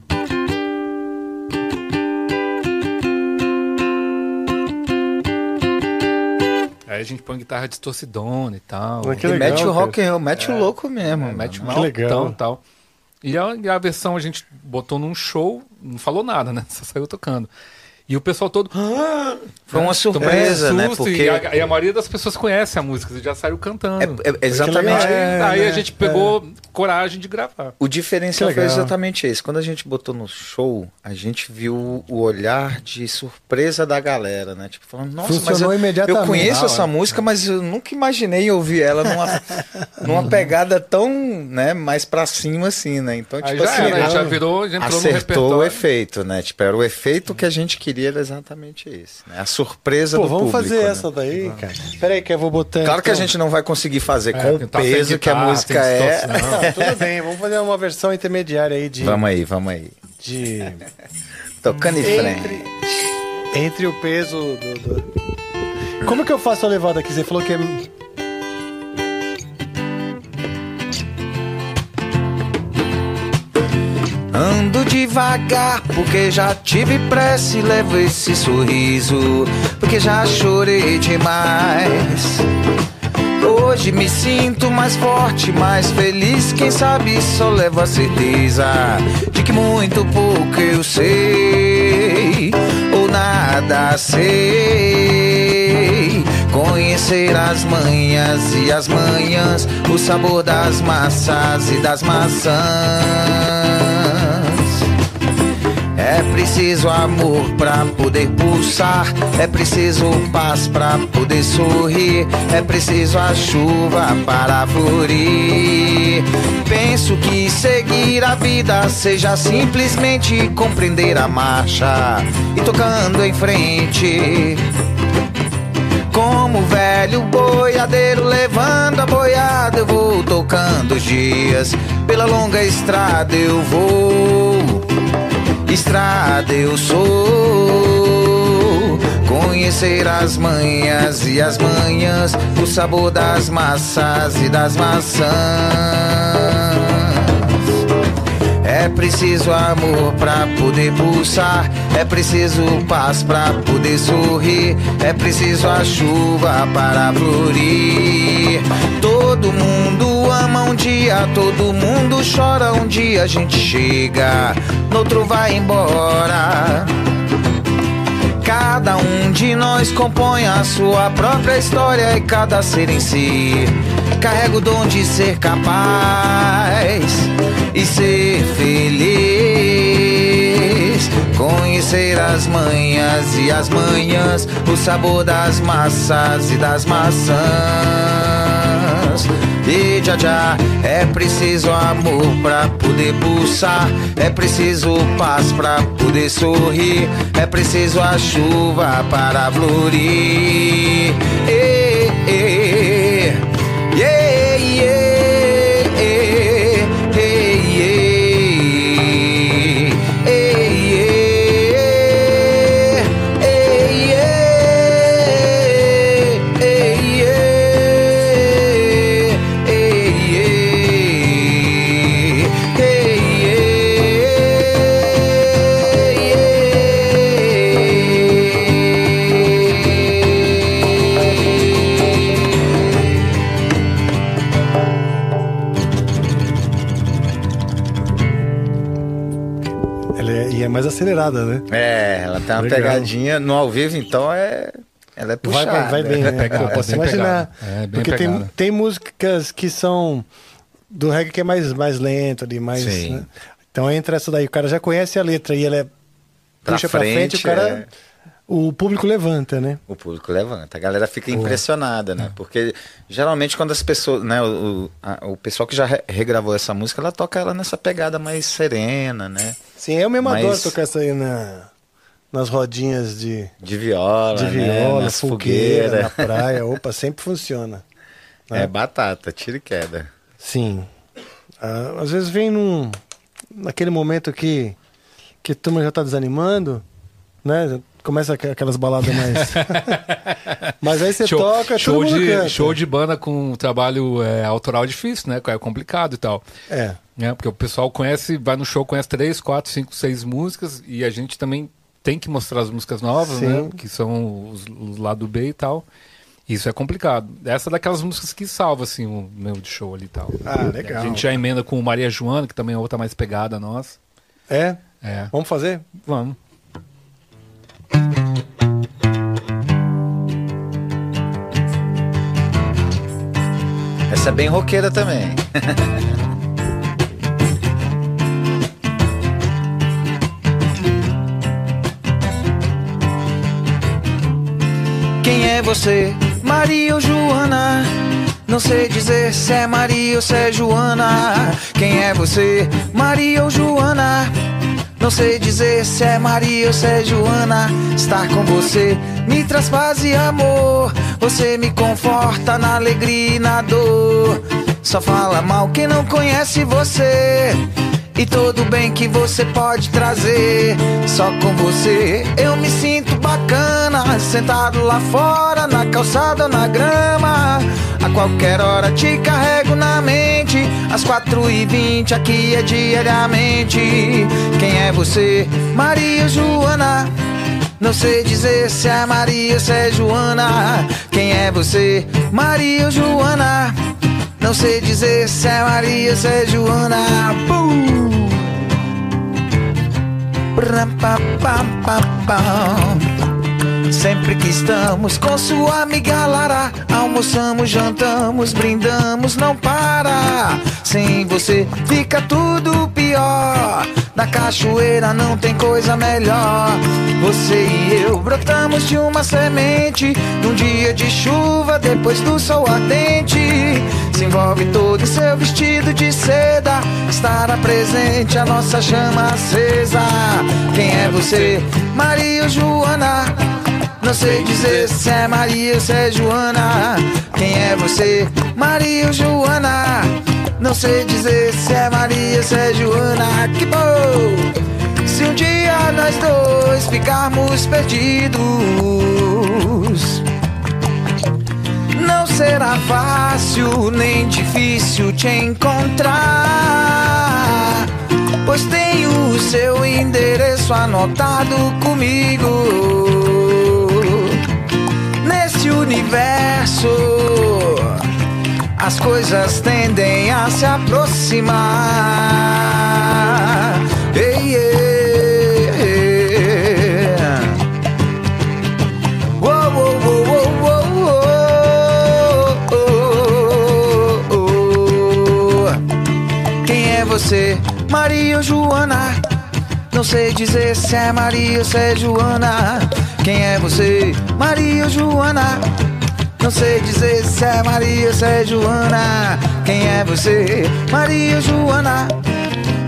Aí a gente põe guitarra distorcidona e tal. Ah, que e legal, mete o rock and roll, mete o louco mesmo. É, mete um mano. Que legal. altão e tal. E a, e a versão a gente botou num show, não falou nada, né? Só saiu tocando. E o pessoal todo. "Ah!" Foi uma Tomou surpresa, um né? Porque E a, e a maioria das pessoas conhece a música, já saiu cantando. é, é exatamente. Aí, É, aí né? a gente pegou coragem de gravar. O diferencial foi exatamente esse. Quando a gente botou no show, a gente viu o olhar de surpresa da galera, né? Tipo, falando, nossa, mas Funcionou eu, imediatamente. eu conheço essa música, mas eu nunca imaginei ouvir ela numa, numa pegada tão, né, mais pra cima assim, né? Então, Aí tipo já assim, era, aí né, já virou, já entrou no acertou o repertório. efeito, né? Tipo, era o efeito que a gente queria era exatamente esse, né? A surpresa Pô, do vamos público. fazer né? essa daí, cara. Pera aí que eu vou botar. Claro que a então. gente não vai conseguir fazer com o tá peso que a música é. Não, tudo bem, vamos fazer uma versão intermediária aí de. Vamos aí, vamos aí. de Tocando em frente. entre, entre o peso do, do- Como que eu faço a levada aqui? Você falou que é. Ando devagar porque já tive pressa e levo esse sorriso porque já chorei demais. Hoje me sinto mais forte, mais feliz. Quem sabe só levo a certeza de que muito pouco eu sei ou nada sei. Conhecer as manhas e as manhãs, o sabor das massas e das maçãs. É preciso amor pra poder pulsar, é preciso paz pra poder sorrir, é preciso a chuva para florir. Penso que seguir a vida seja simplesmente compreender a marcha e tocando em frente. Como o velho boiadeiro levando a boiada, eu vou tocando os dias. Pela longa estrada eu vou, estrada eu sou. Conhecer as manhas e as manhãs, o sabor das massas e das maçãs. É preciso amor pra poder pulsar, é preciso paz pra poder sorrir, é preciso a chuva para florir. Todo mundo um dia, todo mundo chora um dia, a gente chega, no outro vai embora. Cada um de nós compõe a sua própria história e cada ser em si carrega o dom de ser capaz e ser feliz. Conhecer as manhas e as manhãs, o sabor das massas e das maçãs. E já é preciso amor pra poder pulsar, é preciso paz pra poder sorrir, é preciso a chuva para florir. Ê, ê, mais acelerada, né? É, ela tem uma Legal. pegadinha no ao vivo, então é. Ela é Vai, puxada. vai, vai bem, né? posso bem imaginar. É, bem Porque tem, pegada. tem músicas que são do reggae que é mais, mais lento ali, mais. Sim. né? Então entra essa daí, o cara já conhece a letra e ela é. Pra puxa pra frente, frente, o cara. é. O público levanta, né? O público levanta, a galera fica impressionada, É. né? Porque geralmente quando as pessoas, né, o, a- o pessoal que já re- regravou essa música, ela toca ela nessa pegada mais serena, né? Sim, eu mesmo Mas- adoro tocar essa aí na, nas rodinhas de, De viola, de né? viola, Nas fogueira, fogueiras. na praia. Opa, sempre funciona. É batata, tira e queda. Sim. Ah, às vezes vem num, naquele momento que, que a turma já tá desanimando, né? Começa aqu- aquelas baladas mais. Mas aí você show, toca, show de canta. show de banda com trabalho é, autoral é difícil, né? É complicado e tal. É. né? Porque o pessoal conhece, vai no show, conhece três, quatro, cinco, seis músicas e a gente também tem que mostrar as músicas novas, Sim. né? Que são os, os lado B e tal. Isso é complicado. Essa é daquelas músicas que salva, assim, o meu de show ali e tal. Ah, legal. A gente já emenda com Maria Joana, que também é outra mais pegada nossa. É? É. Vamos fazer? Vamos. Essa é bem roqueira também. Quem é você, Maria ou Joana? Não sei dizer se é Maria ou se é Joana. Quem é você, Maria ou Joana? Não sei dizer se é Maria ou se é Joana. Estar com você me traz paz e amor. Você me conforta na alegria e na dor. Só fala mal quem não conhece você. E todo bem que você pode trazer. Só com você eu me sinto bacana. Sentado lá fora, na calçada ou na grama. A qualquer hora te carrego na mente. Às quatro e vinte aqui é diariamente. Quem é você? Maria Joana. Não sei dizer se é Maria ou se é Joana. Quem é você? Maria ou Joana. Não sei dizer se é Maria ou se é Joana. Pum! Sempre que estamos com sua amiga Lara, almoçamos, jantamos, brindamos, não para. Sem você fica tudo pior. Na cachoeira não tem coisa melhor. Você e eu brotamos de uma semente. Num dia de chuva, depois do sol ardente. Envolve todo em seu vestido de seda. Estará presente a nossa chama acesa. Quem é você? Maria ou Joana? Não sei dizer se é Maria ou se é Joana. Quem é você? Maria ou Joana? Não sei dizer se é Maria ou se é Joana. Que bom! Se um dia nós dois ficarmos perdidos, não será fácil nem difícil te encontrar. Pois tenho o seu endereço anotado comigo nesse universo as coisas tendem a se aproximar. Ei, ei, você, Maria ou Joana? Não sei dizer se é Maria ou se é Joana. Quem é você, Maria ou Joana? Não sei dizer se é Maria ou se é Joana. Quem é você, Maria ou Joana?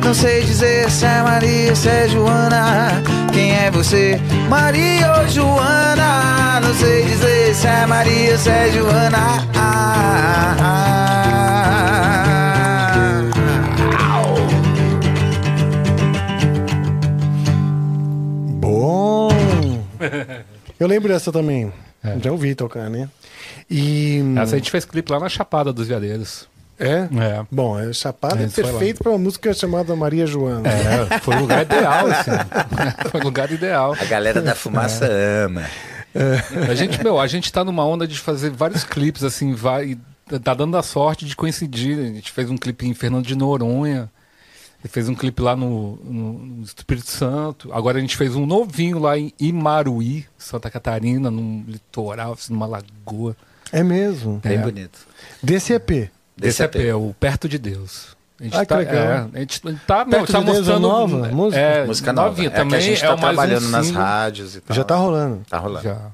Não sei dizer se é Maria ou se é Joana. Quem é você, Maria ou Joana? Não sei dizer se é Maria ou se é Joana. Ah, ah, ah. Eu lembro dessa também. Já ouvi tocar, né? E. Essa a gente fez clipe lá na Chapada dos Veadeiros. É? É. Bom, é Chapada A é foi lá. perfeito pra uma música chamada Maria Joana. É, foi o lugar ideal, assim. Foi o lugar ideal. A galera da fumaça ama. A gente, meu, a gente tá numa onda de fazer vários clipes, assim, vai. Tá dando a sorte de coincidir. A gente fez um clipe em Fernando de Noronha. E Fez um clipe lá no, no- Espírito Santo. Agora a gente fez um novinho lá em Imaruí, Santa Catarina, num litoral, assim, numa lagoa. É mesmo. Bem É. bonito. Desse EP. Desse EP, é o Perto de Deus. A gente Ah, que tá, legal. é, a gente tá, meu, Perto tá de Deus é mostrando nova? Música? É, Música nova. novinha é também. que a gente tá é o mais um trabalhando nas rádios e tal. Já tá rolando. Tá rolando. Já.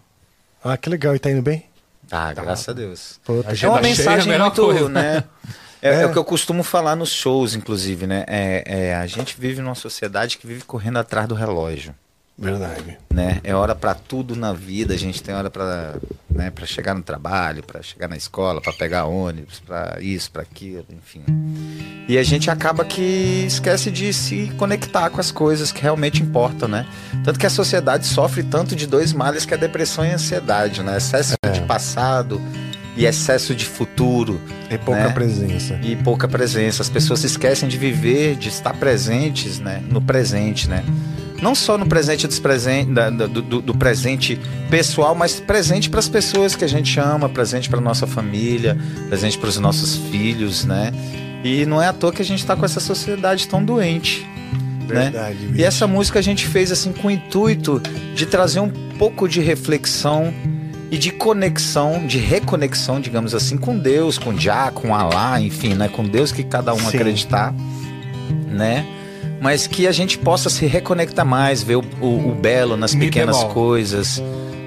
Ah, que legal. E tá indo bem? Ah, graças a Deus. Pô, tá- É uma cheia é mensagem melhor muito, né? É, É. é o que eu costumo falar nos shows, inclusive, né? É, é, a gente vive numa sociedade que vive correndo atrás do relógio, Verdade. né? É hora pra tudo na vida. A gente tem hora pra, né, para chegar no trabalho, pra chegar na escola, pra pegar ônibus, pra isso, pra aquilo, enfim. E a gente acaba que esquece de se conectar com as coisas que realmente importam, né? Tanto que a sociedade sofre tanto de dois males que é a depressão e a ansiedade, né? Excesso de passado e excesso de futuro. E pouca né? presença. e pouca presença. As pessoas se esquecem de viver, de estar presentes, né, no presente, né? não só no presente dos presen da- do, do- do presente pessoal, mas presente para as pessoas que a gente ama, presente para nossa família, presente para os nossos filhos, né? E não é à toa que a gente está com essa sociedade tão doente. né? Verdade, E bicho. essa música a gente fez assim com o intuito de trazer um pouco de reflexão e de conexão, de reconexão, digamos assim, com Deus, com Jah, com Alá, enfim, né? Com Deus que cada um Sim. acreditar, né? Mas que a gente possa se reconectar mais, ver o, o- o belo nas pequenas coisas,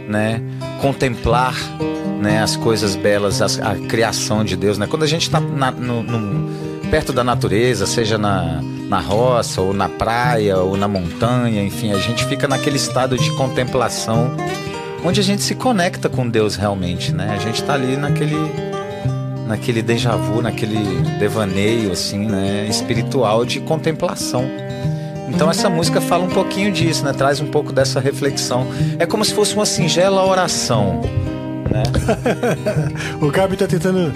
né? Contemplar, né? As coisas belas, as- a criação de Deus, né? Quando a gente está perto da natureza, seja na, na roça, ou na praia, ou na montanha, enfim, a gente fica naquele estado de contemplação, onde a gente se conecta com Deus realmente, né? A gente está ali naquele naquele déjà vu, naquele devaneio assim, né, espiritual de contemplação. Então essa música fala um pouquinho disso, né? Traz um pouco dessa reflexão. É como se fosse uma singela oração, né? O Gabi tá tentando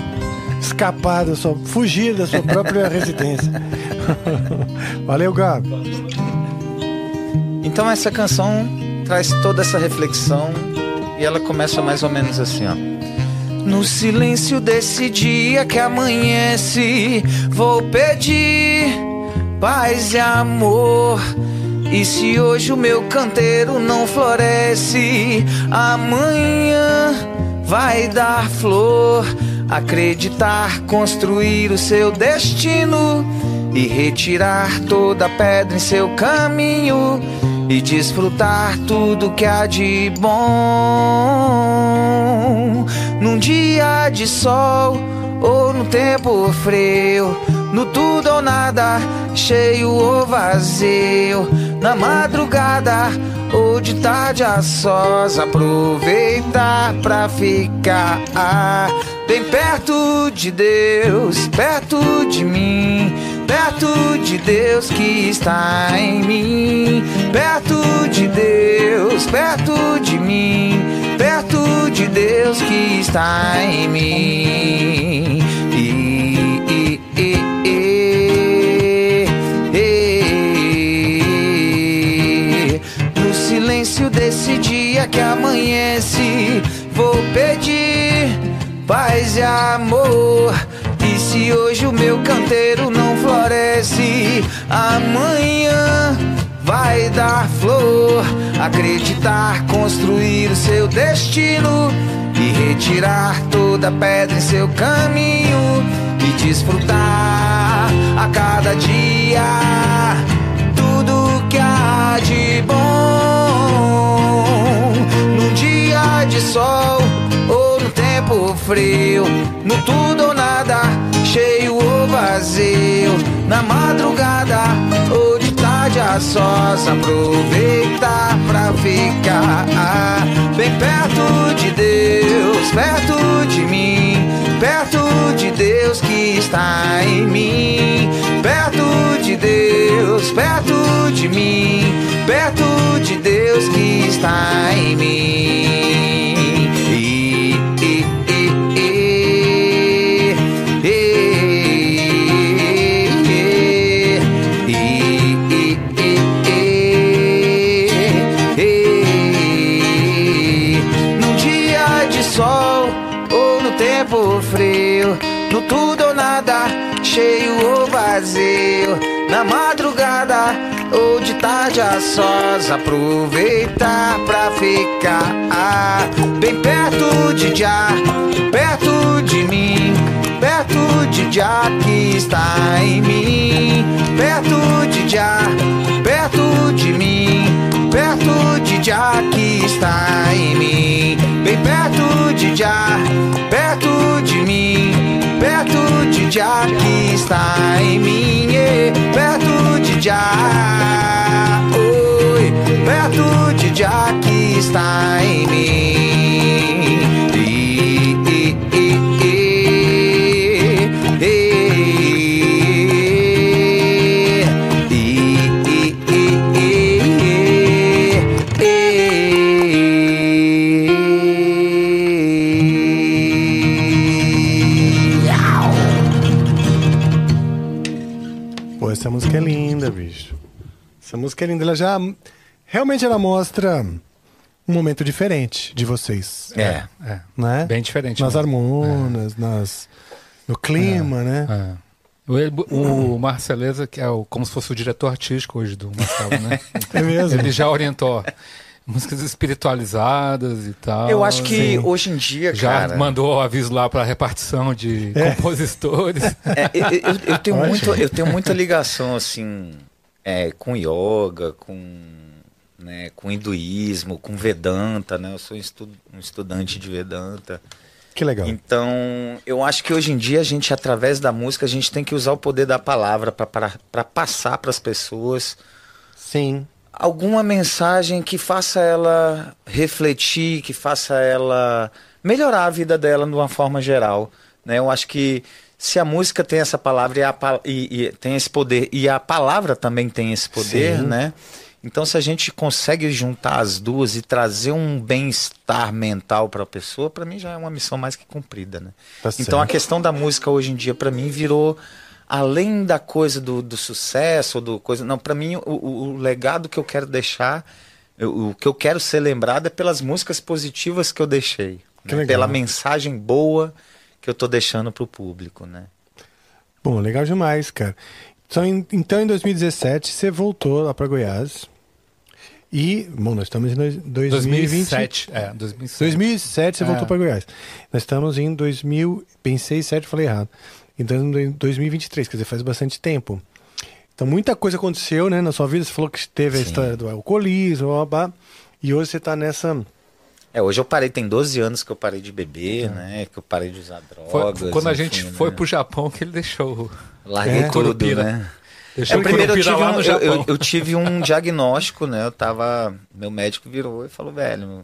escapar da sua. fugir da sua própria residência. Valeu, Gabi. Então essa canção traz toda essa reflexão e ela começa mais ou menos assim, ó. No silêncio desse dia que amanhece, vou pedir paz e amor. E se hoje o meu canteiro não floresce, amanhã vai dar flor. Acreditar, construir o seu destino e retirar toda pedra em seu caminho e desfrutar tudo que há de bom. Num dia de sol ou no tempo frio, no tudo ou nada, cheio ou vazio, na madrugada ou de tarde a sós, aproveitar pra ficar bem perto de Deus, perto de mim, perto de Deus que está em mim, perto de Deus, perto de mim, perto de Deus que está em mim. E, e, e. No silêncio desse dia que amanhece, vou pedir paz e amor. Se hoje o meu canteiro não floresce, amanhã vai dar flor. Acreditar, construir o seu destino e retirar toda pedra em seu caminho e desfrutar a cada dia tudo que há de bom. Num dia de sol ou no tempo frio, no tudo ou nada, cheio ou vazio, na madrugada ou de tarde a sós, aproveitar pra ficar bem perto de Deus, perto de mim, perto de Deus que está em mim, perto de Deus, perto de mim, perto de Deus que está em mim. Na madrugada ou de tarde a sós, aproveitar pra ficar bem perto de já, perto de mim, perto de já que está em mim, perto de já, perto de mim, perto de já que está em mim, bem perto de já, perto de mim, perto de já que está em mim, eh, perto de já, oi, perto de já que está em mim. Música é linda, bicho. Essa música é linda. Ela já, Realmente ela mostra um momento diferente de vocês, É. É, né? bem diferente. nas mesmo. harmonas, nas no clima, né? É. O, o Marceleza, que é o, como se fosse o diretor artístico hoje do Marcelo, né? É mesmo. Ele já orientou músicas espiritualizadas e tal. Eu acho que Sim. hoje em dia, Já cara. mandou aviso lá para repartição de compositores. É, eu, eu- eu tenho muito, eu tenho muita ligação assim é, com yoga, com, né, com hinduísmo, com Vedanta, né? Eu sou um, estu- um estudante de Vedanta. Que legal. Então, eu acho que hoje em dia a gente, através da música, a gente tem que usar o poder da palavra para passar para as pessoas Sim. Alguma mensagem que faça ela refletir, que faça ela melhorar a vida dela de uma forma geral. Né? Eu acho que se a música tem essa palavra e, a e- e tem esse poder, e a palavra também tem esse poder, Sim. né? Então, se a gente consegue juntar as duas e trazer um bem-estar mental para a pessoa, para mim já é uma missão mais que cumprida, né? Tá então, a questão da música hoje em dia, para mim, virou além da coisa do, do sucesso, do coisa. Não, para mim, o, o- o legado que eu quero deixar, eu- o que eu quero ser lembrado é pelas músicas positivas que eu deixei. Que né? Pela mensagem boa que eu tô deixando pro público, né? Bom, legal demais, cara. Então, em, então, em 2017, você voltou lá para Goiás. E, bom, nós estamos em dois- 2020. 2007. É, 2007. 2007 você É. voltou para Goiás. Nós estamos em 2000, pensei 7, falei errado. Então em 2023, quer dizer, faz bastante tempo. Então muita coisa aconteceu, né, na sua vida. Você falou que teve a Sim. história do alcoolismo, blá, blá, blá, e hoje você tá nessa É, hoje eu parei, tem 12 anos que eu parei de beber, né? Que eu parei de usar Foi, drogas. quando a enfim, gente né? foi pro Japão que ele deixou. Larguei É. tudo, Curupira. né? Deixou É, o primeiro eu tive, lá um, no eu, eu- eu tive um diagnóstico, né? Eu tava. Meu médico virou e falou, velho.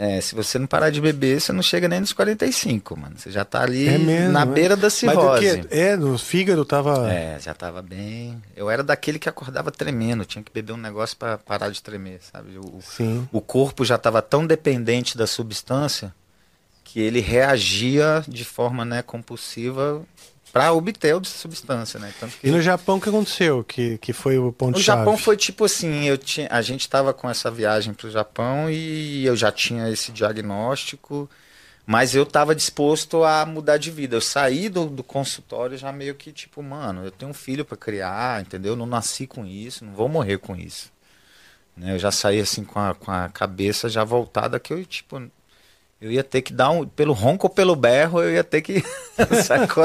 É, se você não parar de beber, você não chega nem nos 45, mano. Você já tá ali é mesmo, na né? beira da cirrose. É, no fígado tava É, já tava bem. Eu era daquele que acordava tremendo, tinha que beber um negócio pra parar de tremer, sabe? O, Sim. o corpo já estava tão dependente da substância que ele reagia de forma né, compulsiva para obter a substância, né? Tanto que E no Japão o que aconteceu? Que, que foi o ponto o chave? Japão foi tipo assim, eu tinha, a gente estava com essa viagem para o Japão e eu já tinha esse diagnóstico, mas eu estava disposto a mudar de vida. Eu saí do, do consultório já meio que tipo, mano, eu tenho um filho para criar, entendeu? Eu não nasci com isso, não vou morrer com isso. Né? Eu já saí assim com a, com a cabeça já voltada que eu tipo eu ia ter que dar um pelo ronco ou pelo berro, eu ia ter que sacou?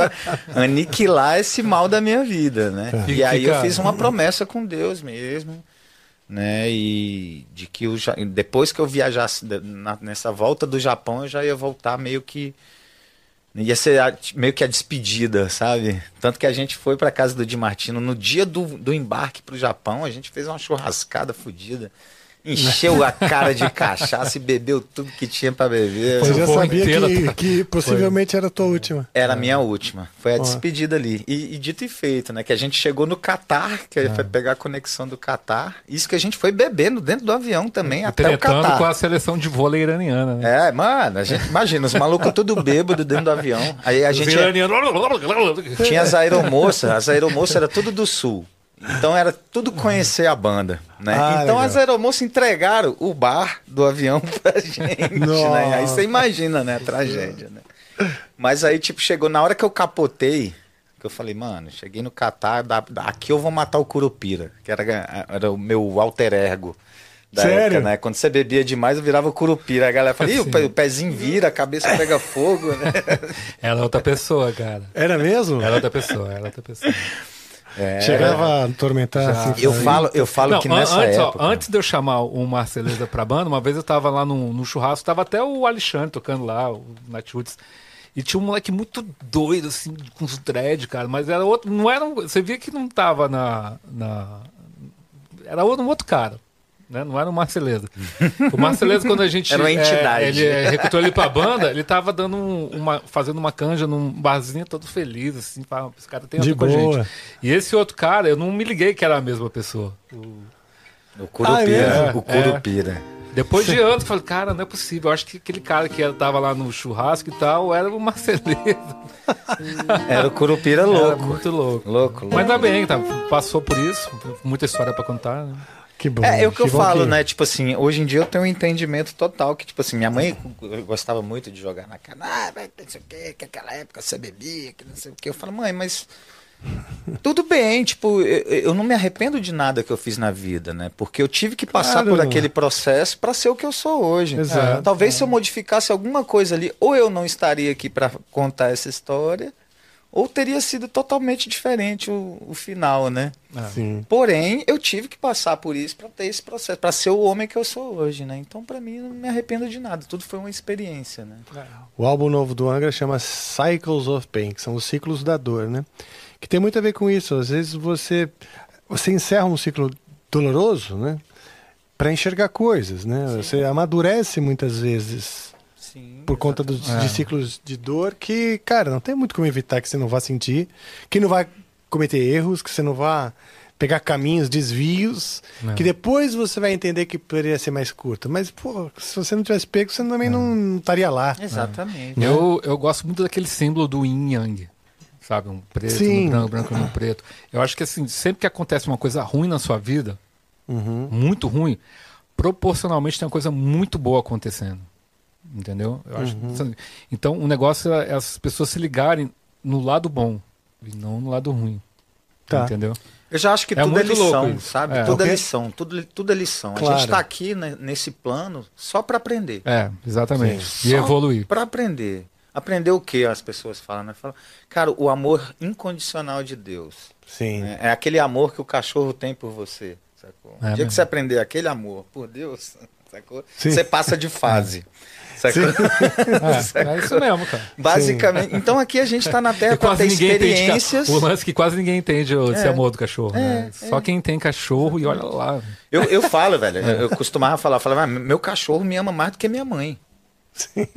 aniquilar esse mal da minha vida, né? E Fica- aí eu fiz uma promessa com Deus mesmo, né? E de que eu já, depois que eu viajasse na- nessa volta do Japão, eu já ia voltar meio que ia ser a- meio que a despedida, sabe? Tanto que a gente foi para casa do Di Martino no dia do, do embarque pro Japão, a gente fez uma churrascada fodida. Encheu a cara de cachaça e bebeu tudo que tinha para beber. Pois eu Foi sabia que, que possivelmente era a tua última. Era a minha última. Foi a Ó. despedida ali. E, e dito e feito, né? Que a gente chegou no Catar, que foi pegar a conexão do Catar. Isso que a gente foi bebendo dentro do avião também, até o Catar. com a seleção de vôlei iraniana, né? É, mano, a gente, imagina, os malucos tudo bêbado dentro do avião. Aí a Os gente iranianos... tinha as aeromoças, as aeromoças era tudo do sul. Então era tudo conhecer a banda, né? Ah, então legal. as aeromoças entregaram o bar do avião pra gente, né? Aí você imagina, né, a tragédia, né? Mas aí tipo chegou na hora que eu capotei, que eu falei, mano, cheguei no Catar, da- da- aqui eu vou matar o Curupira, que era, era o meu alter ego. Da Sério? época, né? Quando você bebia demais, eu virava o curupira. Aí a galera fala, Ih, o, pe- o pezinho vira, a cabeça pega fogo, né? Ela é outra pessoa, cara. Era mesmo? Ela é outra pessoa, ela é outra pessoa. É, Chegava a atormentar assim. Eu falo, eu falo Não, que nessa antes, ó, época. antes de eu chamar o Marceleza pra banda, uma vez eu tava lá no, no churrasco, tava até o Alexandre tocando lá, o Natiruts. E tinha um moleque muito doido, assim, com os dread, cara. Mas era outro. Não era. um- Você via que não tava na. na era outro, um outro cara. Né? Não era o Marceleza. O Marceleza, quando a gente. Era uma é, entidade. ele é, recrutou ele pra banda, ele tava dando um- uma. fazendo uma canja num barzinho todo feliz, assim. Fala, esse cara tem a De ver com a boa. gente. E esse outro cara, eu não me liguei que era a mesma pessoa. O Curupira. Ah, é? o Curupira. Depois de anos, eu falei, cara, não é possível. Eu acho que aquele cara que era- tava lá no churrasco e tal era o Marceleza. Era o Curupira Era louco. muito louco. Louco, louco. Mas ainda bem, tá, passou por isso, muita história pra contar. Né? Que bom. É, é o que eu bom falo, né? Tipo assim, hoje em dia eu tenho um entendimento total que, tipo assim, minha mãe gostava muito de jogar na cara. Ah, não sei o quê, que aquela época você bebia, que não sei o quê. Eu falo, mãe, mas tudo bem, tipo, eu, eu não me arrependo de nada que eu fiz na vida, né? Porque eu tive que passar Claro. por aquele processo para ser o que eu sou hoje. Exato. Talvez se eu modificasse alguma coisa ali, ou eu não estaria aqui para contar essa história, ou teria sido totalmente diferente o, o final, né? Sim. Porém, eu tive que passar por isso para ter esse processo, para ser o homem que eu sou hoje, né? Então, para mim, não me arrependo de nada. Tudo foi uma experiência, né? O álbum novo do Angra chama Cycles of Pain, que são os ciclos da dor, né? Que tem muito a ver com isso. Às vezes você você encerra um ciclo doloroso, né? Para enxergar coisas, né? Você amadurece muitas vezes Sim. Por conta dos, de ciclos de dor que, cara, não tem muito como evitar que você não vá sentir, que não vai cometer erros, que você não vá pegar caminhos, desvios, Não. que depois você vai entender que poderia ser mais curta. Mas, pô, se você não tivesse pego, você também não, não estaria lá. Exatamente. Eu, eu gosto muito daquele símbolo do yin yang. Sabe? Um preto Sim. no branco, branco no preto. Eu acho que assim, sempre que acontece uma coisa ruim na sua vida, Uhum. muito ruim, proporcionalmente tem uma coisa muito boa acontecendo. Entendeu? Eu acho, Uhum. Então o negócio é as pessoas se ligarem no lado bom e não no lado ruim. Tá. Entendeu? Eu já acho que É tudo é lição, sabe? É. Tudo é lição, tudo, tudo é lição. A Claro. gente está aqui né, nesse plano só para aprender. É, exatamente. E Só evoluir. Para aprender. Aprender o que as pessoas falam, né? Falam, cara, o amor incondicional de Deus. Sim. né? É aquele amor que o cachorro tem por você. Sacou? É o dia mesmo. que você aprender aquele amor por Deus, sacou? Sim. Você passa de fase. É, é isso mesmo, cara. Basicamente. Então aqui a gente está na Terra para quase ter ninguém entende. experiências. ca- O lance que quase ninguém entende esse É. amor do cachorro. né? Só quem tem cachorro e olha lá. Eu, eu falo, velho, eu, eu costumava falar, falava, "Ah, meu cachorro me ama mais do que minha mãe.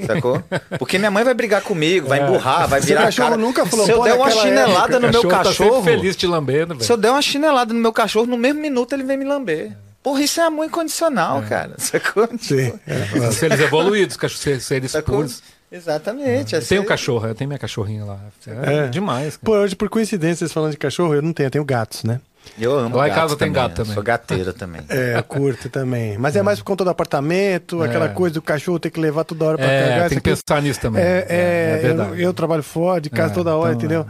Sacou? Porque minha mãe vai brigar comigo, vai emburrar, vai Seu virar cachorro cara. nunca falou, Se eu "Pô, der uma chinelada no meu tá cachorro, feliz te lambendo, se eu der uma chinelada no meu cachorro, no mesmo minuto ele vem me lamber. Porra, isso é amor incondicional, cara. Sacou? Sim. É. Seres evoluídos, seres Sacou? puros. Exatamente. Eu essa tenho um é- cachorro, eu tenho minha cachorrinha lá. É, É. demais. Cara. Pô, hoje, por coincidência, vocês falando de cachorro, eu não tenho, eu tenho gatos, né? Eu amo Lá em casa tem gato eu também. Sou gateira também. É, eu curto também. Mas é mais por conta do apartamento, aquela coisa do cachorro ter que levar toda hora pra É, cagar. tem que pensar nisso também. É, é, eu, verdade. eu trabalho fora, de casa É, toda hora, então, entendeu?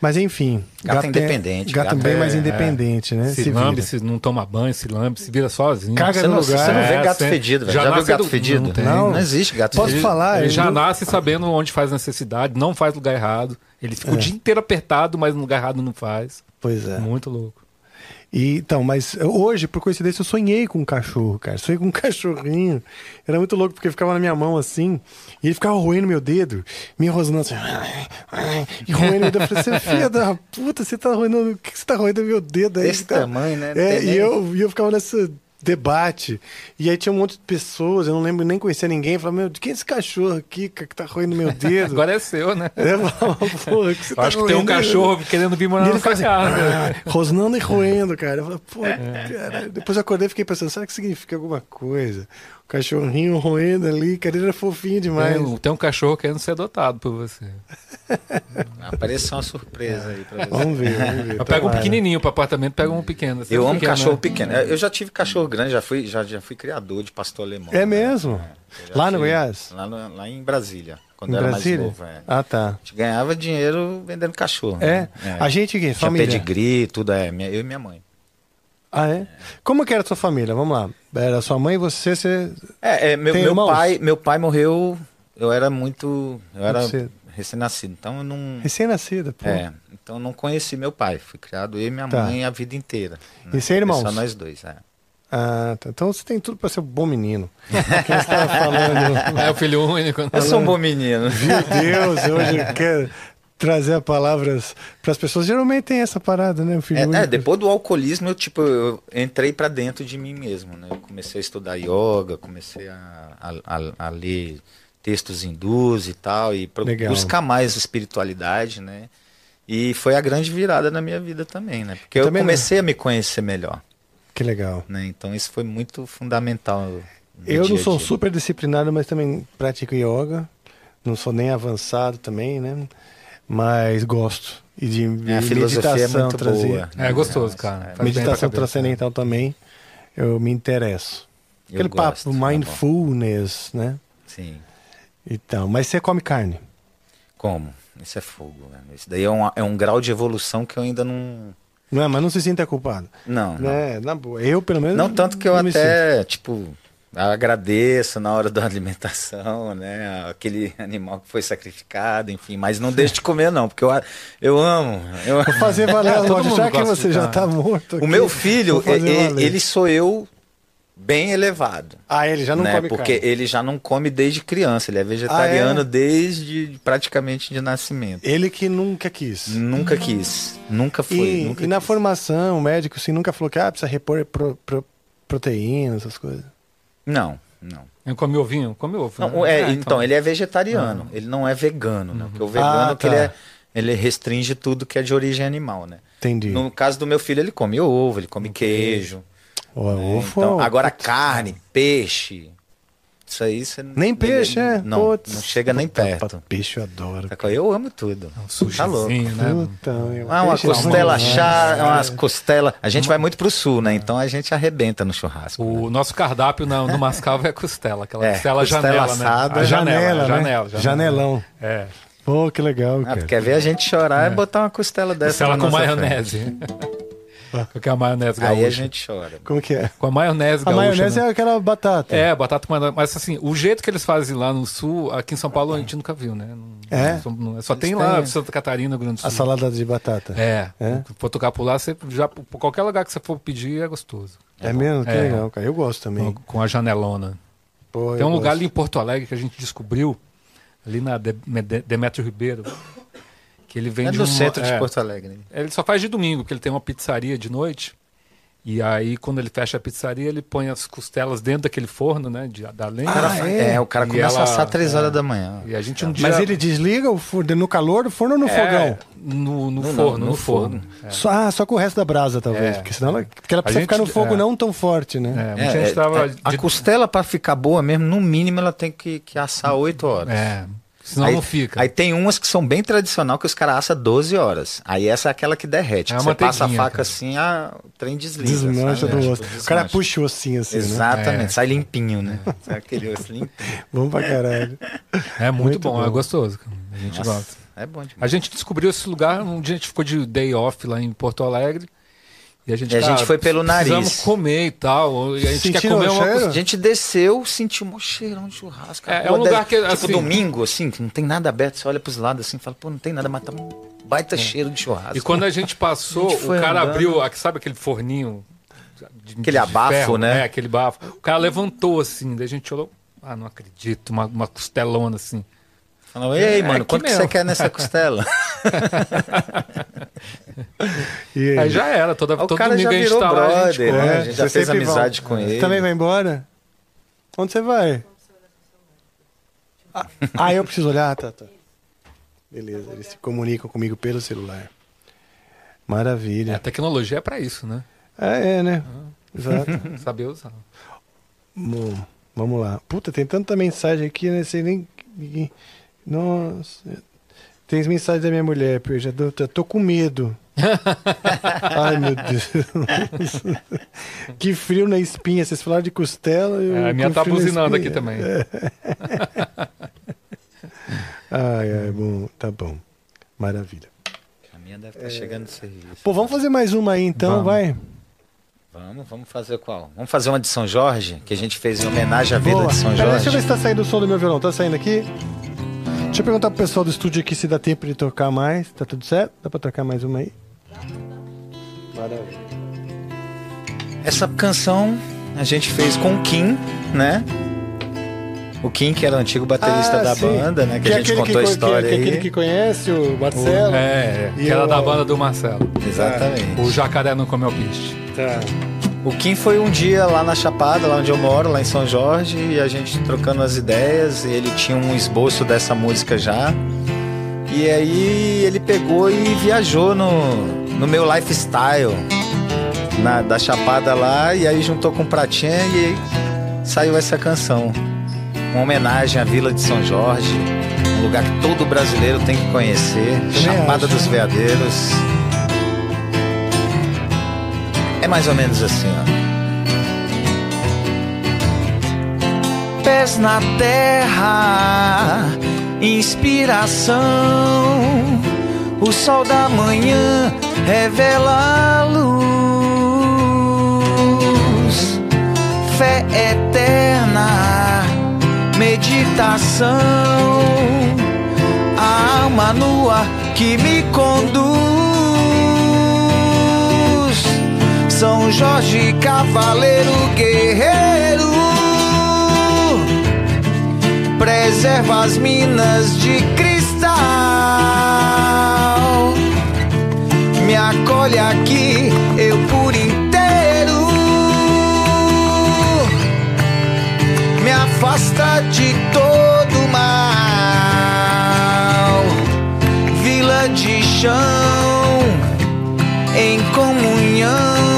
Mas enfim. Gato tem- independente, Gato, gato bem é- mais independente, né? Se, vira. lambe, se não toma banho, se lambe, se vira sozinho. Caga Você no não, lugar. você não vê É, gato fedido, velho. já Já, viu nasce gato do- fedido? não tem. Não, existe gato Posso fedido. falar? Ele eu já não- nasce sabendo onde faz necessidade, não faz lugar errado. Ele fica o dia inteiro apertado, mas no lugar errado não faz. Pois é. Muito louco. E, então, mas hoje, por coincidência, eu sonhei com um cachorro, cara. Sonhei com um cachorrinho. Era muito louco, porque ficava na minha mão assim, e ele ficava roendo meu dedo, me rosnando assim, e roendo meu dedo. Eu falei, você é filha da puta, você tá roendo, o que você tá roendo meu dedo aí? Desse Tá- tamanho, né? É, e eu, e eu ficava nesse debate. E aí tinha um monte de pessoas, eu não lembro nem conhecer ninguém. Falava, meu, de quem é esse cachorro aqui que tá roendo meu dedo? Agora é seu, né? Eu falava, porra, que você Eu tá acho que tem um roendo?" cachorro querendo vir morar na sua assim, casa. "Ah", rosnando e roendo, cara. Eu falei, pô, É. cara. Depois eu acordei e fiquei pensando, será que significa alguma coisa? Cachorrinho roendo ali, cara, ele era fofinho demais. Tem, um- tem um cachorro querendo ser adotado por você. Apareceu uma surpresa aí pra você. Vamos ver, vamos ver. Eu pego um tomara. pequenininho pro apartamento, pega um pequeno. É Eu um amo pequeno, cachorro né? pequeno. Eu já tive cachorro grande, já fui, já, já fui criador de pastor alemão. É né? mesmo? Já Lá no Goiás? Lá, no- lá em Brasília, quando Em era Brasília? mais novo. É. Ah, tá. A gente ganhava dinheiro vendendo cachorro. É? né? A gente aqui, Tinha família. pedigree, tudo é. Eu e minha mãe. Ah, é? Como que era a sua família? Vamos lá. Era sua mãe e você, você... É, é, meu, Tem meu pai, meu pai morreu. Eu era muito. Eu era Muito recém-nascido. Então eu não. Recém-nascida, pô. É, então eu não conheci meu pai. Fui criado eu e minha Tá. mãe a vida inteira. né? E sem irmãos? Só nós dois, é. Ah, tá. Então você tem tudo pra ser um bom menino. Quem estava falando... É o filho único. né? Eu sou um bom menino. Meu Deus, hoje eu quero trazer palavras para as pessoas. Geralmente tem essa parada, né? É, é, depois do alcoolismo, eu, tipo, eu entrei pra dentro de mim mesmo, né? Eu comecei a estudar yoga, comecei a, a, a- ler textos hindus e tal, e pro- buscar mais espiritualidade, né? E foi a grande virada na minha vida também, né? Porque eu não- comecei a me conhecer melhor, Que legal. né? Então isso foi muito fundamental. Eu não sou super disciplinado, mas também pratico yoga. Não sou nem avançado também, né? Mas gosto. E de É, é meditação muito trazer. boa. É gostoso, cara. Faz pra Meditação transcendental também. eu me interesso. Eu Aquele gosto, papo tá mindfulness, né? Sim. Então, mas você come carne? Como? Isso é fogo, velho. Isso daí é um, é um grau de evolução que eu ainda não. Não é, mas não se sinta culpado. Não, não. Né? Na boa. Eu, pelo menos. Não, tanto que eu não até, tipo, agradeço na hora da alimentação, né? Aquele animal que foi sacrificado, enfim. Mas não deixo de comer, não, porque eu, eu amo. Eu... Vou fazer valer a Todo loja, já que você já carne. tá morto. O aqui, meu filho, e- valer. ele sou eu bem elevado. Ah, ele já não né? come Porque carne. ele já não come desde criança, ele é vegetariano Ah, é? desde praticamente de nascimento. Ele que nunca quis. Nunca quis, nunca foi. E, nunca e na formação, o médico assim, nunca falou que ah, precisa repor pro, pro, proteína, essas coisas. Não, não. Eu come ovinho? Come ovo. Não, né? é, Ah, então, ele é vegetariano, ele não é vegano, né? Porque o vegano Ah, que ele, tá. é, ele restringe tudo que é de origem animal, né? Entendi. No caso do meu filho, ele come ovo, ele come queijo. Ó, né? ovo, Então, agora carne, peixe, isso aí você Nem peixe, é? Não, Putz. não chega nem Puta, perto. Peixe eu adoro. Eu amo tudo. Um Tá louco. sushizinho, né? Puta, meu, Ah, uma é costela bom chá, umas costelas. A gente vai muito pro sul, né? Então a gente arrebenta no churrasco. né? O nosso cardápio no, no Mascavo é costela, aquela É, costela, costela janela, assada. né? A janela, Janela, né? janela, janela. Janelão. É, Pô, que legal, Ah, cara. quer ver a gente chorar e botar uma costela dessa costela na com nossa maionese. Com a maionese frente. Aí a gaúcha. gente chora. Como que é? Com a maionese A gaúcha. maionese né? é aquela batata. É, batata com maionese. Mas assim, o jeito que eles fazem lá no sul, aqui em São Paulo a gente nunca viu, né? Não- É? não- só tem Eles lá têm- Santa Catarina, Grande do Sul. A salada de batata. É. É? For tocar por lá, você já, por qualquer lugar que você for pedir é gostoso. É, mesmo? Que É. legal, cara. Eu gosto também. Com, a janelona. Pô, Tem um lugar gosto. ali em Porto Alegre que a gente descobriu, ali na De- De- Demetrio Ribeiro, que ele É vende no um- centro de é, Porto Alegre. né? Ele só faz de domingo, porque ele tem uma pizzaria de noite. E aí, quando ele fecha a pizzaria, ele põe as costelas dentro daquele forno, né? De, da lenha. Ah, é? É, o cara E começa ela- a assar três é. horas da manhã. E a gente um dia. Mas ele desliga o forno no calor do forno ou no É, fogão? No, no No- forno, no no, forno. Só, ah, só com o resto da brasa, talvez. É. Porque senão ela, porque ela precisa gente- ficar no fogo é. não tão forte, né? É, É, muita gente é, tava é, a de- costela, pra ficar boa mesmo, no mínimo ela tem que, que assar oito horas. É, senão aí, não fica. Aí tem umas que são bem tradicional que os caras assam 12 horas. Aí essa é aquela que derrete. É que uma você passa a faca cara. assim, a... o trem desliga. Desmancha do É, osso. tipo, O cara puxa o ossinho assim, né? Exatamente, É. sai limpinho, né? Sai aquele osso limpinho. Vamos pra caralho. É muito, muito bom, bom. é gostoso. A gente Nossa, gosta. É bom demais. A gente descobriu esse lugar, um dia a gente ficou de day off lá em Porto Alegre. E a gente, E a gente foi pelo precisamos nariz. comer e tal. E a gente quer comer uma coisa. A gente desceu, sentiu um cheirão de churrasco. É, é Pô, um lugar deve- que, Tipo assim- domingo, assim, que não tem nada aberto. Você olha pros lados assim e fala, pô, não tem nada, mas tá um baita cheiro de churrasco. É. E quando a gente passou, A gente o cara andando. abriu, sabe aquele forninho? de- Aquele abafo, ferro? né? É, aquele bafo. O cara levantou assim, daí a gente olhou. Ah, não acredito, uma, uma costelona assim. Falou, ei, É, mano, aqui quanto que você quer nessa costela? E Aí já era, toda, Aí o todo cara domingo já a gente virou tá lá, a gente brother, né? A gente já você fez amizade volta. com ele. Você também vai embora? Onde você vai? Ah, ah, eu preciso olhar? Tá, tá. Beleza, eles se comunicam comigo pelo celular. É, Maravilha. a tecnologia é pra isso, né? É, é, né? Ah. Exato. Saber usar. Bom, vamos lá. Puta, tem tanta mensagem aqui, né? Sei nem. Nossa. Tem as mensagens da minha mulher, porque eu já tô, já tô com medo. Ai, meu Deus. que frio na espinha. Vocês falaram de costela. Eu É, a minha tá buzinando aqui também. Ai, ai, bom, tá bom. Maravilha. A minha deve estar chegando no serviço. Pô, vamos fazer mais uma aí então, Vamos. vai. Vamos, vamos fazer qual? Vamos fazer uma de São Jorge, que a gente fez em homenagem à vida Boa. de São Pera, deixa eu ver Jorge. se tá saindo o som do meu violão. Tá saindo aqui? Deixa eu perguntar pro pessoal do estúdio aqui se dá tempo de tocar mais. Tá tudo certo? Dá pra tocar mais uma aí? Maravilha. Essa canção a gente fez com o Kim, né? O Kim, que era o antigo baterista Ah, da sim. banda, né? Que, a gente é aquele contou a que, história que, é aí. aquele que conhece o Marcelo. É, é, E que era o- da banda do Marcelo. Exatamente. O jacaré não comeu peixe. Tá. O Kim foi um dia lá na Chapada, lá onde eu moro, lá em São Jorge, e a gente trocando as ideias, e ele tinha um esboço dessa música já. E aí ele pegou e viajou no, no meu lifestyle na, da Chapada lá, e aí juntou com o Pratinha e saiu essa canção. Uma homenagem à Vila de São Jorge, um lugar que todo brasileiro tem que conhecer, Chapada dos Veadeiros. É mais ou menos assim, ó. Pés na terra, inspiração. O sol da manhã revela a luz. Fé eterna, meditação. A alma nua que me conduz. São Jorge, cavaleiro guerreiro preserva as minas de cristal. Me acolhe aqui, eu por inteiro. Me afasta de todo mal. Vila de chão, em comunhão.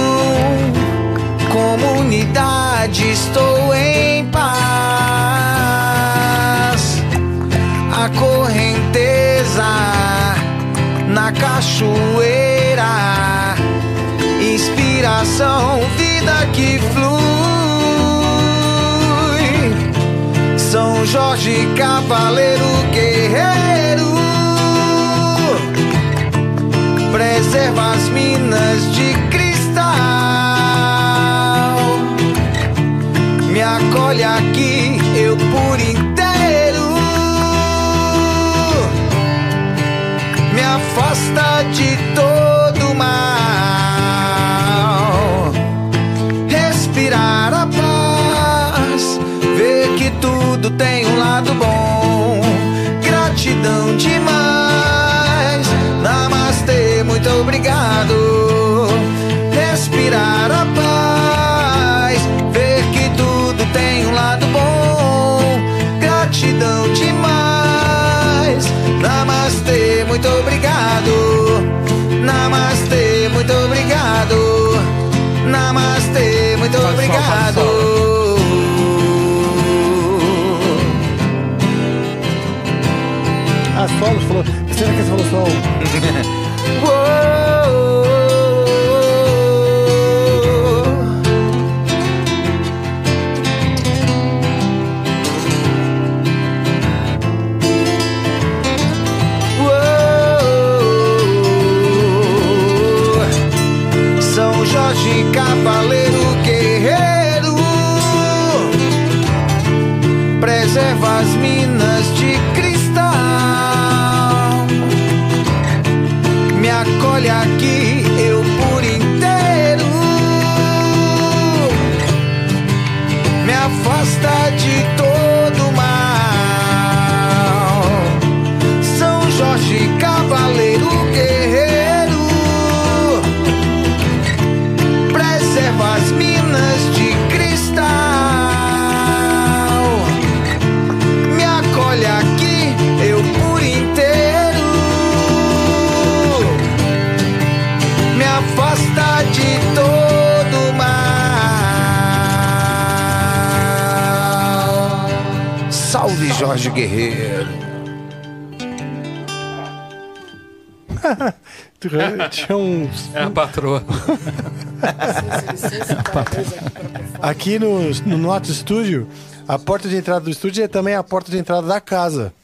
Comunidade, estou em paz. A correnteza na cachoeira, inspiração, vida que flui. São Jorge, cavaleiro guerreiro, preserva as minas de Acolhe aqui, eu por inteiro. Me afasta de todo mal. Obrigado. Ah, solo, falou. Será que você falou solo? Jorge Guerreiro. Tinha uns. É a patroa. Aqui no, no nosso estúdio, a porta de entrada do estúdio é também a porta de entrada da casa.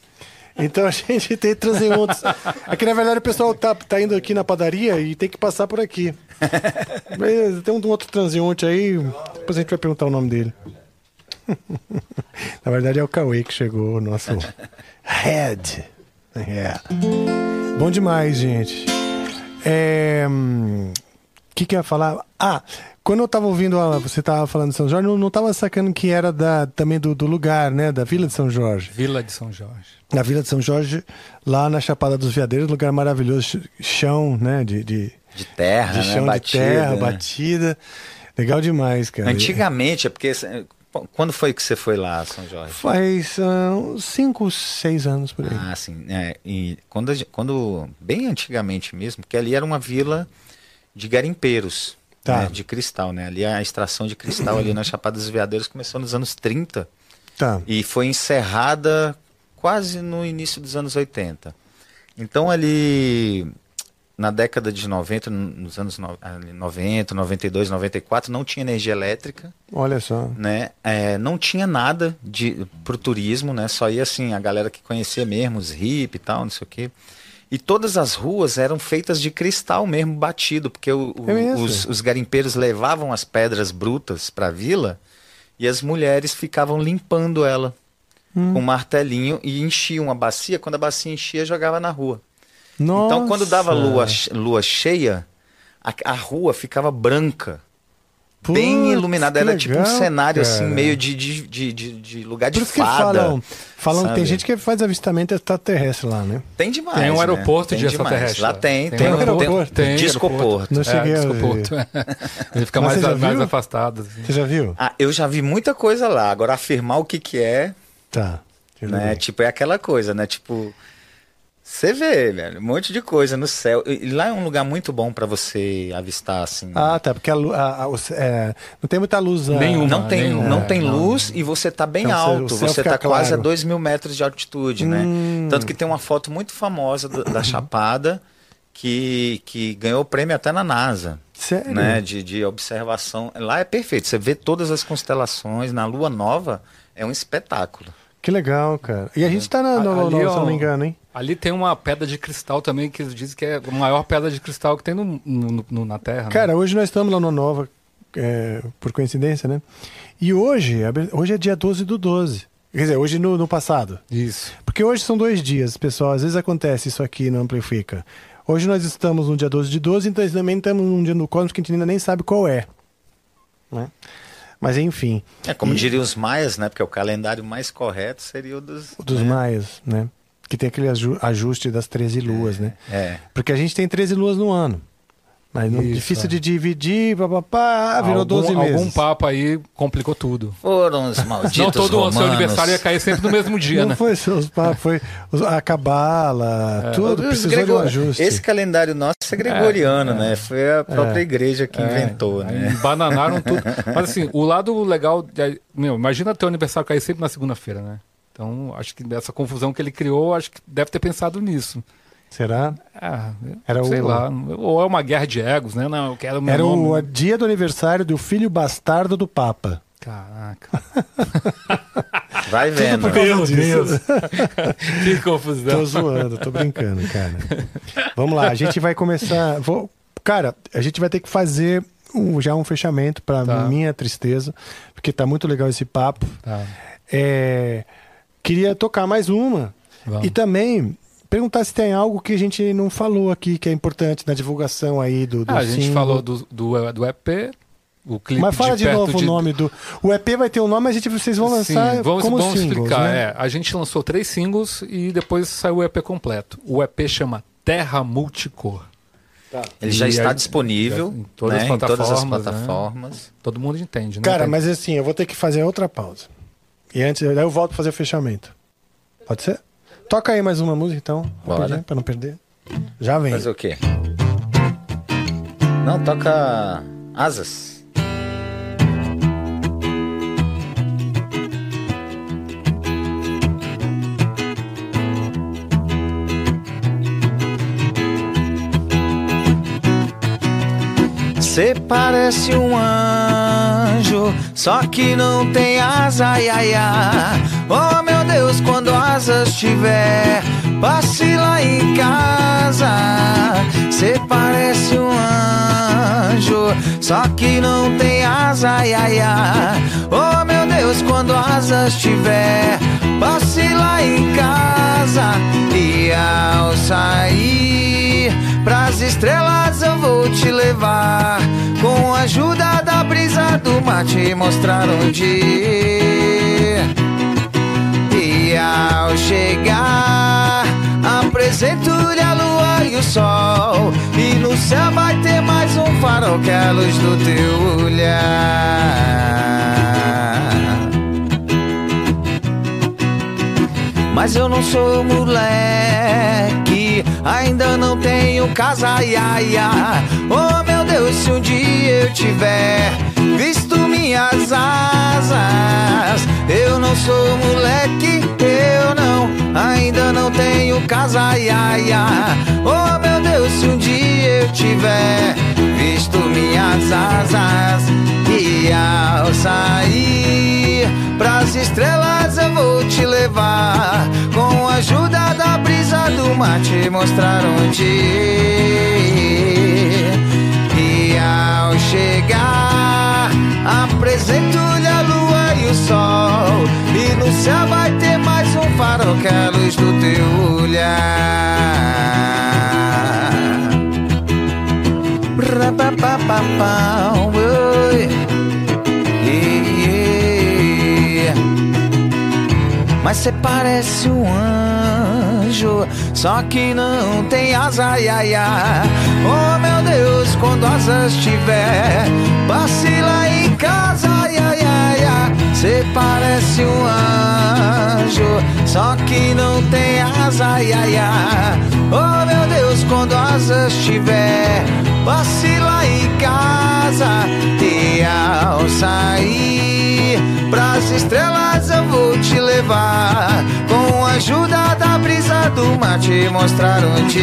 Então a gente tem transeuntes. Aqui, na verdade, o pessoal tá, tá indo aqui na padaria e tem que passar por aqui. Tem um outro transeunte aí, depois a gente vai perguntar o nome dele. na verdade, é o Cauê que chegou, o nosso head. É. Bom demais, gente. É, hum, O que, que eu ia falar? Ah, quando eu tava ouvindo, a, você tava falando de São Jorge, eu não tava sacando que era da, também do, do lugar, né? Da Vila de São Jorge. Vila de São Jorge. Na Vila de São Jorge, lá na Chapada dos Veadeiros, lugar maravilhoso, ch- chão, né? De, de, De terra, de né? chão Batida, de terra, né? batida. Legal demais, cara. Antigamente, é porque. Quando foi que você foi lá, São Jorge? Faz uns 5, 6 anos por aí. Ah, sim. É, e quando, quando. Bem antigamente mesmo, porque ali era uma vila de garimpeiros. Tá. né, de cristal, né? Ali a extração de cristal ali na Chapada dos Veadeiros começou nos anos 30 Tá. e foi encerrada quase no início dos anos 80. Então ali na década de 90, nos anos no- ali, 90, 92, 94, não tinha energia elétrica, Olha só. né? É, não tinha nada de pro turismo, né? Só ia assim a galera que conhecia mesmo, os hip e tal, não sei o quê. E todas as ruas eram feitas de cristal mesmo batido, porque o- o- É os, os garimpeiros levavam as pedras brutas para a vila e as mulheres ficavam limpando ela Hum. com um martelinho e enchiam a bacia. Quando a bacia enchia, jogava na rua. Nossa. Então, quando dava lua, lua cheia, a, a rua ficava branca, bem Putz, iluminada. que Era tipo um legal, cenário assim, cara. meio de, de, de, de, de lugar de Por isso que fada. falam, falam que tem gente que faz avistamento extraterrestre lá, né? Tem demais. Tem um né? aeroporto Tem de extraterrestre. Lá tem, Tem tem, um aeroporto. Tem Discoporto. Não cheguei a é, ver. Discoporto. Ele fica Mas mais, você já mais viu? afastado. assim. Você já viu? Ah, eu já vi muita coisa lá. Agora, afirmar o que que é, Tá. Né? Tipo, é aquela coisa, né? Tipo, você vê, velho, um monte de coisa no céu. E lá é um lugar muito bom pra você avistar, assim. Ah, tá. Porque a, a- a- é, não tem muita luz. ah, Nenhuma. Não tem, nenhum. não É, tem não. luz e você tá bem Então, alto. céu Você tá quase a claro. 2 mil metros de altitude, Hum. né? Tanto que tem uma foto muito famosa do- da Chapada que, que ganhou o prêmio até na NASA. Sério? Né, de, de observação. Lá é perfeito. Você vê todas as constelações. Na Lua Nova é um espetáculo. Que legal, cara. E a gente tá na, no, Ali, no- se não me engano, hein? Ali tem uma pedra de cristal também, que eles dizem que é a maior pedra de cristal que tem no, no- na Terra. né? Cara, hoje nós estamos lá no Nova, é, por coincidência, né? E hoje, hoje é dia 12 do 12. Quer dizer, hoje no, no passado. Isso. Porque hoje são dois dias, pessoal. Às vezes acontece isso aqui no Amplifica. Hoje nós estamos no dia 12 de 12, então também estamos num dia no Cosmos que a gente ainda nem sabe qual é. Né? Mas enfim, É como E- diriam os maias, né? Porque o calendário mais correto seria o dos. o dos né? maias, né? Que tem aquele aju- ajuste das 13 luas, né? É. Porque a gente tem 13 luas no ano. Mas não, Isso, difícil é. de dividir, papapá, virou algum, 12 meses. Algum papo aí complicou tudo. Foram os malditos. não todo ano, seu romanos. aniversário ia cair sempre no mesmo dia, não né? foi seus papos, foi a cabala, tudo Os precisou de um ajuste. Esse calendário nosso é gregoriano, né? Foi a própria igreja que inventou, Aí né? Bananaram tudo. Mas assim, o lado legal. meu, imagina teu aniversário cair sempre na segunda-feira, né? Então, acho que dessa confusão que ele criou, acho que deve ter pensado nisso. Será? Ah, Era sei o- lá. Ou é uma guerra de egos, né? Não, eu quero meu Era o nome. dia do aniversário do filho bastardo do Papa. Caraca. Vai vendo. Meu Deus. que confusão. Tô zoando, tô brincando, cara. Vamos lá, a gente vai começar. Vou... Cara, a gente vai ter que fazer um- já um fechamento para Tá. minha tristeza, porque tá muito legal esse papo. Tá. É, Queria tocar mais uma. Vamos. E também perguntar se tem algo que a gente não falou aqui que é importante na divulgação aí do, do Ah, a gente falou do, do, do EP, o clipe Mas fala de, perto novo o nome do. O EP vai ter o nome, mas a gente, vocês vão lançar Sim, vamos, como vamos singles, explicar. né? é. a gente lançou três singles e depois saiu o EP completo. O EP chama Terra Multicor. Ele já E está aí- disponível em todas né, as em todas as plataformas, né? plataformas. Todo mundo entende, né? Cara, mas assim, eu vou ter que fazer outra pausa. E antes, daí eu volto pra fazer o fechamento. Pode ser? Toca aí mais uma música então, Bora. pra não perder. Já vem. Fazer o quê? Não, toca Asas. Cê parece um anjo, só que não tem asa, ai, ai, ai. Oh meu Deus, quando asas tiver, passe lá em casa. Cê parece um anjo, só que não tem asa, ai, ai. Oh meu Deus, quando asas tiver, passe lá em casa. E ao sair pras estrelas eu vou te levar. Com a ajuda da brisa do mar te mostrar onde ao chegar, apresento-lhe a lua e o sol. E no céu vai ter mais um farol que é a luz do teu olhar. Mas eu não sou moleque, ainda não tenho casa, ai, ai. Oh meu Deus, se um dia eu tiver visto minhas asas, eu não sou moleque, eu não, ainda não tenho casa, ai, ai. Oh meu Deus, se um dia eu tiver visto minhas asas. E ao sair. Pras estrelas eu vou te levar mar te mostrar onde ir. e ao chegar apresento-lhe a lua e o sol. E no céu vai ter mais um farol que é a luz do teu olhar. Rapapapapau, Mas cê parece um anjo, só que não tem asa, ai, ai. Oh meu Deus, quando asas tiver, vacila em casa, ai, ai, ai. Cê parece um anjo, só que não tem asa, ai, ai. Oh meu Deus, quando asas tiver, vacila em casa e ao sair pras estrelas eu vou te levar. Com a ajuda da brisa do mar te mostrar onde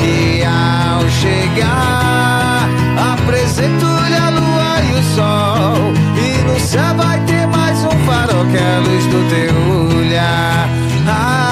e ao chegar apresento-lhe a lua e o sol. E no céu vai ter mais um farol que é a luz do teu olhar. Ah,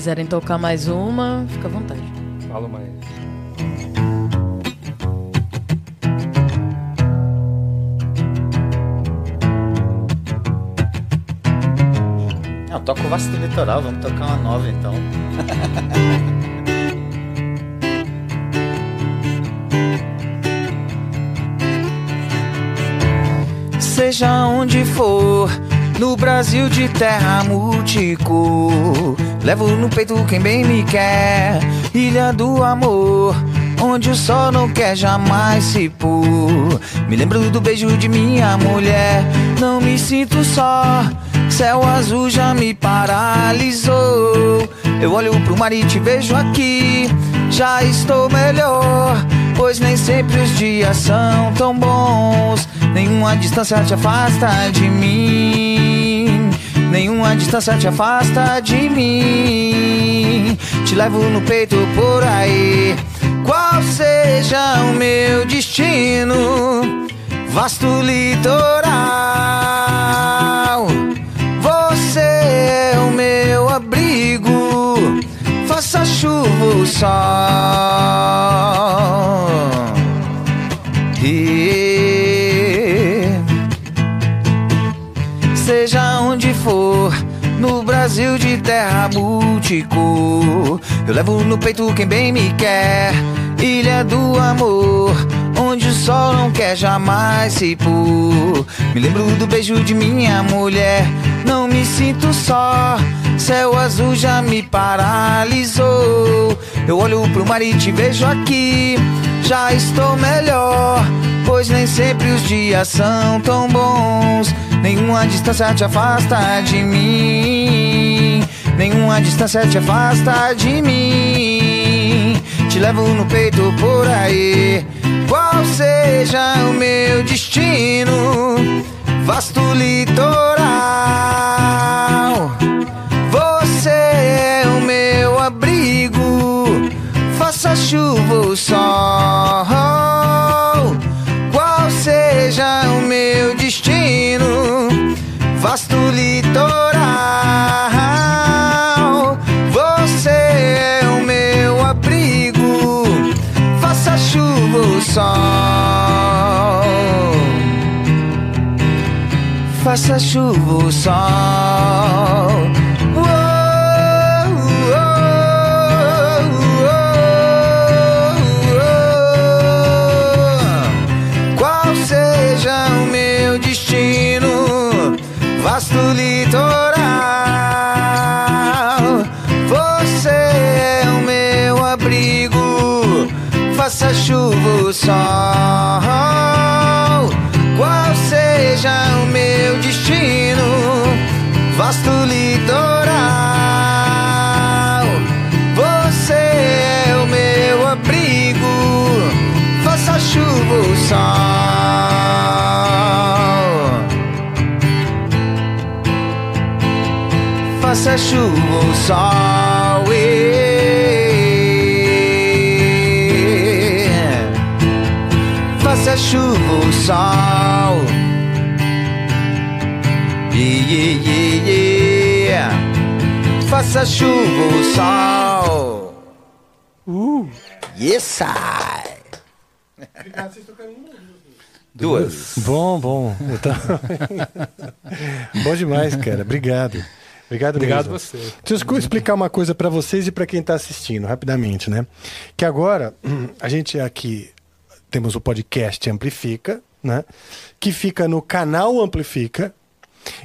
quiserem tocar mais uma, fica à vontade. Fala mais. Não, toca o Vasco do Litoral, vamos tocar uma nova então. Seja onde for, no Brasil de terra multicor. Levo no peito quem bem me quer, ilha do amor. Onde o sol não quer jamais se pôr. Me lembro do beijo de minha mulher. Não me sinto só. Céu azul já me paralisou. Eu olho pro mar e te vejo aqui. Já estou melhor. Pois nem sempre os dias são tão bons. Nenhuma distância te afasta de mim. Nenhuma distância te afasta de mim. Te levo no peito por aí. Qual seja o meu destino? Vasto litoral. Você é o meu abrigo. Faça chuva ou sol. Brasil de terra multicor, eu levo no peito quem bem me quer, ilha do amor, onde o sol não quer jamais se pôr. Me lembro do beijo de minha mulher, não me sinto só. Céu azul já me paralisou. Eu olho pro mar e te vejo aqui. Já estou melhor, pois nem sempre os dias são tão bons. Nenhuma distância te afasta de mim. Nenhuma distância te afasta de mim. Te levo no peito por aí. Qual seja o meu destino? Vasto litoral. Você é o meu abrigo. Faça chuva ou sol. Sol. Faça chuva ou sol. Qual seja o meu destino? Vasto litoral. Sol, qual seja o meu destino, vasto litoral. Você é o meu abrigo, faça chuva ou sol. Faça chuva ou sol. Chuva ou sol. Yeah, yeah, yeah, yeah. Faça chuva ou sol. Uh! Yes, I. Duas. Bom, bom. Bom demais, cara. Obrigado. Obrigado, Obrigado mesmo. você. Deixa eu explicar uma coisa pra vocês e pra quem tá assistindo, rapidamente, né? Que agora a gente aqui temos o podcast Amplifica, né? Que fica no canal Amplifica.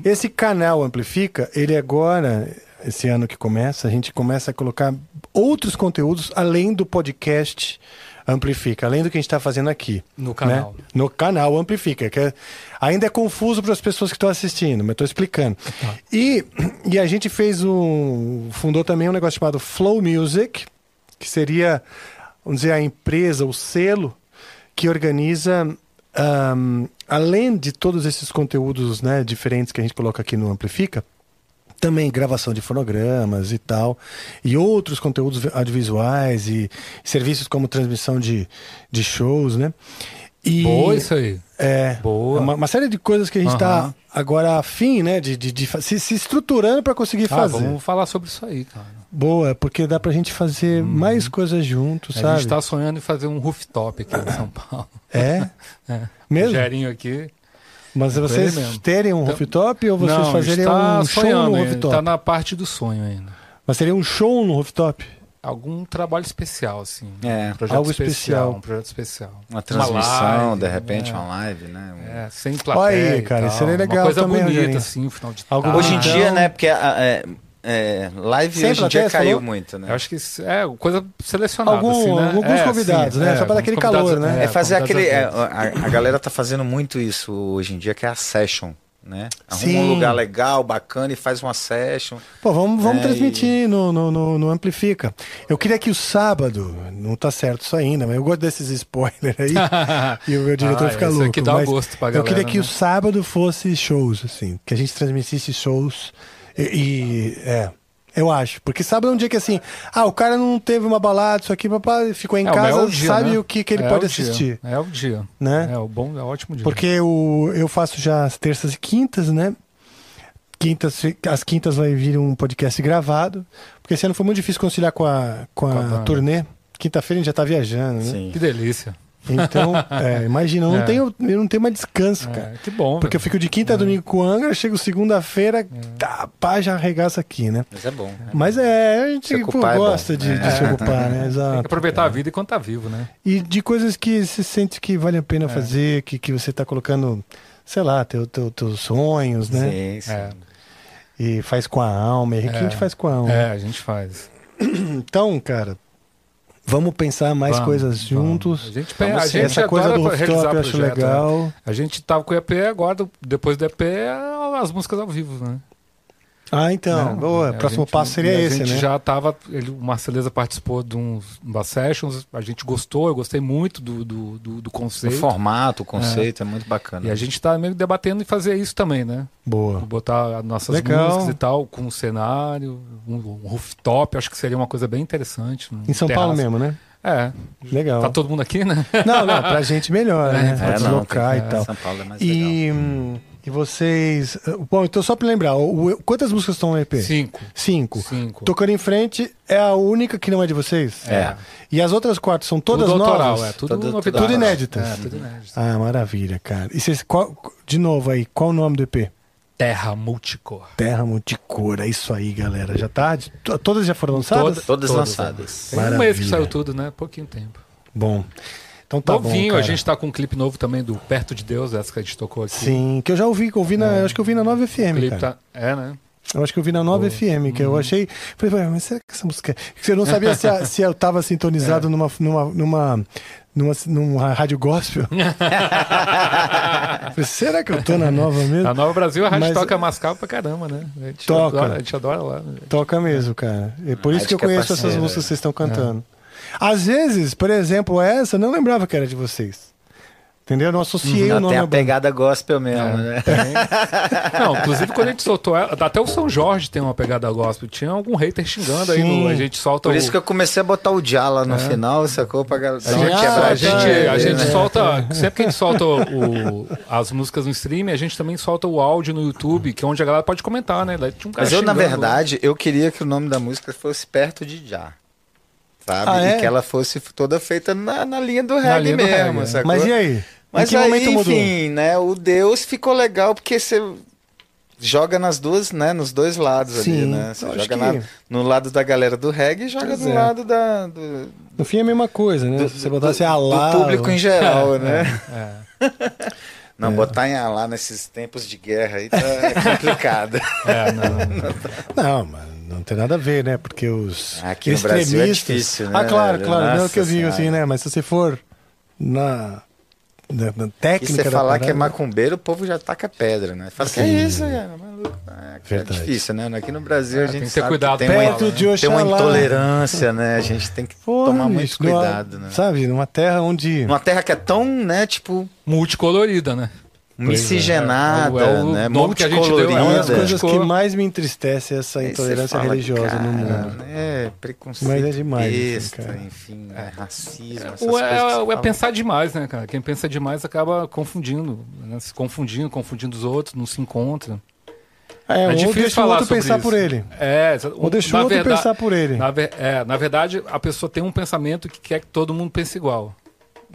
Esse canal Amplifica, ele agora, esse ano que começa, a gente começa a colocar outros conteúdos além do podcast Amplifica, além do que a gente está fazendo aqui. No canal. né? No canal Amplifica, que é- ainda é confuso para as pessoas que estão assistindo, mas estou explicando. E, e a gente fez um. fundou também um negócio chamado Flow Music, que seria, vamos dizer, a empresa, o selo que organiza, ahm, além de todos esses conteúdos né, diferentes que a gente coloca aqui no Amplifica, também gravação de fonogramas e tal, e outros conteúdos audiovisuais e serviços como transmissão de, de shows, né? E, Boa isso aí. É, Boa. Uma, uma série de coisas que a gente está Aham. agora afim, né? De, de, de se, se estruturando para conseguir Ah, fazer. vamos falar sobre isso aí, cara. Boa, porque dá pra gente fazer mais coisas juntos, A sabe? gente tá sonhando em fazer um rooftop aqui em São Paulo. É? É. Mesmo? Gerinho aqui. Mas Com vocês terem um Então- rooftop ou vocês Não, a fazerem tá um show sonhando no ainda, rooftop? Tá na parte do sonho ainda. Mas seria um show no rooftop? Algum trabalho especial, assim. É, Um projeto algo especial, especial. Um projeto especial. Uma transmissão, live, de repente, né? uma live, né? É, sem Olha plateia. aí, e cara, isso seria legal Uma coisa também, bonita, Rogerinho. assim, um final de Algo. Hoje em então- dia, né? Porque a, é, é, live Sem hoje em dia caiu falou? muito, né? Eu acho que é coisa selecionada, Algum- assim, né? alguns É, convidados, sim, né? Só pra dar alguns aquele calor, né? É fazer convidados aquele. é, a, a galera tá fazendo muito isso hoje em dia, que é a session, né? Arruma Sim. um lugar legal, bacana e faz uma session. Pô, vamos, vamos É, transmitir no, no, no, no Amplifica. Eu queria que o sábado, não tá certo isso ainda, mas eu gosto desses spoilers aí. e o meu diretor Ah, fica louco. aqui dá mas gosto pra eu galera, queria que né? o sábado fosse shows, assim. Que a gente transmitisse shows. E, e- é. Eu acho. Porque sábado é um dia que assim, ah, o cara não teve uma balada, isso aqui, papá, ficou em É, o casa, meu dia, sabe né? o que, que ele É pode o dia, assistir. É o dia. Né? É o bom, é o ótimo dia. Porque o, eu faço já as terças e quintas, né? Quintas, as quintas vai vir um podcast gravado. Porque esse ano foi muito difícil conciliar com a, com a, Com a turnê. Quinta-feira a gente já tá viajando, né? Sim. Que delícia. Então, é, imagina, eu não, É. tenho, eu não tenho mais descanso, É, cara. que bom. Porque eu velho. fico de quinta a domingo com Angra, chego segunda-feira, tá, pá, já arregaça aqui, né? Mas é bom. né? Mas é, a gente Se pô, é gosta de, de É. se ocupar, né? Tem Exato. que aproveitar a vida enquanto tá vivo, né? E de coisas que você sente que vale a É. pena fazer, que, que você tá colocando, sei lá, teu, teu, teus sonhos, né? Sim, sim. É. E faz com a alma. E aqui a gente É. faz com a alma. É, a gente faz. Então, cara, vamos pensar mais Vamos, coisas vamos. juntos. A gente, Vamos a gente Essa coisa do realizar rooftop eu acho projeto, né? legal. A gente tava com o EP agora, depois do EP, é as músicas ao vivo, né? Ah, então. Né? Boa. A O próximo gente- passo seria e a esse, gente né? já tava. Ele, o Marceleza participou de uns, umas sessions, a gente gostou, eu gostei muito do, do, do, do O conceito. formato, o conceito é, muito bacana. E a gente tá meio debatendo em fazer isso também, né? Boa. Botar as nossas Legal. músicas e tal, com um cenário, um, um rooftop, acho que seria uma coisa bem interessante. um Em São Paulo terraço. mesmo, né? É. Legal. Tá todo mundo aqui, né? Não, não, pra gente melhor, né? É, Pra É, não, deslocar tem- e tal. São Paulo é mais legal. E, hum, e vocês. Bom, então só pra lembrar, o- quantas músicas estão no EP? Cinco. Cinco. Cinco. Tocando em frente é a única que não é de vocês? É. E as outras quatro são todas tudo novas? autoral, é. Tudo, Tudo- tudo Tudo inéditas. É, tudo inédito. Ah, maravilha, cara. E vocês, qual- de novo aí, qual o nome do EP? Terra Multicor. Terra Multicor, é isso aí, galera. Já tá? Todas já foram lançadas? Toda- Todas Todas, lançadas. Tem um mês Maravilha. que saiu tudo, né? Pouquinho tempo. Bom. Então tá Novinho, bom, a gente tá com um clipe novo também do Perto de Deus, essa que a gente tocou aqui. Sim, que eu já ouvi, ouvi na, acho que eu ouvi na 9 O FM, clipe cara. tá... É, né? Eu acho que eu vi na Nova FM, que eu achei. Falei, "Ué, mas será que essa música. é-" Eu não sabia se, a- se eu tava sintonizado numa, numa, numa, numa, numa rádio gospel. Falei, será que eu tô na Nova mesmo? Na Nova Brasil a rádio Mas- toca mascavo pra caramba, né? A gente Toca. Adora, a gente adora lá. né? Toca mesmo, cara. É por isso que eu que é conheço essas músicas que vocês estão cantando. Às vezes, por exemplo, essa, eu não lembrava que era de vocês. Entendeu? Eu não associei o Ela nome tem a banda. pegada gospel mesmo, É. né? Não, inclusive quando a gente soltou ela, até o São Jorge tem uma pegada gospel. Tinha algum hater xingando aí, Sim. no, a gente solta Por o... isso que eu comecei a botar o dia lá no final, sacou? Pra galera A gente, a gente, a ali, gente né? solta. Sempre que a gente solta o- as músicas no stream, a gente também solta o áudio no YouTube, que é onde a galera pode comentar, né? Um cara Mas eu, na verdade, eu queria que o nome da música fosse perto de Já. Sabe? Ah, é? E que ela fosse toda feita na, na linha do reggae linha do mesmo, reggae, é. Mas e aí? Mas aí, momento mudou? enfim, né? O Deus ficou legal porque você joga nas duas, né? Nos dois lados Sim, ali, né? Você joga que- na- no lado da galera do reggae e joga Pois do é. lado da, do, No fim é a mesma coisa, né? Se você botasse do- Alá... do público em geral, né? É, Não, botar em Alá nesses tempos de guerra aí tá complicado. é, não. Não, mas não tem nada a ver, né? Porque os Aqui no Brasil é extremistas... difícil, né, Ah, claro, claro. não é o Nossa que eu digo assim, né? Mas se você for na, na, na E técnica você da falar que é parada- macumbeiro, o povo já taca pedra, né? Fala, que é isso, cara? Maluco. É, é difícil, né? Aqui no Brasil a gente tem que ter sabe cuidado que tem, uma, Perto de tem uma Oxalá. intolerância, né? A gente tem que Porra, tomar muito bicho, numa- cuidado, né? Sabe, numa terra onde... Numa terra que é tão, né, tipo, Multicolorida, né? Miscigenada, É, é o né? nome que a gente deu, Multicolorida. É uma das coisas que mais me entristece é essa intolerância religiosa cara, no mundo. É, preconceito. Mas é demais, assim, besta, cara. enfim, é, racismo, O, que é, é fala. pensar demais, né, cara? Quem pensa demais acaba confundindo, né? Se confundindo, confundindo os outros, não se encontra. É, É ou difícil deixa o falar outro sobre pensar isso. por ele. É, Ou deixa o outro verdade- pensar por ele. Na, ver- é, na verdade, a pessoa tem um pensamento que quer que todo mundo pense igual.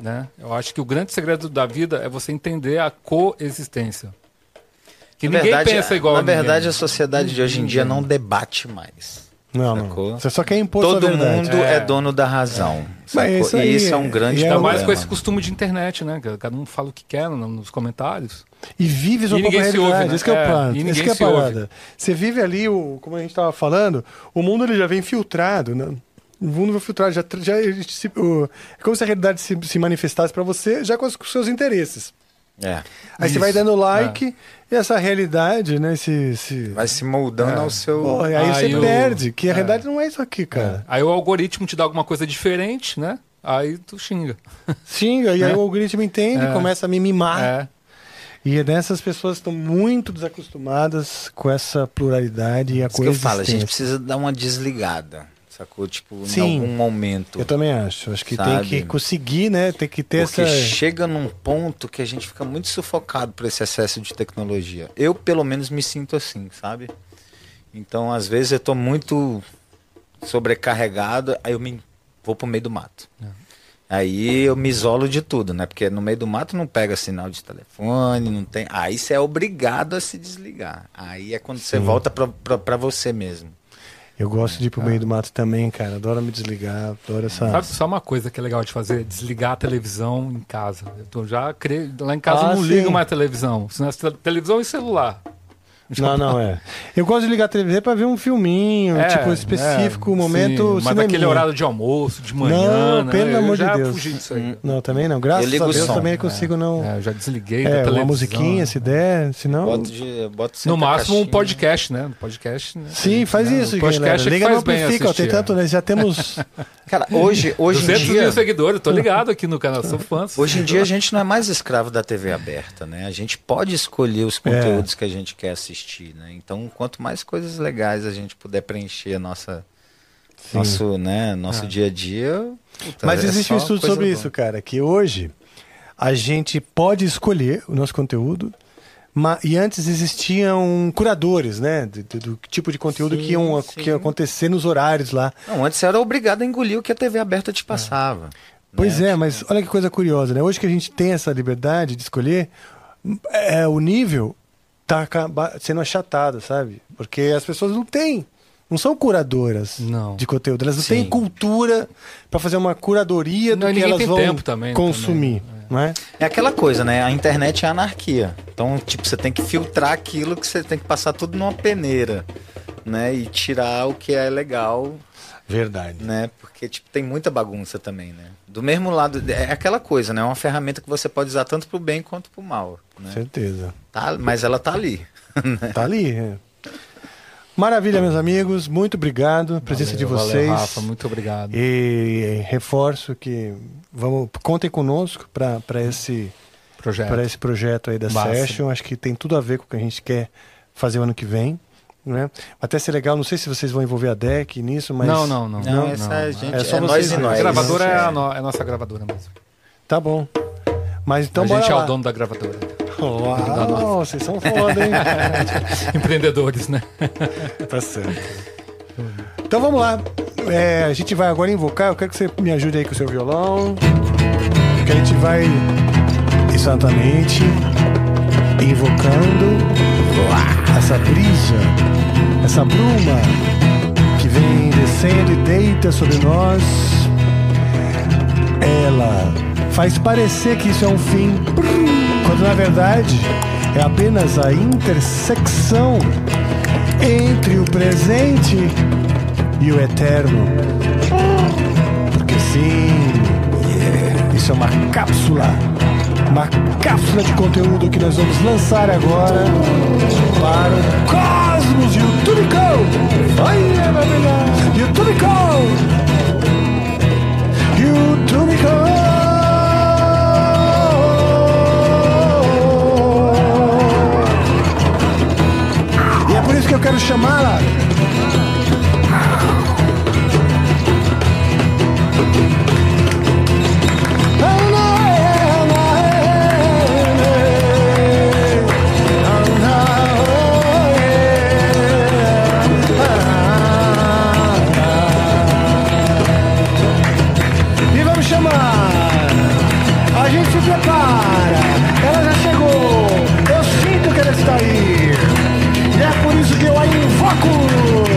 Né? Eu acho que o grande segredo da vida é você entender a coexistência. Que Na ninguém verdade, pensa igual Na a ninguém. verdade, a sociedade de hoje em dia não debate mais. Não, Sacou? não. Você só quer impor Todo mundo é. É. dono da razão. Mas sacou? isso e aí isso é um é- grande e é Ainda mais com esse costume de internet, né? Cada um fala o que quer no- nos comentários. E vive sua E própria ninguém se realidade. ouve, né? Isso que é o É, e Isso ninguém que é a se ouve. parada. Você vive ali, o, como a gente estava falando, o mundo ele já vem filtrado. Né? O mundo vem filtrado. Já, já, se- o- é como se a realidade se, se manifestasse para você já com os, com os seus interesses. É. Aí você Isso. vai dando like e essa realidade, né? Se, se... Vai se moldando ao seu. Pô, aí Aí você o- perde, que a realidade não é isso aqui, cara. Aí o algoritmo te dá alguma coisa diferente, né? Aí tu xinga. Xinga, e aí É. o algoritmo entende, É. começa a me mimar. É. E nessas pessoas estão muito desacostumadas com essa pluralidade e a Isso que eu falo, a gente precisa dar uma desligada. Sacou? Tipo, Sim. em algum momento. Eu também acho. Acho que tem Sabe? que conseguir, né? Tem que ter Porque essa. chega num ponto que a gente fica muito sufocado por esse excesso de tecnologia. Eu, pelo menos, me sinto assim, sabe? Então, às vezes, eu tô muito sobrecarregado, aí eu me vou pro meio do mato. É. Aí eu me isolo de tudo, né? Porque no meio do mato não pega sinal de telefone, não tem. Aí você é obrigado a se desligar. Aí é quando você Sim. volta pra, pra, pra você mesmo. Eu gosto de ir pro meio do mato também, cara. Adoro me desligar, adoro essa. Sabe só uma coisa que é legal de fazer? Desligar a televisão em casa. Eu tô já cre... Lá em casa Ah, eu não sim. ligo mais a televisão. É te- televisão e celular. Não, não é. Eu gosto de ligar a TV pra ver um filminho, É, tipo, específico, é, um momento. sim, Mas naquele horário de almoço, de manhã. Não, né? pelo eu amor de Deus. fugi disso aí. Não, também não. Graças a Deus som. também consigo não. É, eu já desliguei É, da uma musiquinha, se der, senão. Boto de, boto sempre No máximo um podcast, né? Podcast, né? Sim, faz Não, isso, podcast galera. é Liga no Amplifica, ó, tem tanto, é. né? Já temos. Cara, hoje, hoje em 200 dia. mil seguidores, tô ligado aqui no canal, sou fã. Hoje em dia a gente não é mais escravo da TV aberta, né? A gente pode escolher os conteúdos que a gente quer assistir, né? Então, quanto mais coisas legais a gente puder preencher a nossa nosso, né, nosso dia a dia. puta, Mas é existe um estudo sobre boa. isso, cara, que hoje a gente pode escolher o nosso conteúdo, e antes existiam curadores, né, do, do- tipo de conteúdo Sim, que, iam, sim. que ia acontecer nos horários lá. Não, antes você era obrigado a engolir o que a TV aberta te passava. Pois né? é, mas olha que coisa curiosa, né? Hoje que a gente tem essa liberdade de escolher, é, o nível tá sendo achatado, sabe? Porque as pessoas não têm, não são curadoras Não. de conteúdo, elas não Sim. têm cultura para fazer uma curadoria do Não, que elas vão tempo também, consumir, também, não é? É aquela coisa, né? A internet é anarquia. Então, tipo, você tem que filtrar aquilo que você tem que passar tudo numa peneira. né? E tirar o que é legal, Verdade. né? Porque tipo, tem muita bagunça também, né? Do mesmo lado, é aquela coisa, né? É uma ferramenta que você pode usar tanto pro bem quanto pro mal, né? Certeza. Tá, mas ela tá ali. né? Tá ali. é. Maravilha, meus amigos. Muito obrigado. A presença de Valeu, vocês. Valeu, Rafa, muito obrigado. E reforço que vamos contem conosco para esse Projeto. para esse projeto aí da Massa. Session. Acho que tem tudo a ver com o que a gente quer fazer o ano que vem. Né? Até ser legal, não sei se vocês vão envolver a DEC nisso, mas. Não, não, não. Não, essa é, gente, É é, só nós vocês e nós. A gravadora é a, É. no- é a nossa gravadora mesmo. Tá bom. Mas então a bora gente é lá. o dono da gravadora. Uau, vocês são foda, hein? Empreendedores, né? tá certo. Então vamos lá. É, a gente vai agora invocar. Eu quero que você me ajude aí com o seu violão. Que a gente vai exatamente invocando essa brisa, essa bruma que vem descendo e deita sobre nós. Ela faz parecer que isso é um fim, quando na verdade é apenas a intersecção entre o presente e o eterno. Porque sim, isso é uma cápsula, uma cápsula de conteúdo que nós vamos lançar agora para o Cosmos YouTube Co. Vai, maravilhoso. YouTube Co. YouTube Co. E é por isso que eu quero chamá-la prepara. Ela já chegou. Eu sinto que ela está aí. E é por isso que eu a invoco.